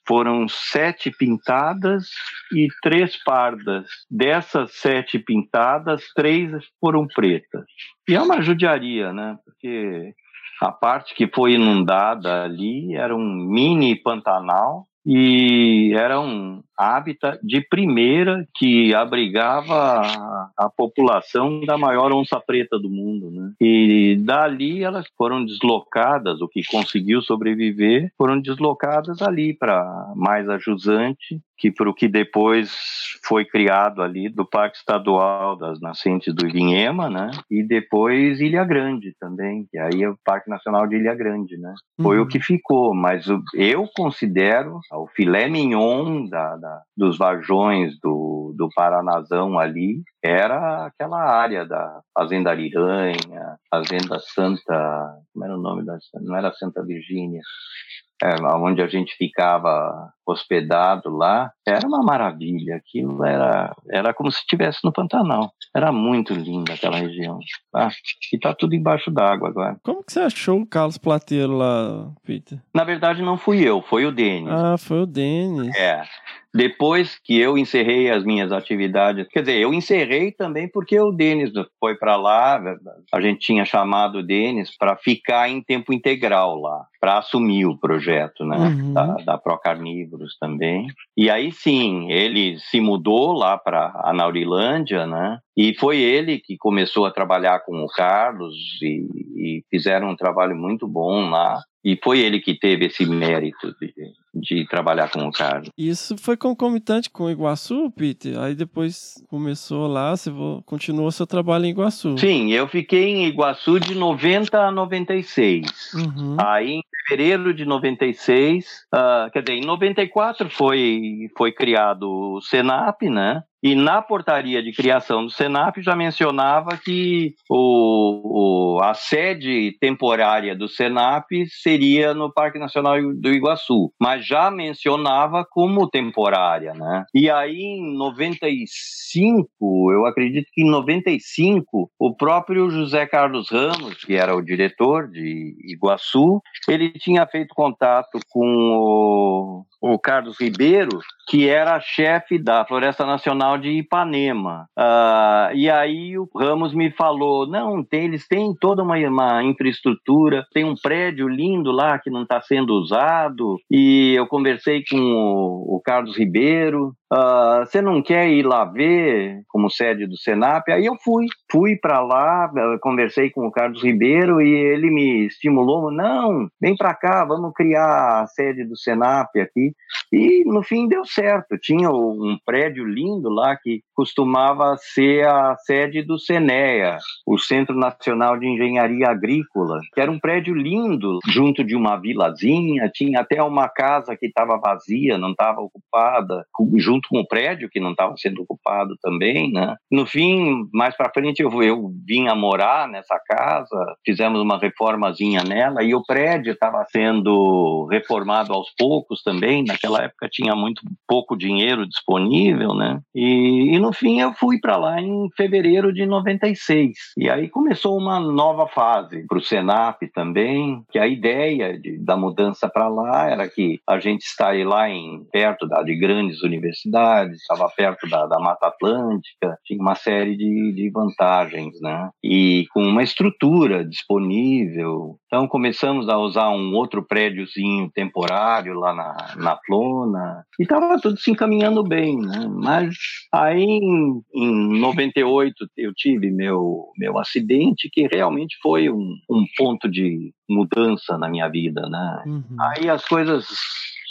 foram sete pintadas e três pardas. Dessas sete pintadas, três foram pretas. E é uma judiaria, né? Porque a parte que foi inundada ali era um mini Pantanal e era um, hábitat de primeira que abrigava a, a população da maior onça preta do mundo, né? E dali elas foram deslocadas, o que conseguiu sobreviver, foram deslocadas ali para mais a jusante, que para o que depois foi criado ali do Parque Estadual das Nascentes do Ivinhema, né? E depois Ilha Grande também, que aí é o Parque Nacional de Ilha Grande, né? Foi Uhum. o que ficou, mas eu considero o filé mignon da, da- dos vajões do, do Paranazão ali era aquela área da Fazenda Ariranha, Fazenda Santa, como era o nome da não era Santa Virgínia, é, onde a gente ficava hospedado lá, era uma maravilha. Aquilo era, era como se estivesse no Pantanal. Era muito linda aquela região. tá? E tá tudo embaixo d'água agora. Como que você achou o Carlos Plateiro lá, Peter? Na verdade, não fui eu, foi o Denis. Ah, foi o Denis. É. Depois que eu encerrei as minhas atividades, quer dizer, eu encerrei também porque o Denis foi para lá, a gente tinha chamado o Denis para ficar em tempo integral lá, para assumir o projeto, né, Uhum. da, da Procarnívoros também. E aí sim, ele se mudou lá para a Naurilândia, né, e foi ele que começou a trabalhar com o Carlos e, e fizeram um trabalho muito bom lá. E foi ele que teve esse mérito de, de trabalhar com o Carlos. Isso foi concomitante com o Iguaçu, Peter? Aí depois começou lá, você vo- continuou seu trabalho em Iguaçu. Sim, eu fiquei em Iguaçu de 90 a 96. Uhum. Aí, em fevereiro de 96, ah, quer dizer, em 94 foi, foi criado o Senap, né? E na portaria de criação do Senap já mencionava que o, o- a sede temporária do Senap seria no Parque Nacional do Iguaçu, mas já mencionava como temporária, né? E aí em 95, eu acredito que em 95, o próprio José Carlos Ramos, que era o diretor de Iguaçu, ele tinha feito contato com o, o Carlos Ribeiro, que era chefe da Floresta Nacional de Ipanema. Ah, e aí o Ramos me falou: não, tem, eles têm toda uma, uma infraestrutura, tem um prédio lindo lá que não está sendo usado. E eu conversei com o, o Carlos Ribeiro. "Ah, Você não quer ir lá ver como sede do Senap? Aí eu fui, fui para lá, conversei com o Carlos Ribeiro e ele me estimulou: não, vem para cá, vamos criar a sede do Senap aqui. E no fim deu certo. Tinha um prédio lindo lá que costumava ser a sede do CENEA, o Centro Nacional de Engenharia Agrícola, que era um prédio lindo, junto de uma vilazinha, tinha até uma casa que estava vazia, não estava ocupada, junto com o prédio que não estava sendo ocupado também, né? No fim, mais para frente eu, eu vim a morar nessa casa, fizemos uma reformazinha nela e o prédio estava sendo reformado aos poucos também, naquela época tinha muito pouco dinheiro disponível, né? E, e no fim eu fui para lá em fevereiro de 96. E aí começou uma nova fase para o Senap também, que a ideia de- da mudança para lá era que a gente estaria lá em perto da, de grandes universidades, estava perto da, da Mata Atlântica, tinha uma série de, de vantagens, né? E com uma estrutura disponível. Então começamos a usar um outro prédiozinho temporário lá na, na Flona e estava tudo se encaminhando bem, né? Mas aí em, em 98 eu tive meu, meu acidente que realmente foi um, um ponto de mudança na minha vida, né? Uhum. Aí as coisas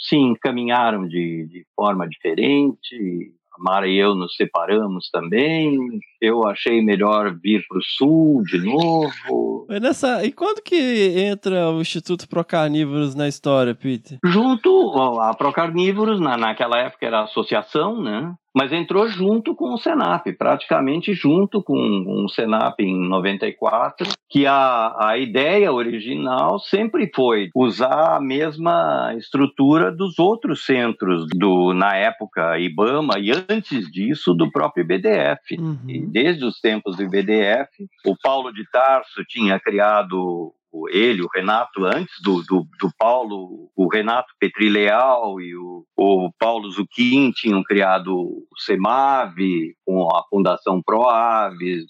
se encaminharam de, de forma diferente. A Mara e eu nos separamos também. Eu achei melhor vir para o sul de novo. Mas nessa... E quando que entra o Instituto Procarnívoros na história, Peter? Junto a Procarnívoros, na, naquela época era associação, né? Mas entrou junto com o Senap, praticamente junto com, o Senap em 94, que a, a ideia original sempre foi usar a mesma estrutura dos outros centros do na época IBAMA e antes disso do próprio BDF. E Uhum. desde os tempos do IBDF, o Paulo de Tarso tinha criado o- ele, o Renato, antes do, do, do Paulo, o Renato Petrileal e o, o Paulo Zucchini tinham criado o SEMAV, com a Fundação ProAves,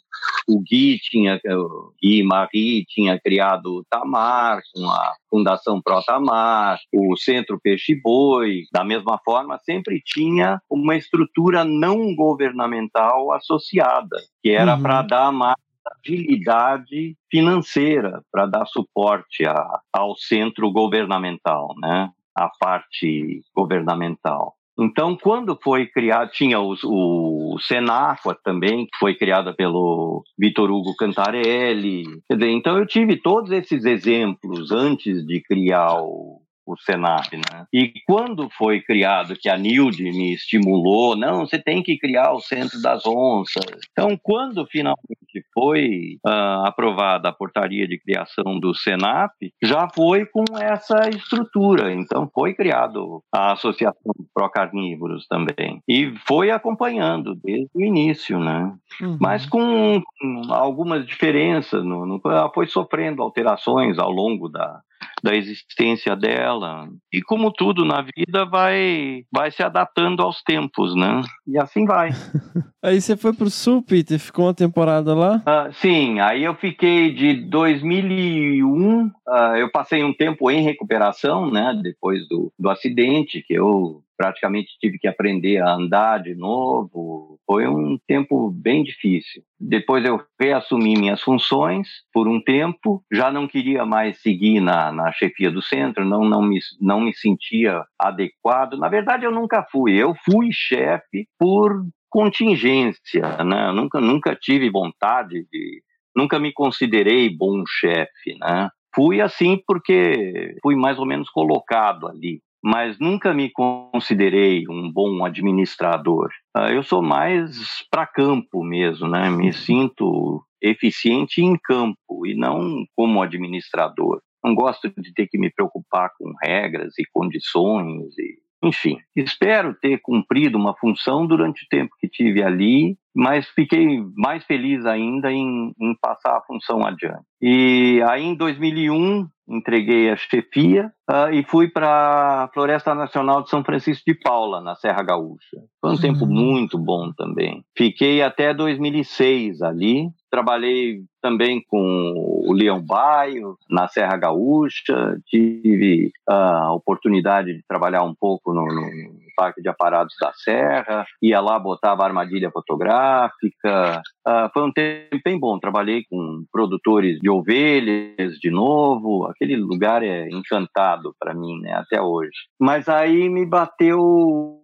o Gui tinha, o Gui Marie tinha criado o Tamar, com a Fundação Pro Tamar, o Centro Peixe Boi, da mesma forma, sempre tinha uma estrutura não governamental associada, que era Uhum. para dar mais agilidade financeira, para dar suporte a, ao centro governamental, né? A parte governamental. Então, quando foi criado, tinha o Senacqua também, que foi criada pelo Vitor Hugo Cantarelli. Então, eu tive todos esses exemplos antes de criar o, o Senap, né? E quando foi criado, que a Nilde me estimulou, não, você tem que criar o Centro das Onças. Então, quando finalmente foi ah, aprovada a portaria de criação do Senap, já foi com essa estrutura. Então, foi criado a Associação Pro Carnívoros também. E foi acompanhando desde o início, né? Uhum. mas com algumas diferenças. No, no- ela foi sofrendo alterações ao longo da, da existência dela. E como tudo na vida, vai, vai se adaptando aos tempos, né? E assim vai. Aí você foi pro sul, Peter, ficou uma temporada lá? Ah, sim, aí eu fiquei de 2001, ah, eu passei um tempo em recuperação, né, depois do, do acidente, que eu praticamente tive que aprender a andar de novo. Foi um tempo bem difícil. Depois eu reassumi minhas funções por um tempo, já não queria mais seguir na, na chefia do centro, não, não, me, não me sentia adequado. Na verdade, eu nunca fui. Eu fui chefe por contingência, né? Nunca, nunca tive vontade de, nunca me considerei bom chefe, né? Fui assim porque fui mais ou menos colocado ali, mas nunca me considerei um bom administrador. Ah, Eu sou mais para campo mesmo, né? Me sinto eficiente em campo e não como administrador. Não gosto de ter que me preocupar com regras e condições e enfim, espero ter cumprido uma função durante o tempo que tive ali, mas fiquei mais feliz ainda em, em passar a função adiante. E aí, em 2001, entreguei a chefia ah, e fui para a Floresta Nacional de São Francisco de Paula, na Serra Gaúcha. Foi um tempo muito bom também. Fiquei até 2006 ali. Trabalhei também com o Leão Baio, na Serra Gaúcha. Tive a oportunidade de trabalhar um pouco no, no Parque de Aparados da Serra. Ia lá, botava armadilha fotográfica. Ah, foi um tempo bem bom. Trabalhei com produtores de ovelhas de novo. Aquele lugar é encantado para mim, né, até hoje. Mas aí me bateu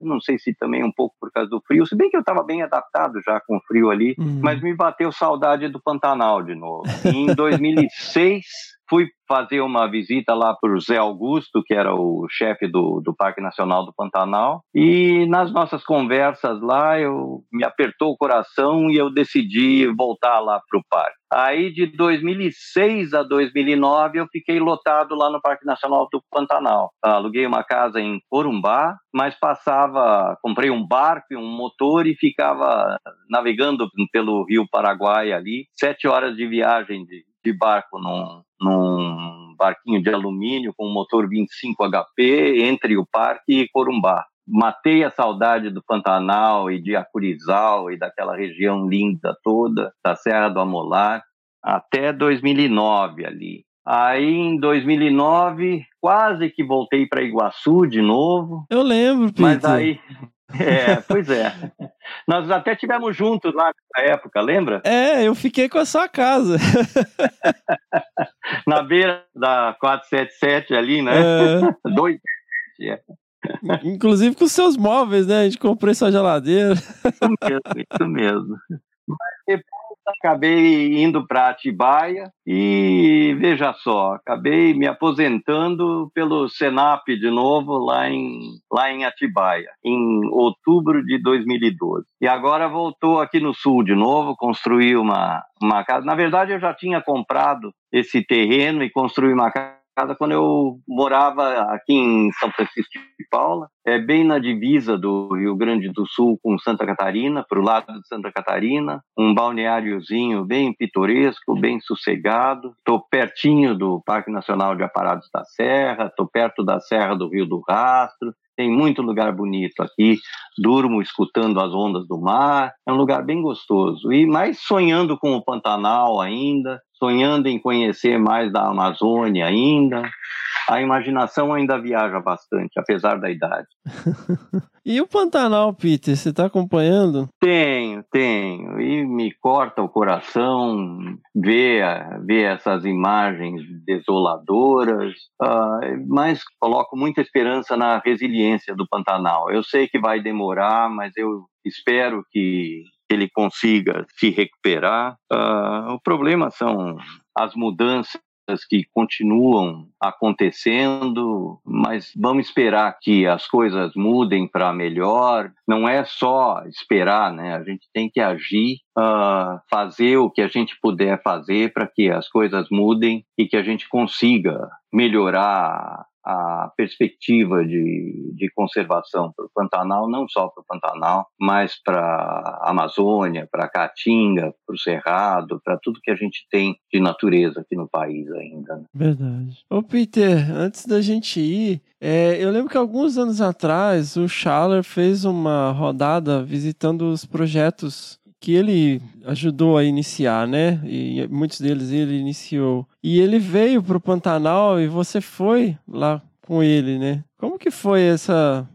não sei se também um pouco por causa do frio, se bem que eu estava bem adaptado já com o frio ali, Uhum. mas me bateu saudade do Pantanal de novo. Em 2006 fui fazer uma visita lá para o Zé Augusto, que era o chefe do, do Parque Nacional do Pantanal, e nas nossas conversas lá eu me apertou o coração e eu decidi voltar lá para o parque. Aí de 2006 a 2009 eu fiquei lotado lá no Parque Nacional do Pantanal. Aluguei uma casa em Corumbá, mas passava, comprei um barco e um motor e ficava navegando pelo Rio Paraguai ali, sete horas de viagem de, de barco num, num barquinho de alumínio com motor 25 HP entre o parque e Corumbá. Matei a saudade do Pantanal e de Acurizal e daquela região linda toda, da Serra do Amolar, até 2009 ali. Aí em 2009, quase que voltei para Iguaçu de novo, Eu lembro, Peter. mas aí. É, pois é. Nós até tivemos juntos lá nessa época, lembra? É, eu fiquei com a sua casa. Na beira da 477 ali, né? É, Dois. é. inclusive com os seus móveis, né? A gente comprou sua geladeira. Isso mesmo, isso mesmo. Mas depois acabei indo para Atibaia e veja só, acabei me aposentando pelo Senap de novo lá em, lá em Atibaia, em outubro de 2012. E agora voltou aqui no sul de novo, construí uma, uma casa. Na verdade, eu já tinha comprado esse terreno e construí uma casa casa quando eu morava aqui em São Francisco de Paula, é bem na divisa do Rio Grande do Sul com Santa Catarina, para o lado de Santa Catarina, um balneáriozinho bem pitoresco, bem sossegado. Estou pertinho do Parque Nacional de Aparados da Serra, estou perto da Serra do Rio do Rastro, tem muito lugar bonito aqui. Durmo escutando as ondas do mar. É um lugar bem gostoso. E mais sonhando com o Pantanal ainda, sonhando em conhecer mais da Amazônia ainda a imaginação ainda viaja bastante, apesar da idade. e o Pantanal, Peter, você está acompanhando? Tenho, tenho. E me corta o coração ver, ver essas imagens desoladoras, uh, mas coloco muita esperança na resiliência do Pantanal. Eu sei que vai demorar, mas eu espero que ele consiga se recuperar. Uh, o problema são as mudanças que continuam acontecendo, mas vamos esperar que as coisas mudem para melhor. Não é só esperar, né? A gente tem que agir, uh, fazer o que a gente puder fazer para que as coisas mudem e que a gente consiga melhorar a perspectiva de, de conservação para o Pantanal, não só para o Pantanal, mas para a Amazônia, para a Caatinga, para o Cerrado, para tudo que a gente tem de natureza aqui no país ainda. Né? Verdade. Ô Peter, antes da gente ir, é, eu lembro que alguns anos atrás o Schaller fez uma rodada visitando os projetos que ele ajudou a iniciar, né? E muitos deles ele iniciou. E ele veio para o Pantanal e você foi lá com ele, né? Como que foi essa,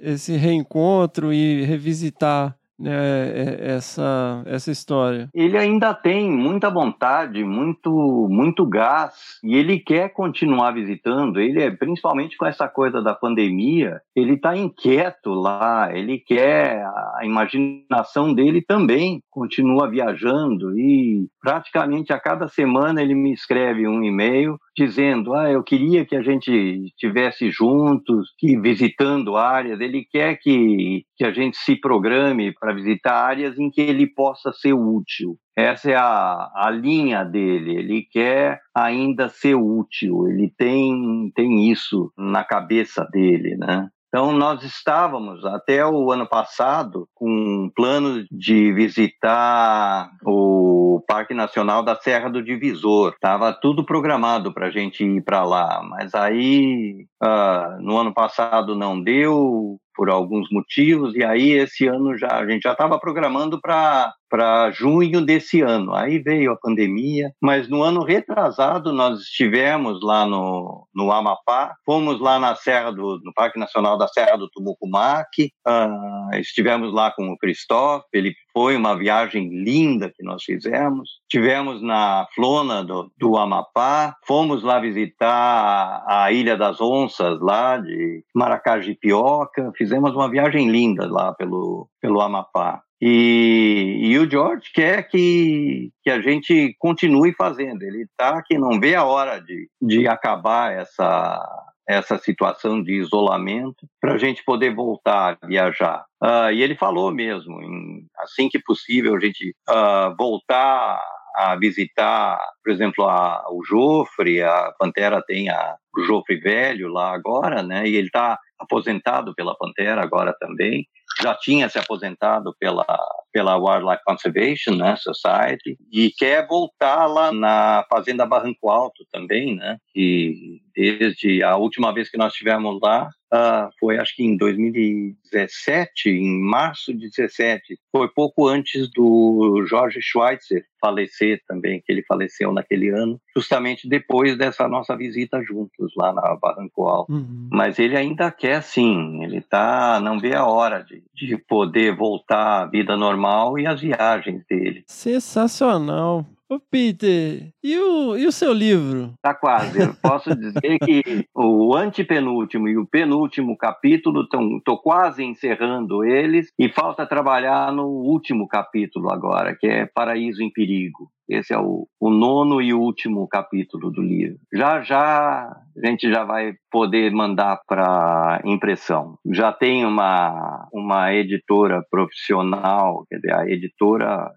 esse reencontro e revisitar é, essa, essa história? Ele ainda tem muita vontade, muito, muito gás, e ele quer continuar visitando. Ele é, principalmente com essa coisa da pandemia, ele está inquieto lá, ele quer, a imaginação dele também continua viajando, e praticamente a cada semana ele me escreve um e-mail dizendo: Ah, eu queria que a gente estivesse juntos, que visitando áreas. Ele quer que, que a gente se programe para visitar áreas em que ele possa ser útil. Essa é a, a linha dele. Ele quer ainda ser útil. Ele tem, tem isso na cabeça dele, né? Então, nós estávamos até o ano passado com um plano de visitar o Parque Nacional da Serra do Divisor. Estava tudo programado para a gente ir para lá, mas aí uh, no ano passado não deu por alguns motivos e aí esse ano já a gente já estava programando para para junho desse ano. Aí veio a pandemia, mas no ano retrasado nós estivemos lá no, no Amapá, fomos lá na Serra do no Parque Nacional da Serra do Tumucumaque, uh, estivemos lá com o Cristóvão, ele foi uma viagem linda que nós fizemos. Tivemos na Flona do, do Amapá, fomos lá visitar a Ilha das Onças, lá de Maracajipioca, fizemos uma viagem linda lá pelo, pelo Amapá. E, e, o George quer que, que a gente continue fazendo. Ele está que não vê a hora de, de acabar essa, essa situação de isolamento para a gente poder voltar a viajar. Uh, e ele falou mesmo, em, assim que possível, a gente uh, voltar a visitar, por exemplo, a, o Jofre, a Pantera tem a, o Jofre Velho lá agora, né? E ele está aposentado pela Pantera agora também já tinha se aposentado pela, pela Wildlife Conservation né, Society e quer voltar lá na Fazenda Barranco Alto também, né? E desde a última vez que nós estivemos lá, uh, foi acho que em 2017, em março de 17, foi pouco antes do Jorge Schweitzer falecer também, que ele faleceu naquele ano, justamente depois dessa nossa visita juntos lá na Barranco Alto. Uhum. Mas ele ainda quer sim, ele tá, não vê a hora de, de poder voltar à vida normal e as viagens dele. Sensacional. Ô Peter, e o, e o seu livro? Tá quase. Eu posso dizer que o antepenúltimo e o penúltimo capítulo estão quase encerrando eles e falta trabalhar no último capítulo agora, que é Paraíso em Perigo. Esse é o, o nono e último capítulo do livro. Já já a gente já vai poder mandar para impressão. Já tem uma, uma editora profissional, quer dizer, a editora,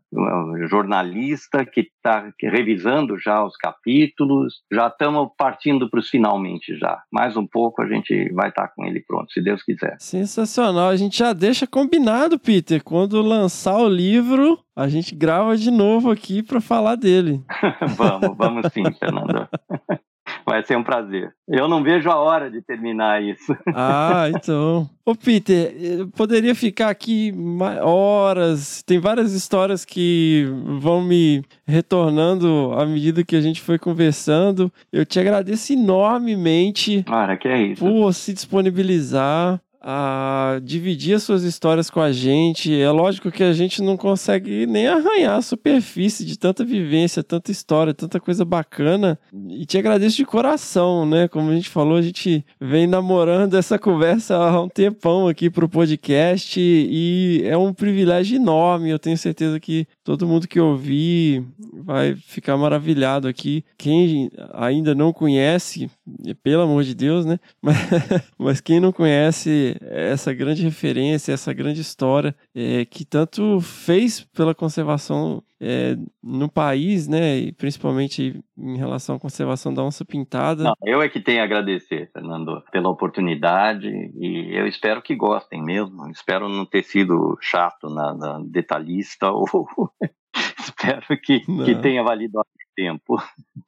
jornalista que está revisando já os capítulos. Já estamos partindo para os finalmente já. Mais um pouco a gente vai estar tá com ele pronto, se Deus quiser. Sensacional. A gente já deixa combinado, Peter. Quando lançar o livro, a gente grava de novo aqui para falar dele. vamos, vamos sim, Fernando. Vai ser um prazer. Eu não vejo a hora de terminar isso. Ah, então. Ô, Peter, eu poderia ficar aqui horas. Tem várias histórias que vão me retornando à medida que a gente foi conversando. Eu te agradeço enormemente. Cara, que é isso. Por se disponibilizar a dividir as suas histórias com a gente. É lógico que a gente não consegue nem arranhar a superfície de tanta vivência, tanta história, tanta coisa bacana. E te agradeço de coração, né? Como a gente falou, a gente vem namorando essa conversa há um tempão aqui pro podcast e é um privilégio enorme. Eu tenho certeza que todo mundo que ouvir vai ficar maravilhado aqui. Quem ainda não conhece, pelo amor de Deus, né? Mas, mas quem não conhece essa grande referência, essa grande história é, que tanto fez pela conservação é, no país, né? E principalmente em relação à conservação da onça pintada. Não, eu é que tenho a agradecer, Fernando, pela oportunidade e eu espero que gostem mesmo. Espero não ter sido chato na, na detalhista ou espero que, que tenha valido tempo.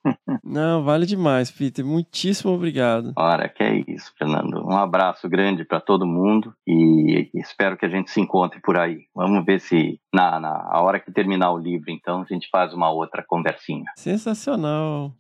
Não, vale demais, Peter. Muitíssimo obrigado. Ora, que é isso, Fernando. Um abraço grande para todo mundo e espero que a gente se encontre por aí. Vamos ver se na, na a hora que terminar o livro, então, a gente faz uma outra conversinha. Sensacional.